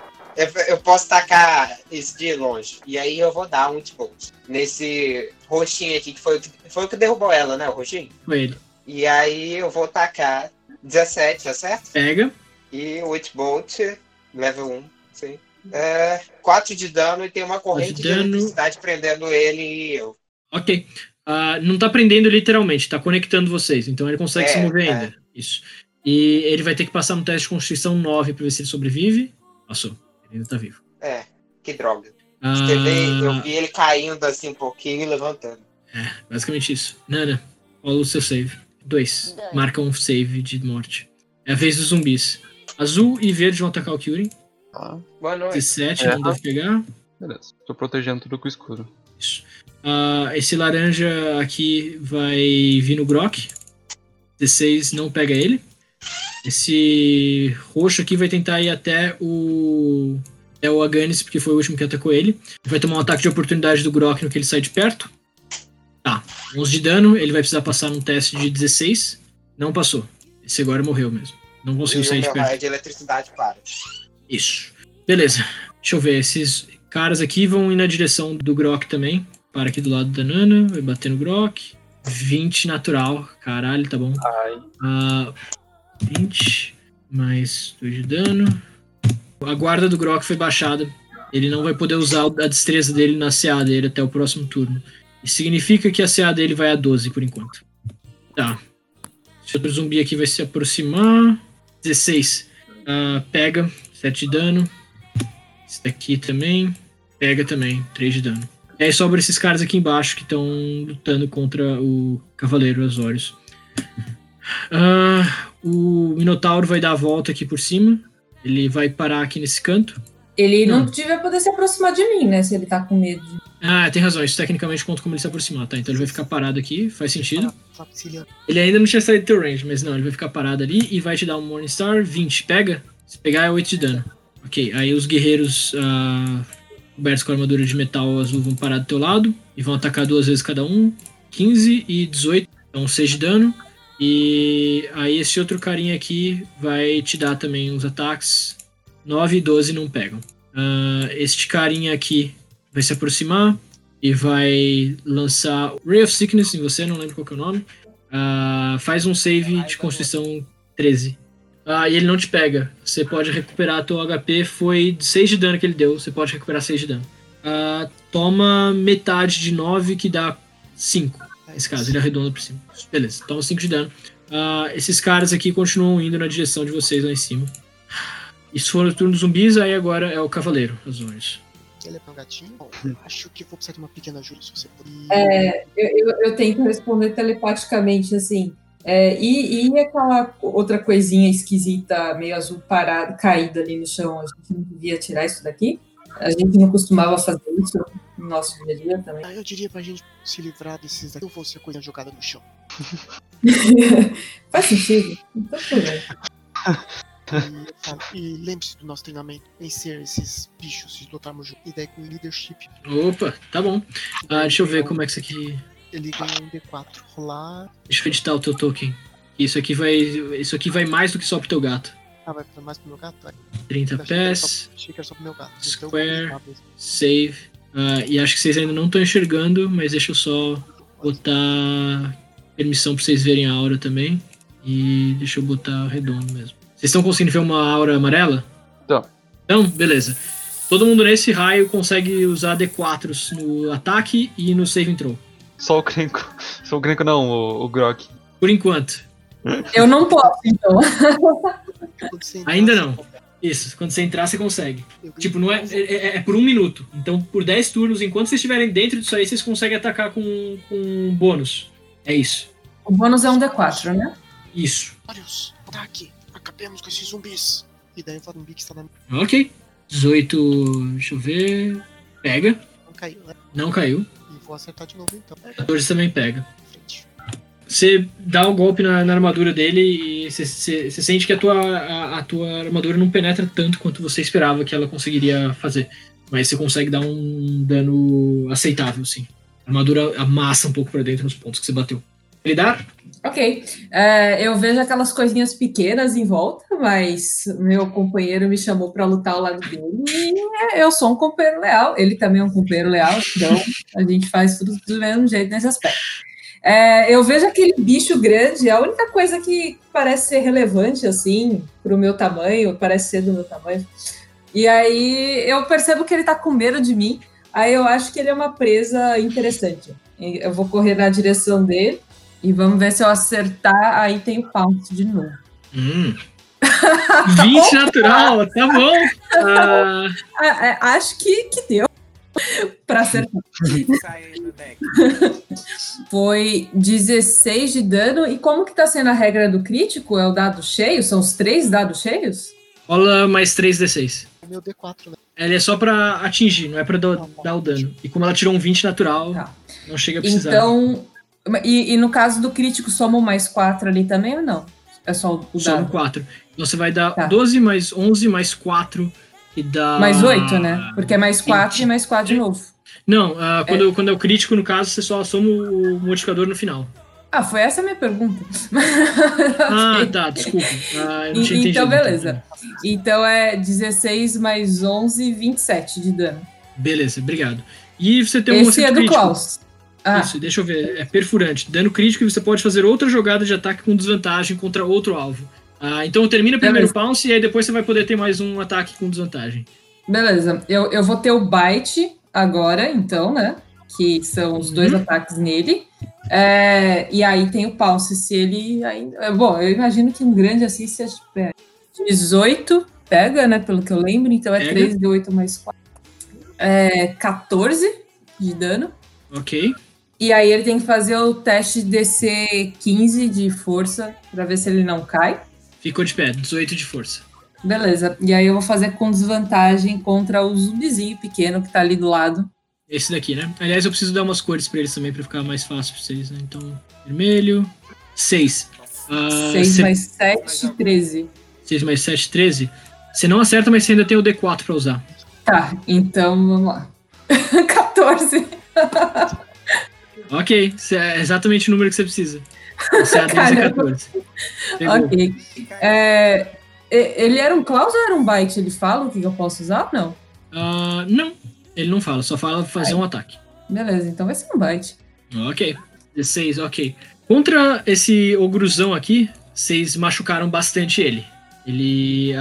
é, eu posso tacar isso de longe. E aí eu vou dar um tipo nesse roxinho aqui, que foi, o que- foi o que derrubou ela, né? O roxinho. Foi ele. E aí eu vou tacar 17, tá certo? Pega. E o Witchbolt, level 1, sim. É, 4 de dano e tem uma corrente de, dano. eletricidade prendendo ele e eu. Ok. Ah, não tá prendendo literalmente, tá conectando vocês. Então ele consegue É, se mover é. ainda. Isso. E ele vai ter que passar no teste de Constituição 9 pra ver se ele sobrevive. Passou. Ele ainda tá vivo. É, que droga. Ah, vê, eu vi ele caindo assim um pouquinho e levantando. Basicamente isso. Nana, rola o seu save. Dois. Dois. Marca um save de morte. É a vez dos zumbis. Azul e verde vão atacar o Kyurem. Tá, Boa noite. 17, É. não deve pegar. beleza. Tô protegendo tudo com o escuro. Isso. Ah, esse laranja aqui vai vir no Grok. 16 não pega ele. Esse roxo aqui vai tentar ir até o. É o Aganis, porque foi o último que atacou ele. Vai tomar um ataque de oportunidade do Grok no que ele sai de perto. Tá. 11 de dano, ele vai precisar passar num teste de 16. Não passou. Esse agora morreu mesmo. Não conseguiu sair de perto. de eletricidade para. Isso. Beleza. Deixa eu ver. Esses caras aqui vão ir na direção do Grok também. Para aqui do lado da Nana. Vai bater no Grok. 20 natural. Caralho, tá bom. Ai. Ah, 20 mais 2 de dano. A guarda do Grok foi baixada. Ele não vai poder usar a destreza dele na CA dele até o próximo turno. Isso significa que a CA dele vai a 12 por enquanto. Tá. Esse outro zumbi aqui vai se aproximar. 16. Ah, pega. 7 de dano. Esse daqui também. Pega também. 3 de dano. E aí sobra esses caras aqui embaixo que estão lutando contra o Cavaleiro Azorius. Ah, o Minotauro vai dar a volta aqui por cima. Ele vai parar aqui nesse canto. Ele não Não. devia poder se aproximar de mim, né? Se ele tá com medo. Ah, tem razão. Isso tecnicamente conta como ele se aproximar, tá? Então ele vai ficar parado aqui. Faz sentido. Fala, Cecília, Ele ainda não tinha saído do teu range, mas não, ele vai ficar parado ali e vai te dar um Morningstar 20. Pega? Se pegar é 8 de dano. Ok, aí os guerreiros ah, cobertos com armadura de metal azul vão parar do teu lado e vão atacar duas vezes cada um. 15 e 18, então 6 de dano. E aí esse outro carinha aqui vai te dar também uns ataques. 9 e 12 não pegam. Ah, este carinha aqui vai se aproximar e vai lançar Ray of Sickness em você, não lembro qual é o nome. Ah, faz um save de Constituição 13. Ah, e ele não te pega. Você pode recuperar teu HP. Foi 6 de dano que ele deu. Você pode recuperar 6 de dano. Ah, toma metade de 9, que dá 5. Nesse caso, ele arredonda por cima. Beleza, toma 5 de dano. Ah, esses caras aqui continuam indo na direção de vocês lá em cima. Isso foi o turno dos zumbis, aí agora é o cavaleiro, as zonas. ele é um gatinho? Acho que vou precisar de uma pequena ajuda se você puder. É, eu, eu, eu tento responder telepaticamente, assim. É, e, e aquela outra coisinha esquisita, meio azul parada, caída ali no chão, a gente não devia tirar isso daqui? A gente não costumava fazer isso no nosso dia a dia também. Ah, eu diria pra gente se livrar desses daqui. Eu vou ser coisa jogada no chão. Faz sentido? Então, bem. E, e lembre-se do nosso treinamento. Vencer esses bichos e lutarmos juntos. E daí com leadership. Opa, tá bom. Ah, deixa eu ver como é que isso aqui. Ele ganha um D4. Rolar. Deixa eu editar o teu token. Isso aqui vai. Isso aqui vai mais do que só pro teu gato. Ah, vai mais pro meu gato? Vai. 30 Eu achei que era pés, Achei que era só pro meu gato. Então, Square. save. Ah, e acho que vocês ainda não estão enxergando, mas deixa eu só botar permissão pra vocês verem a aura também. E deixa eu botar redondo mesmo. Vocês estão conseguindo ver uma aura amarela? Tô. Então, beleza. Todo mundo nesse raio consegue usar D4s no ataque e no save throw. Só o Crenco. Só o Crenco não, o, o Grok. Por enquanto. Eu não posso, então. Ainda não. Isso, quando você entrar, você consegue. Tipo, não é, é, é- é por um minuto. Então, por 10 turnos, enquanto vocês estiverem dentro disso aí, vocês conseguem atacar com, com bônus. É isso. O bônus é um D4, né? Isso. Vários. Ataque. Acabemos com esses zumbis. E daí o zumbi que está na Ok. 18. Deixa eu ver. Pega. não caiu, né? Não caiu. Vou acertar de novo então. É, 14 também pega. Você dá um golpe na, na armadura dele e você, você- você sente que a tua, a, a tua armadura não penetra tanto quanto você esperava que ela conseguiria fazer. Mas você consegue dar um dano aceitável, sim. A armadura amassa um pouco pra dentro nos pontos que você bateu. Lidar? Ok. É, eu vejo aquelas coisinhas pequenas em volta, mas meu companheiro me chamou para lutar ao lado dele e eu sou um companheiro leal. Ele também é um companheiro leal, então a gente faz tudo do mesmo jeito nesse aspecto. É, eu vejo aquele bicho grande, a única coisa que parece ser relevante, assim, pro meu tamanho, parece ser do meu tamanho. E aí eu percebo que ele tá com medo de mim, aí eu acho que ele é uma presa interessante. Eu vou correr na direção dele. E vamos ver se eu acertar, aí tem pounce de novo. Hum. 20 natural, tá bom. É, acho que, que deu. pra acertar. Foi 16 de dano. E como que tá sendo a regra do crítico? É o dado cheio? São os três dados cheios? Rola mais 3d6. É meu D4, né? Ela é só pra atingir, não é pra dar, dar o dano. E como ela tirou um 20 natural, Tá. não chega a precisar. Então. E, e no caso do crítico, soma o mais 4 ali também ou não? É só o, dado? 4. Então você vai dar Tá. 12 mais 11 mais 4 e dá. Mais 8, né? Porque é mais 4 20. e mais 4 de novo. Não, ah, quando, quando é o crítico, no caso, você só soma o modificador no final. Ah, foi essa a minha pergunta. Ah, tá, desculpa. Ah, E- tinha entendido. então, beleza. Então é 16 mais 11, 27 de dano. Beleza, obrigado. E você tem um Esse é do crítico. Klaus. Ah, Isso, deixa eu ver. É perfurante. Dano crítico e você pode fazer outra jogada de ataque com desvantagem contra outro alvo. Ah, então termina o primeiro Beleza. pounce e aí depois você vai poder ter mais um ataque com desvantagem. beleza. Eu, eu vou ter o bite agora, então, né? Que são os dois Uhum. ataques nele. É, e aí tem o pulse, se ele ainda. é, Bom, eu imagino que um grande assim se pega. 18 pega, né? Pelo que eu lembro, então é Pega. 3 de 8 mais 4. É 14 de dano. Ok. E aí ele tem que fazer o teste DC 15 de força pra ver se ele não cai. Ficou de pé, 18 de força. Beleza. E aí eu vou fazer com desvantagem contra o zumbizinho pequeno que tá ali do lado. Esse daqui, né? Aliás, eu preciso dar umas cores pra eles também pra ficar mais fácil pra vocês, né? Então, vermelho. 6. 6 mais 7, 13. 6 mais 7, 13. Você não acerta, mas você ainda tem o D4 pra usar. Tá, então vamos lá. 14. Ok, é exatamente o número que você precisa. Você é a 12 Caramba. 14. Pegou. Ok. É, ele era um Klaus ou era um Byte? Ele fala o que eu posso usar? Não. Ah, não, ele não fala, só fala fazer um ataque. Beleza, então vai ser um Byte. Ok. 16, ok. Contra esse ogruzão aqui, vocês machucaram bastante ele. Ele.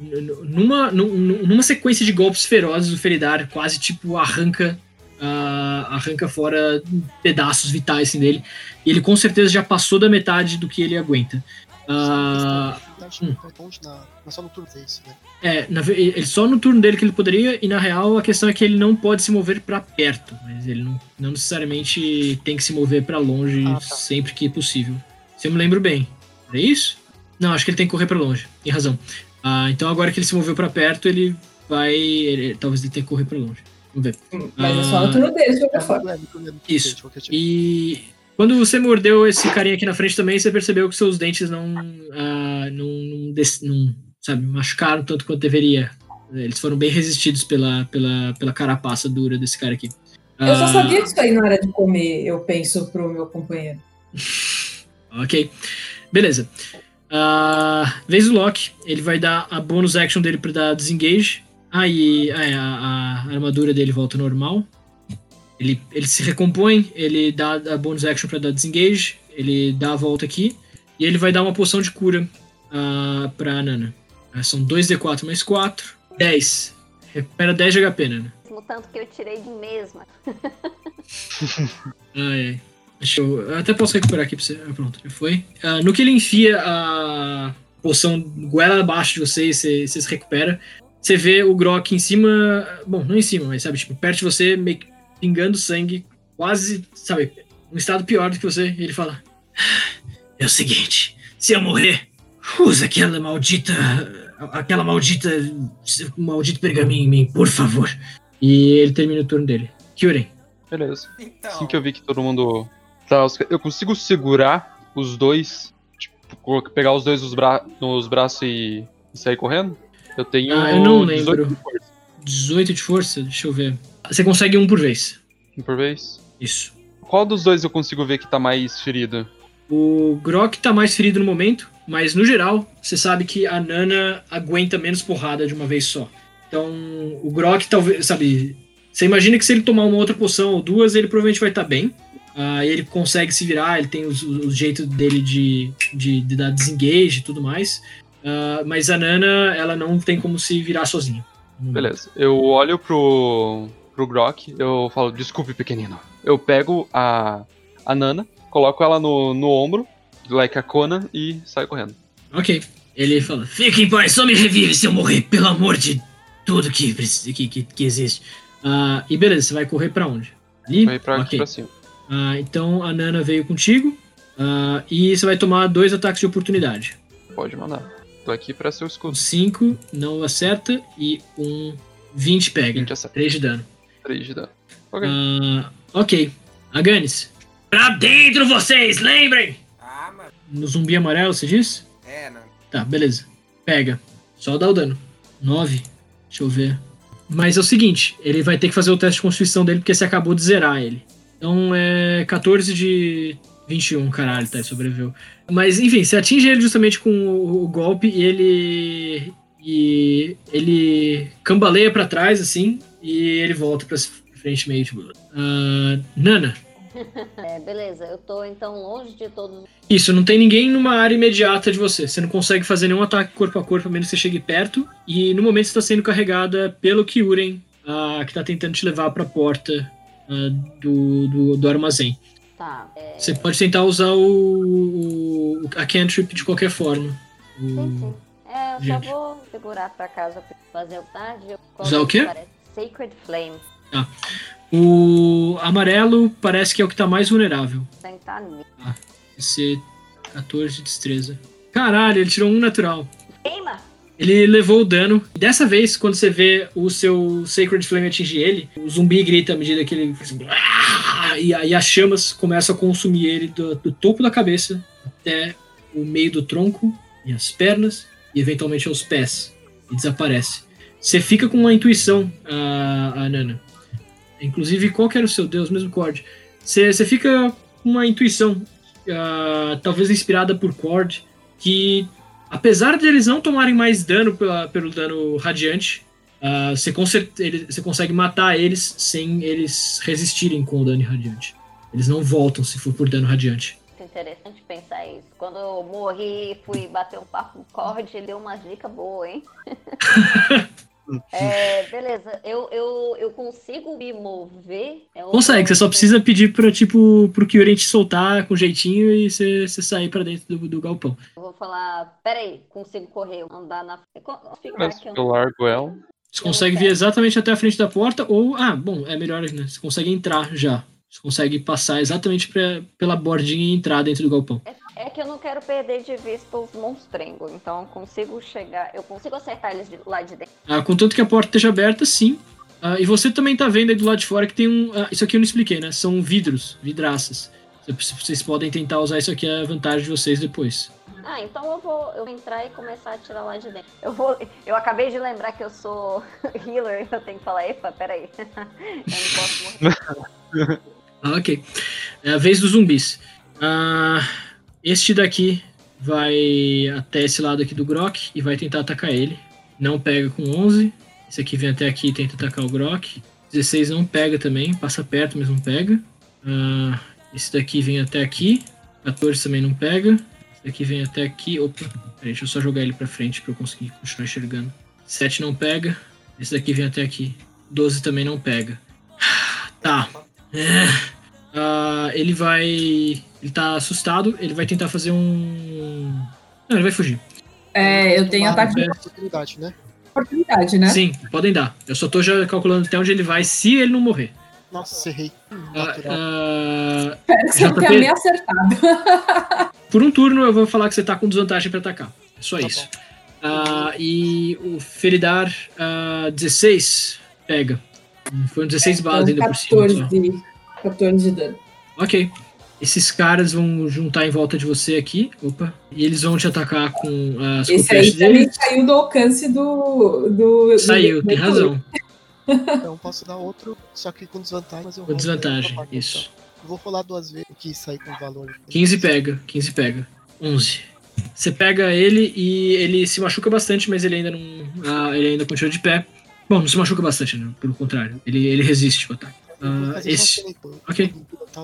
n- numa, num- numa sequência de golpes ferozes, o Feridar quase tipo arranca. Ah, arranca fora pedaços vitais assim, dele. E ele com certeza já passou da metade do que ele aguenta. Ah, hum. Tá só no turno é né? é, na ele só no turno dele que ele poderia, e na real a questão é que ele não pode se mover pra perto, mas ele não, não necessariamente tem que se mover pra longe Ah, tá. sempre que possível. Se eu me lembro bem. É isso? Não, acho que ele tem que correr pra longe. Tem razão. Ah, então agora que ele se moveu pra perto, ele vai. ele- talvez ele tenha que correr pra longe. Vamos ver. Mas é só no turno dele, de qualquer forma. Isso. jeito. E quando você mordeu esse carinha aqui na frente também, você percebeu que seus dentes não, ah, não, não, des- não, sabe, machucaram tanto quanto deveria. Eles foram bem resistidos pela, pela, pela carapaça dura desse cara aqui. Eu só Ah, sabia que isso aí não era de comer, eu penso pro meu companheiro. Ok. Beleza. Ah, vez o Loki, ele vai dar a bonus action dele pra dar desengage. Aí ah, é, a, a armadura dele volta normal. Ele, ele se recompõe, ele dá a bonus action pra dar desengage, ele dá a volta aqui. E ele vai dar uma poção de cura ah, pra Nana. Ah, são 2d4 mais 4. 10. Recupera 10 de HP, Nana. O tanto que eu tirei de mesma. Ai, ai. Deixa eu. eu até posso recuperar aqui pra você. Ah, pronto, já foi. Ah, no que ele enfia a poção goela abaixo de vocês, você, você se recupera. Você vê o Grok em cima. Bom, não em cima, mas sabe, tipo, perto de você, meio que pingando sangue, quase, sabe, um estado pior do que você. E ele fala: É o seguinte, se eu morrer, usa aquela maldita. aquela maldita. maldito pergaminho em mim, por favor. E ele termina o turno dele. Kyuren. Beleza. Então, Assim que eu vi que todo mundo. Tá, eu consigo segurar os dois, tipo, pegar os dois nos, bra... nos braços e... e sair correndo? Eu tenho. Ah, eu não 18 lembro. de força. 18 de força? Deixa eu ver. Você consegue um por vez. Um por vez. Isso. Qual dos dois eu consigo ver que tá mais ferido? O Grok tá mais ferido no momento, mas no geral, você sabe que a Nana aguenta menos porrada de uma vez só. Então, o Grok talvez, sabe, você imagina que se ele tomar uma outra poção ou duas, ele provavelmente vai estar bem. Ah, e ele consegue se virar, ele tem os- o, jeito dele de, de, de dar desengage e tudo mais. Ah, mas a Nana, ela não tem como se virar sozinha. Beleza. Eu olho pro. pro Grok, eu falo, desculpe, pequenino. Eu pego a. a Nana, coloco ela no, no ombro, like a Conan, e saio correndo. Ok. Ele fala: Fique em paz, só me revive se eu morrer, pelo amor de tudo que, que, que, que existe. Ah, e beleza, você vai correr pra onde? Ali? Vai pra aqui Ok. pra cima. Ah, então a Nana veio contigo. ah, e você vai tomar dois ataques de oportunidade. Pode mandar. Tô aqui pra ser o escudo. 5 não acerta e um 20 pega. 20 acerta. 3 de dano. 3 de dano. Ok. Ah, ok. Aganis. Pra dentro vocês, lembrem! Ah, mano. No zumbi amarelo, você disse? É, não. Tá, beleza. Pega. Só dá o dano. 9. Deixa eu ver. Mas é o seguinte, ele vai ter que fazer o teste de constituição dele porque você acabou de zerar ele. Então é 14 de 21, caralho, tá, ele sobreviveu. Mas enfim, você atinge ele justamente com o, o golpe e ele. E ele cambaleia pra trás, assim, e ele volta pra frente meio tipo. ah, Nana. É, beleza, eu tô então longe de todos. Isso, não tem ninguém numa área imediata de você. Você não consegue fazer nenhum ataque corpo a corpo, a menos que você chegue perto. E no momento você está sendo carregada pelo Kyuren, ah, que tá tentando te levar pra porta ah, do, do, do armazém. Tá. É, Você pode tentar usar o, o- a cantrip de qualquer forma. O- sim, sim. É, eu Gente. só vou segurar pra casa pra fazer o tarde. Usar o quê? Sacred Flame. O amarelo parece que é o que tá mais vulnerável. Sentar nele. Esse 14 de destreza. Caralho, ele tirou um natural. Queima! Ele levou o dano. Dessa vez, quando você vê o seu Sacred Flame atingir ele, o zumbi grita à medida que ele. E aí as chamas começam a consumir ele do, do topo da cabeça até o meio do tronco e as pernas e eventualmente aos pés. E desaparece. Você fica com uma intuição, a, a Nana. Inclusive, qual que era o seu deus, mesmo Cord? Você, você fica com uma intuição, ah, talvez inspirada por Cord, que apesar de eles não tomarem mais dano pela- pelo dano radiante, ah, você, ele- você consegue matar eles sem eles resistirem com o dano radiante. Eles não voltam se for por dano radiante. Muito interessante pensar isso. Quando eu morri e fui bater um papo com o Cord, ele deu uma dica boa, hein? é, beleza, eu, eu, eu consigo me mover? É Consegue, você só precisa pedir pra, tipo, pro Kyurem te soltar com jeitinho e você, você sair pra dentro do, do galpão. Eu vou falar, peraí, consigo correr, andar na. Mas eu largo ela. Você consegue vir exatamente até a frente da porta, ou. Ah, bom, é melhor, né? Você consegue entrar já. Você consegue passar exatamente pra- pela bordinha e entrar dentro do galpão. É que eu não quero perder de vista os monstrengos, então eu consigo chegar, eu consigo acertar eles de lá de dentro. Ah, contanto que a porta esteja aberta, sim. Ah, e você também tá vendo aí do lado de fora que tem um. ah, isso aqui eu não expliquei, né? São vidros, vidraças. Vocês- podem tentar usar isso aqui, é a vantagem de vocês depois. Ah, então eu vou, eu vou entrar e começar a tirar lá de dentro. Eu vou, eu acabei de lembrar que eu sou healer, eu tenho que falar, epa, peraí. eu não posso morrer. Ah, ok. É a vez dos zumbis. Ah, este daqui vai até esse lado aqui do Grok e vai tentar atacar ele. Não pega com 11. Esse aqui vem até aqui e tenta atacar o Grok. 16 não pega também, passa perto, mas não pega. Ah, esse daqui vem até aqui. 14 também não pega. Esse daqui vem até aqui. Opa, peraí, deixa eu só jogar ele pra frente pra eu conseguir continuar enxergando. 7 não pega. Esse daqui vem até aqui. 12 também não pega. Tá. É. Ah, ele vai. Ele tá assustado, ele vai tentar fazer um. Não, ele vai fugir. É, eu tenho ataque de É. oportunidade, né? oportunidade, né? Sim, podem dar. Eu só tô já calculando até onde ele vai se ele não morrer. Nossa, errei. Ah, Natural. ah, Parece que é meio acertado. por um turno eu vou falar que você tá com desvantagem pra atacar. É só Tá isso. Ah, e o Feridar ah, 16 pega. Foi um 16 balas ainda por cima. só. 14, 14 de dano. Ok. Esses caras vão juntar em volta de você aqui. Opa. E eles vão te atacar com as Esse aí também deles. saiu do alcance do. do Saiu, do- tem razão. Então posso dar outro, só que com desvantagem, mas eu Com desvantagem, isso. então. Eu vou rolar duas vezes que sair com valor. 15 pega, 15 pega. 11. Você pega ele e ele se machuca bastante, mas ele ainda não. ah, ele ainda continua de pé. Bom, não se machuca bastante, né? Pelo contrário. Ele, ele resiste ao ataque. Fazer esse- ok.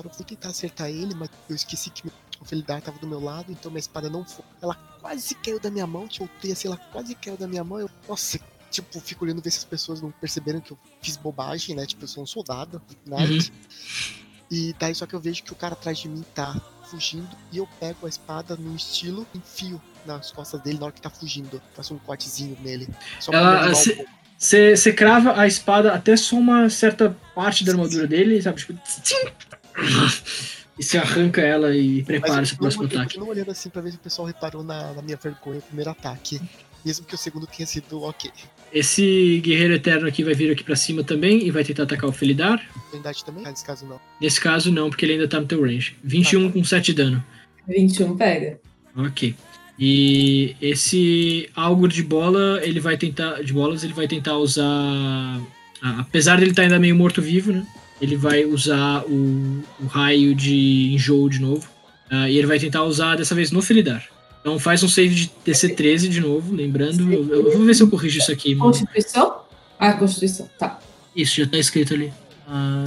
Eu fui tentar acertar ele, mas eu esqueci que o Felidar tava do meu lado, então minha espada não foi. Ela quase caiu da minha mão, tipo, eu soltei assim, ela quase caiu da minha mão. Eu, nossa, tipo, fico olhando ver se as pessoas não perceberam que eu fiz bobagem, né? Tipo, eu sou um soldado, knight. Uhum. E daí só que eu vejo que o cara atrás de mim tá fugindo e eu pego a espada no estilo enfio nas costas dele na hora que tá fugindo. Faço um cortezinho nele. Só pra Ela- um. Você você crava a espada até só uma certa parte da armadura dele, sabe? Tipo, e você arranca ela e prepara seu eu próximo eu ataque. continuo olhando assim pra ver se o pessoal reparou na, na minha vergonha no primeiro ataque. Mesmo que o segundo tenha sido ok. Esse guerreiro eterno aqui vai vir aqui pra cima também e vai tentar atacar o Felidar. Verdade também? Ah, nesse caso não. Nesse caso, não, porque ele ainda tá no teu range. 21 com 7 de dano. 21 pega. Ok. E esse Algor de bola, ele vai tentar. De bolas, ele vai tentar usar. apesar dele estar ainda meio morto-vivo, né? Ele vai usar o, o raio de enjoo de novo. Ah, e ele vai tentar usar dessa vez no Felidar. Então faz um save de DC 13 de novo, lembrando. Eu, eu vou ver se eu corrijo isso aqui. Constituição? Ah, Constituição. Tá. Isso, já tá escrito ali. Ah,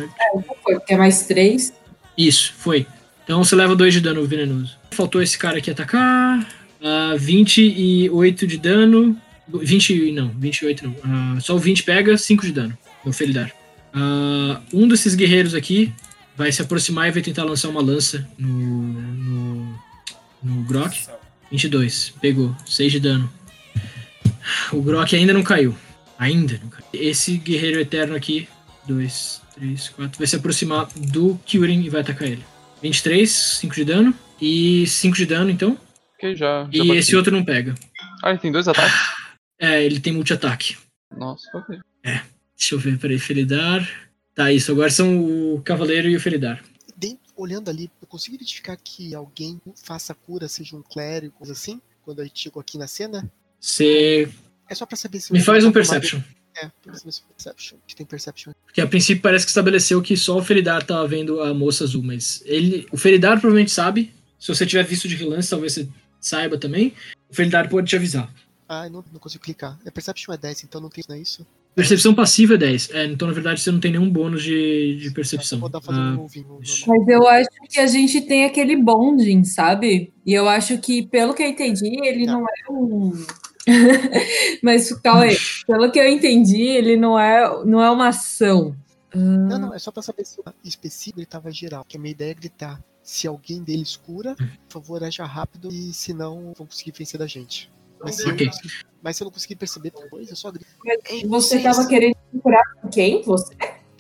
Foi, porque é mais 3. Isso, foi. Então você leva 2 de dano venenoso. Faltou esse cara aqui atacar. Ah, 28 de dano. 20, não, 28 não. Ah, só o 20 pega, 5 de dano. No Felidar. Ah, um desses guerreiros aqui vai se aproximar e vai tentar lançar uma lança no. no. no Grok. 22, pegou, 6 de dano. O Grok ainda não caiu. Ainda não caiu. Esse guerreiro eterno aqui 2, 3, 4. Vai se aproximar do Kyurem e vai atacar ele. 23, 5 de dano. E 5 de dano, então. Ok, já. já E bati. esse outro não pega. Ah, ele tem dois ataques? É, ele tem multi-ataque. Nossa, ok. Deixa eu ver, peraí, Felidar. Tá, isso. Agora são o Cavaleiro e o Felidar. Dentro, olhando ali, eu consigo identificar que alguém faça cura, seja um clérigo, coisa assim, quando a gente chegou aqui na cena? Você É só pra saber se me faz um tá Perception. tomado- É, pra saber se Perception. Que tem Perception. Porque a princípio parece que estabeleceu que só o Felidar tava vendo a moça azul, mas ele. O Felidar provavelmente sabe. Se você tiver visto de relance, talvez você saiba também. O Felidar pode te avisar. Ah, eu não, não consigo clicar. É Perception é 10, então não tem, não é isso? Percepção passiva é 10. É, então, na verdade, você não tem nenhum bônus de, de percepção. Ah. Mas eu acho que a gente tem aquele bonding, sabe? E eu acho que, pelo que eu entendi, ele Tá. não é um. Mas, calma aí. Pelo que eu entendi, ele não é, não é uma ação. Não, não, é só pra saber se o específico ele tava geral. Que a minha ideia é gritar. Se alguém deles cura, por favor, aja rápido e se não, vão conseguir vencer da gente. Mas se, Ok. eu, mas se eu não conseguir perceber depois, eu só grito. Você tava querendo curar quem? Você?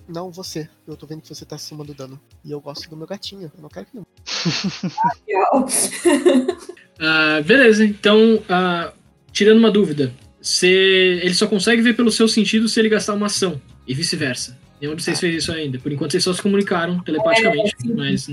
Não, você. Eu tô vendo que você tá somando dano. E eu gosto do meu gatinho. Eu não quero que não. ah, beleza, então, ah, tirando uma dúvida. Você, ele só consegue ver pelo seu sentido se ele gastar uma ação, e vice-versa. Nenhum de vocês fez isso ainda. Por enquanto, vocês só se comunicaram telepaticamente, É, mas.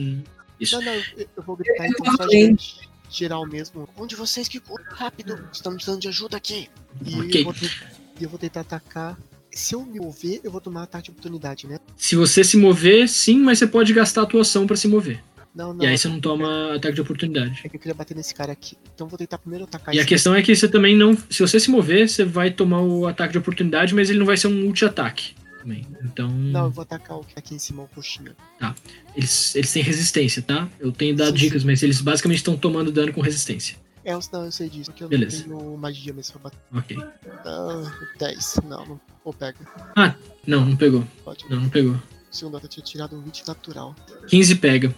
Isso. Não, não, eu, vou gritar Eu então só também. ge- geral mesmo. Onde vocês que? Rápido! Estamos precisando de ajuda aqui. E Ok. eu, vou te- e eu vou tentar atacar. Se eu me mover, eu vou tomar ataque de oportunidade, né? Se você se mover, sim, mas você pode gastar a tua ação pra se mover. Não, não. E aí você não toma ataque de oportunidade. É que eu queria bater nesse cara aqui. Então eu vou tentar primeiro atacar E a questão é que você também não. Se você se mover, você vai tomar o ataque de oportunidade, mas ele não vai ser um multi-ataque. Também. Então. Não, eu vou atacar o que tá aqui em cima, o roxinho. Eles, eles têm resistência, tá? Eu tenho dado Sim, dicas, mas eles basicamente estão tomando dano com resistência. É, eu, não, eu sei disso, porque eu Beleza. não tenho magia mesmo pra bater. Ok. Ah, 10. Não, não. Ou pega. Não, não pegou. Pode. Não, não pegou. O segundo eu tinha tirado um 20 natural. 15 pega.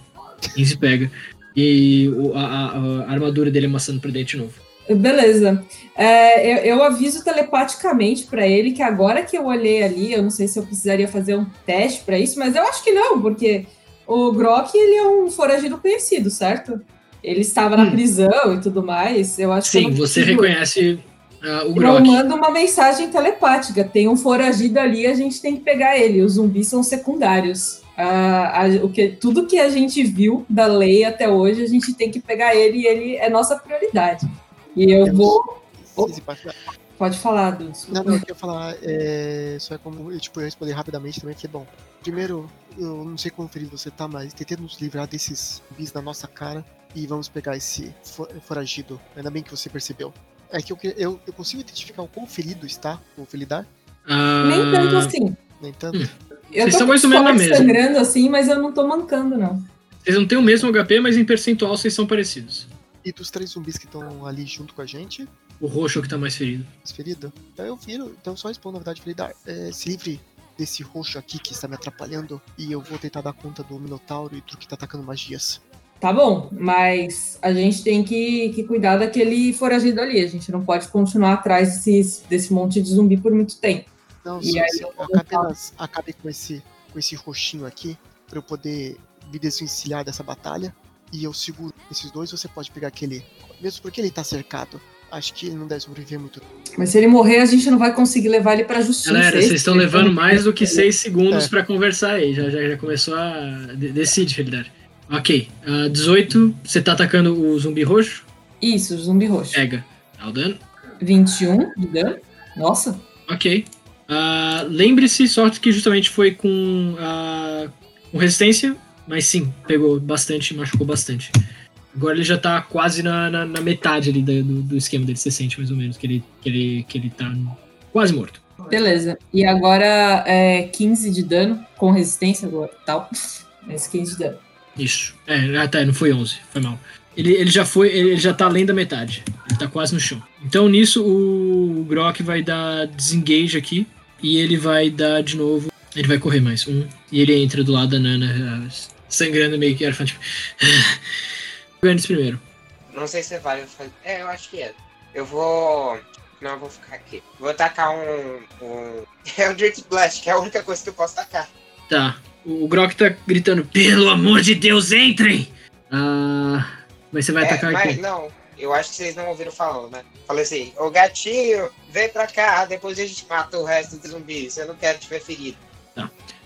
15 pega. E a, a- a armadura dele amassando pra dentro de novo. Beleza. É, eu, eu aviso telepaticamente pra ele que agora que eu olhei ali, eu não sei se eu precisaria fazer um teste pra isso, mas eu acho que não, porque o Grok ele é um foragido conhecido, certo? Ele estava na Hum. prisão e tudo mais. Eu acho que eu Sim, você reconhece ah, o Eu Grok. mando uma mensagem telepática. Tem um foragido ali, a gente tem que pegar ele. Os zumbis são secundários. Ah, a- o que, tudo que a gente viu da lei até hoje, a gente tem que pegar ele e ele é nossa prioridade. E eu Temos- vou. Oh. Pode- falar, Du. desculpa. Não, não, eu queria falar, é, só é como eu, tipo, eu responder rapidamente também, que é bom. Primeiro, eu não sei como feliz você tá, mas tentando nos livrar desses bis na nossa cara e vamos pegar esse fo- foragido. Ainda bem que você percebeu. É que eu, que- eu, eu consigo identificar o quão ferido está o Felidar, Ah, Nem tanto assim. nem tanto. Hum. Eu Vocês tô mais ou menos na mesma. sangrando assim, mas eu não tô mancando, não. Vocês não têm o mesmo HP, mas em percentual vocês são parecidos. E dos três zumbis que estão ali junto com a gente, O roxo é o que tá mais ferido. mais ferido, então eu viro, então eu só respondo, na verdade, Felidar, é, se livre desse roxo aqui que está me atrapalhando e eu vou tentar dar conta do Minotauro e do que tá atacando magias. Tá bom, mas a gente tem que, que cuidar daquele foragido ali. A gente não pode continuar atrás desses, desse monte de zumbi por muito tempo. Não, E sim, aí Apenas acabe com esse, com esse roxinho aqui, pra eu poder me desvencilhar dessa batalha. E eu seguro esses dois, você pode pegar aquele. Mesmo porque ele tá cercado. Acho que ele não deve sobreviver muito. Mas se ele morrer, a gente não vai conseguir levar ele pra justiça. Galera, Esse vocês estão levando mais do que 6 segundos É. pra conversar aí. Já, já, já começou a. de- Decide, realidade. Ok. ah, 18, você tá atacando o zumbi roxo? Isso, zumbi roxo. Pega. Dá o dano. 21 de dano. Nossa. Ok. Ah, Lembre-se, sorte que justamente foi com, ah, com resistência, mas sim, pegou bastante, machucou bastante. Agora ele já tá quase na, na, na metade ali do, do esquema dele, você sente mais ou menos que ele, que ele, que ele tá quase morto. Beleza. E agora é 15 de dano com resistência agora, tal. Mas 15 de dano. Isso. É, ah, tá, não foi 11, foi mal. Ele, ele já foi, ele já tá além da metade. Ele tá quase no chão. Então nisso o Grok vai dar desengage aqui e ele vai dar de novo. Ele vai correr mais um e ele entra do lado da Nana, sangrando meio que era tipo. Gandes primeiro. Não sei se vale fazer. É, eu acho que é. Eu vou. Não, eu vou ficar aqui. Vou tacar um. um... É um Dirt Blast, que é a única coisa que eu posso tacar. Tá. O Grok tá gritando: Pelo amor de Deus, entrem! Ah, mas você vai É, atacar mas aqui. não, eu acho que vocês não ouviram falando, né? Falei assim, ô gatinho, vem pra cá, depois a gente mata o resto dos zumbis. Eu não quero te ver ferido.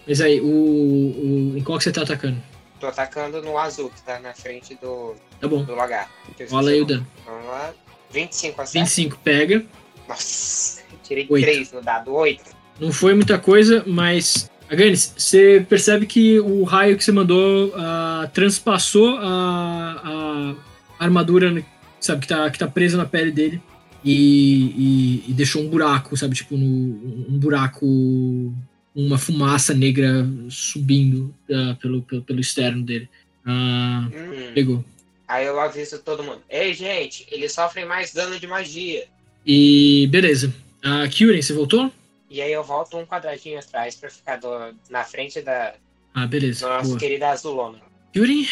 Mas aí, o, o. Em qual que você tá atacando? Tô atacando no azul, que tá na frente do, Tá bom. do lagarto. Rola aí o dano. Vamos lá. 25 acerta. 25 pega. Nossa, tirei Oito. 3 no dado. 8. Não foi muita coisa, mas. Aganis, você percebe que o raio que você mandou ah, transpassou a, a armadura, sabe, que tá, que tá presa na pele dele e, e- e deixou um buraco, sabe, tipo, no, um buraco, uma fumaça negra subindo ah, pelo, pelo, pelo externo dele. Ah, Hum. pegou. Aí eu aviso todo mundo. Ei, gente, eles sofrem mais dano de magia. E beleza. A Kyurem, você voltou? E aí eu volto um quadradinho atrás pra ficar do- na frente da Ah, beleza. nossa Boa. querida azulona. Yuri,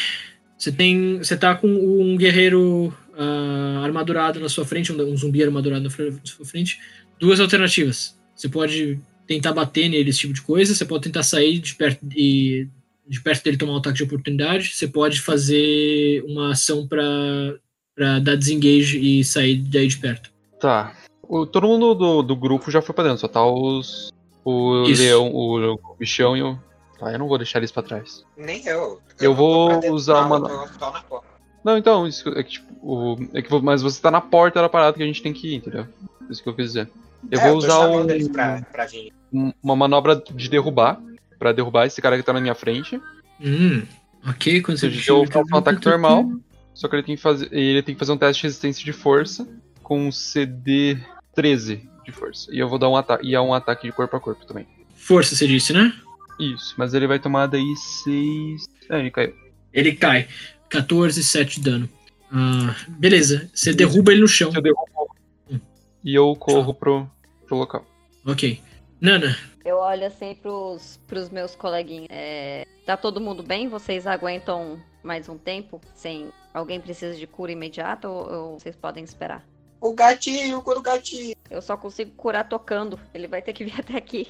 você tem. Você tá com um guerreiro ah, armadurado na sua frente, um, um zumbi armadurado na sua frente. Duas alternativas. Você pode tentar bater nele, esse tipo de coisa. Você pode tentar sair de perto, de, de perto dele tomar um ataque de oportunidade. Você pode fazer uma ação pra, pra dar desengage e sair daí de perto. Tá. O- todo mundo do, do grupo já foi pra dentro, só tá os. O Isso. leão, o, o bichão e o. Tá, eu não vou deixar eles pra trás. Nem eu. Eu tô vou dentro, usar não, uma- eu. Não, então, isso é que tipo. O, é que, mas você tá na porta da parada que a gente tem que ir, entendeu? Isso que eu quis dizer. Eu É, vou tô usar um- pra, pra um- uma manobra de derrubar. Pra derrubar esse cara que tá na minha frente. Hum, ok. Seja, eu faço um ataque normal. Só que ele tem que fazer. Ele tem que fazer um teste de resistência de força com um CD 13 de força. E eu vou dar um ataque. E é um ataque de corpo a corpo também. Força, você disse, né? Isso, mas ele vai tomar daí 6. É, ele caiu. Ele cai. 14, 7 de dano. Ah, beleza. Você derruba ele no chão. Eu derrubo. E eu corro pro, pro local. Ok. Nana, Eu olho assim pros, pros meus coleguinhas. É, tá todo mundo bem? Vocês aguentam mais um tempo? Sem. Alguém precisa de cura imediata ou, ou vocês podem esperar? O gatinho, cura o gatinho. Eu só consigo curar tocando. Ele vai ter que vir até aqui.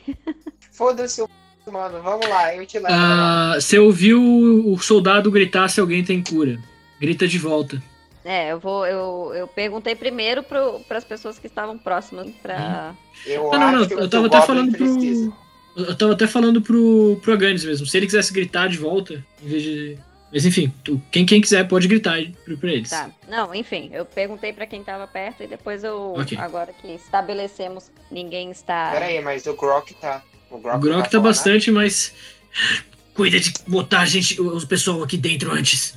Foda-se, mano. Vamos lá, eu te levo. ah, você ouviu o soldado gritar se alguém tem cura. Grita de volta. É, eu vou. Eu, eu perguntei primeiro para as pessoas que estavam próximas pra. eu Ah, não, não. Eu tava até falando precisa. pro. Eu tava até falando pro, pro Aganis mesmo. Se ele quisesse gritar de volta, em vez de. Mas enfim, tu- quem, quem quiser pode gritar pra eles. Tá. Não, enfim, eu perguntei pra quem tava perto e depois eu. Ok. Agora que estabelecemos, ninguém está. Pera aí, mas o Grok tá. O Grok, O Grok não tá falando bastante, mas. Cuida de botar a gente, os pessoal aqui dentro antes.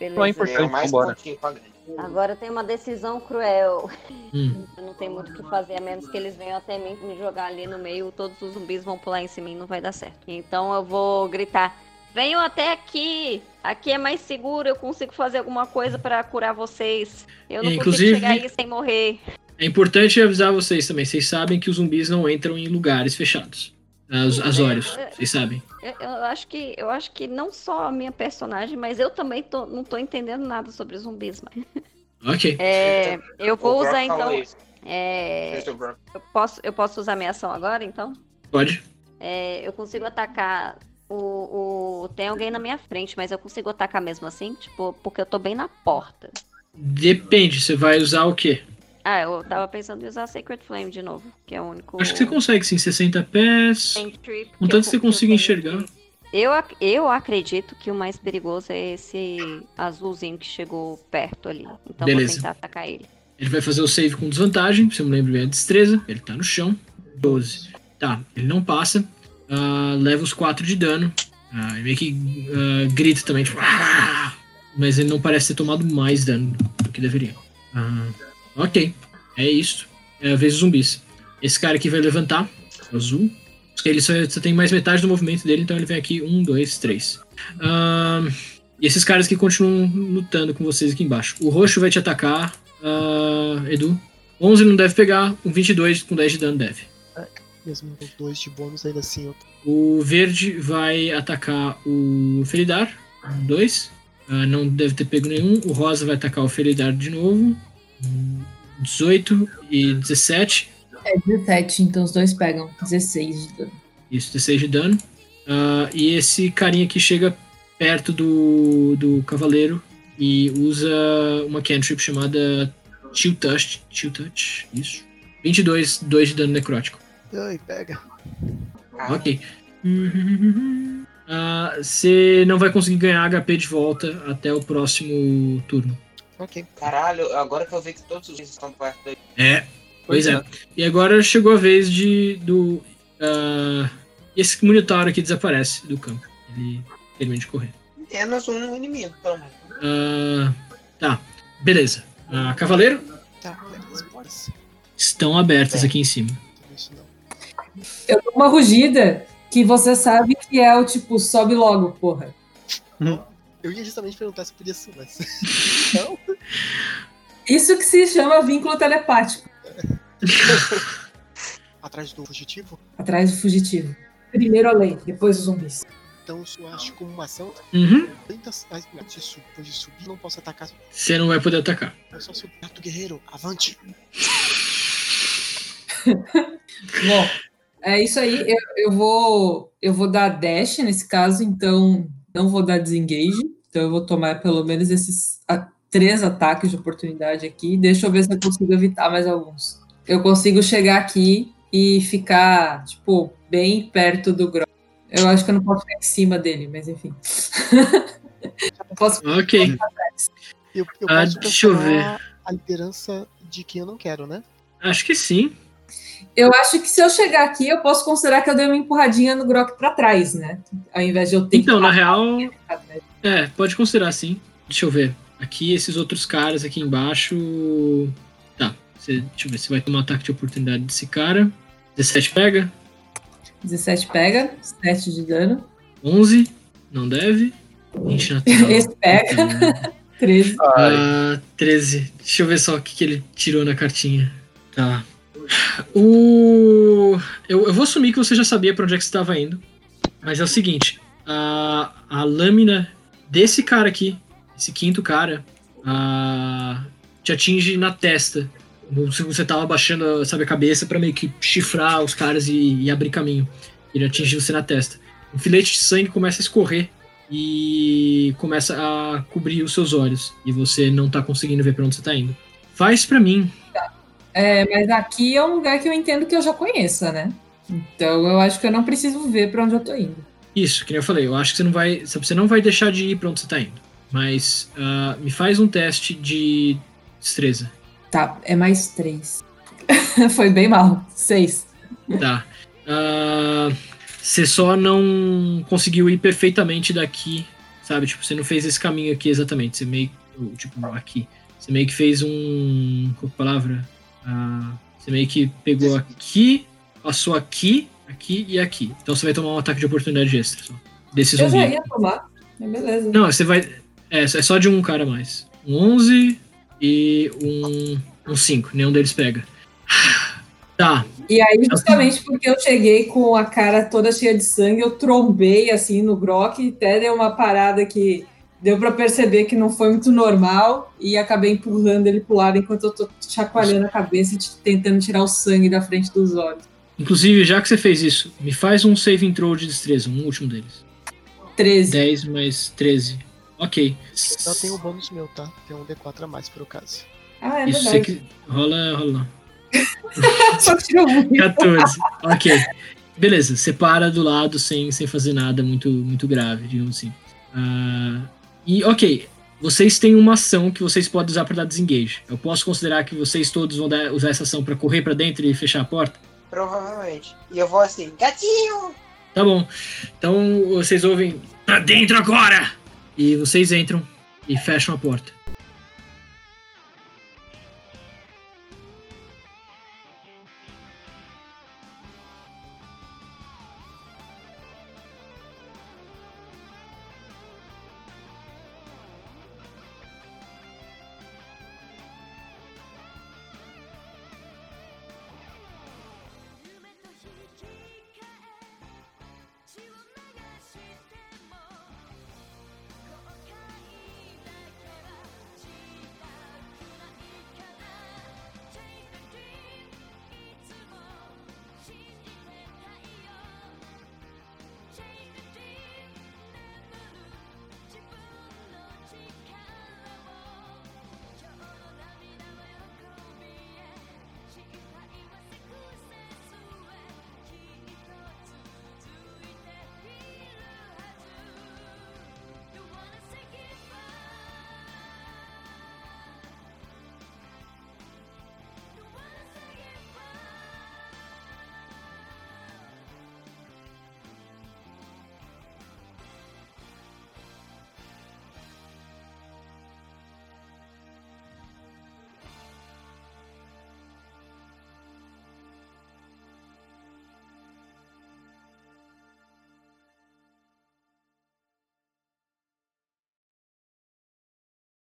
É, Não é beleza. importante. Eu mais grande. Agora tem uma decisão cruel. Hum. Eu não tenho muito o que fazer, a menos que eles venham até mim me jogar ali no meio, todos os zumbis vão pular em cima e não vai dar certo. Então eu vou gritar. Venham até aqui! Aqui é mais seguro, eu consigo fazer alguma coisa pra curar vocês. Eu não Inclusive- consigo chegar aí sem morrer. É importante avisar vocês também. Vocês sabem que os zumbis não entram em lugares fechados. As, as olhos, vocês sabem. Eu, eu acho que eu acho que não só a minha personagem, mas eu também tô- não tô entendendo nada sobre zumbis. Mas... Ok. É, eu vou usar então. É, eu, posso, eu posso usar minha ação agora, então? Pode. É, eu consigo atacar o, o. Tem alguém na minha frente, mas eu consigo atacar mesmo assim? Tipo, porque eu tô bem na porta. Depende, você vai usar o quê? Ah, eu tava pensando em usar Sacred Flame de novo, que é o único. Acho que você consegue sim, 60 pés. Contanto eu- que você consiga enxergar. Eu, eu acredito que o mais perigoso é esse azulzinho que chegou perto ali. Então Beleza. vou tentar atacar ele. Ele vai fazer o save com desvantagem, se eu me lembro bem a destreza. Ele tá no chão. 12. Tá, ele não passa. Ah, leva os 4 de dano. Ah, ele meio que ah, grita também, tipo. Mas ele não parece ter tomado mais dano do que deveria. Ah, ok, é isso. É a vez dos zumbis. Esse cara aqui vai levantar, o azul. Ele só, só tem mais metade do movimento dele, então ele vem aqui. Um, dois, três. Ah, e esses caras que continuam lutando com vocês aqui embaixo. O roxo vai te atacar, ah, Edu. 11 não deve pegar, um 22 com 10 de dano deve. Mesmo com dois de bônus, ainda assim eu O verde vai atacar o Felidar, 2. não deve ter pego nenhum. O rosa vai atacar o Felidar de novo, 18 e 17. É 17, então os dois pegam 16 de dano. Isso, 16 de dano. Ah, e esse carinha que chega perto do, do cavaleiro e usa uma cantrip chamada Chill Touch. Chill Touch, isso. 22, 2 de dano necrótico. Ai, pega. Ok. Ah, Você não vai conseguir ganhar HP de volta até o próximo turno. Ok. Caralho, agora que eu vi que todos os estão perto daí. É, pois é. E agora chegou a vez de do. ah, esse Minotauro aqui desaparece do campo. Ele termina de correr. Menos um inimigo, pelo menos. Ah, tá, beleza. Ah, cavaleiro Tá, portas. estão abertas aqui em cima. Não. Eu dou uma rugida que você sabe que é o tipo, sobe logo, porra. Eu ia justamente perguntar se podia ser, mas. não. Isso que se chama vínculo telepático. Atrás do fugitivo. Atrás do fugitivo. Primeiro a lei, depois os zumbis. Então eu acho como uma ação. Uhum. Tenta de subir, de subir, não posso atacar. Você não vai poder atacar. Eu só subir. Gato guerreiro, avante. Bom, é isso aí. Eu, eu vou eu vou dar dash nesse caso, então não vou dar desengage. Então eu vou tomar pelo menos esses três ataques de oportunidade aqui. Deixa eu ver se eu consigo evitar mais alguns. Eu consigo chegar aqui e ficar, tipo, bem perto do Grog. Eu acho que eu não posso ficar em cima dele, mas enfim. eu posso Ok. Eu, eu Ah, deixa eu cancelar a liderança de quem eu não quero, né? Acho que sim. Eu acho que se eu chegar aqui, eu posso considerar que eu dei uma empurradinha no Grok pra trás, né? Ao invés de eu ter Então, que na real? É, pode considerar sim. Deixa eu ver. Aqui, esses outros caras aqui embaixo. Tá. Você, deixa eu ver se vai tomar ataque de oportunidade desse cara. 17 pega. 17 pega, 7 de dano. 11. Não deve. 20 natural. Esse pega, 13. Ah, 13. Deixa eu ver só o que, que ele tirou na cartinha. Tá. O. Eu, eu vou assumir que você já sabia pra onde é que você estava indo. Mas é o seguinte: a, a lâmina desse cara aqui, esse quinto cara, ah, te atinge na testa. Você você tava abaixando sabe, a cabeça pra meio que chifrar os caras e, e abrir caminho. Ele atingiu você na testa. Um filete de sangue começa a escorrer e começa a cobrir os seus olhos. E você não tá conseguindo ver pra onde você tá indo. Faz pra mim. É, mas aqui é um lugar que eu entendo que eu já conheça, né? Então eu acho que eu não preciso ver pra onde eu tô indo. Isso, que nem eu falei. Eu acho que você não vai. Você não vai deixar de ir pra onde você tá indo. Mas ah, me faz um teste de destreza. Tá, é mais 3. Foi bem mal. 6. Tá. Ah, você só não conseguiu ir perfeitamente daqui, sabe? Tipo, você não fez esse caminho aqui exatamente. Você meio. Tipo, aqui. Você meio que fez um. Qual é palavra? Ah, você meio que pegou aqui, passou aqui, aqui e aqui. Então você vai tomar um ataque de oportunidade extra. Só, desse Eu zumbi. já ia tomar. Mas beleza. Não, você vai. É, é só de um cara a mais. Um 11 e um, um 5. Nenhum deles pega. Tá. E aí, justamente porque eu cheguei com a cara toda cheia de sangue, eu trombei assim no Grok, até deu uma parada que Deu pra perceber que não foi muito normal e acabei empurrando ele pro lado enquanto eu tô chacoalhando a cabeça e tentando tirar o sangue da frente dos olhos. Inclusive, já que você fez isso, me faz um save throw de destreza, um último deles. 13. 10 mais 13. Ok. Eu tenho um bônus meu, tá? Tem um D4 a mais por acaso. Ah, é Isso verdade. que. Rola, rola. Só tirou um. 14. ok. Beleza, você para do lado sem, sem fazer nada muito, muito grave, digamos assim. Ah, e ok, vocês têm uma ação que vocês podem usar para dar desengage. Eu posso considerar que vocês todos vão dar- usar essa ação para correr para dentro e fechar a porta? Provavelmente. E eu vou assim, gatinho! Tá bom. Então vocês ouvem. Pra dentro agora! E vocês entram e fecham a porta.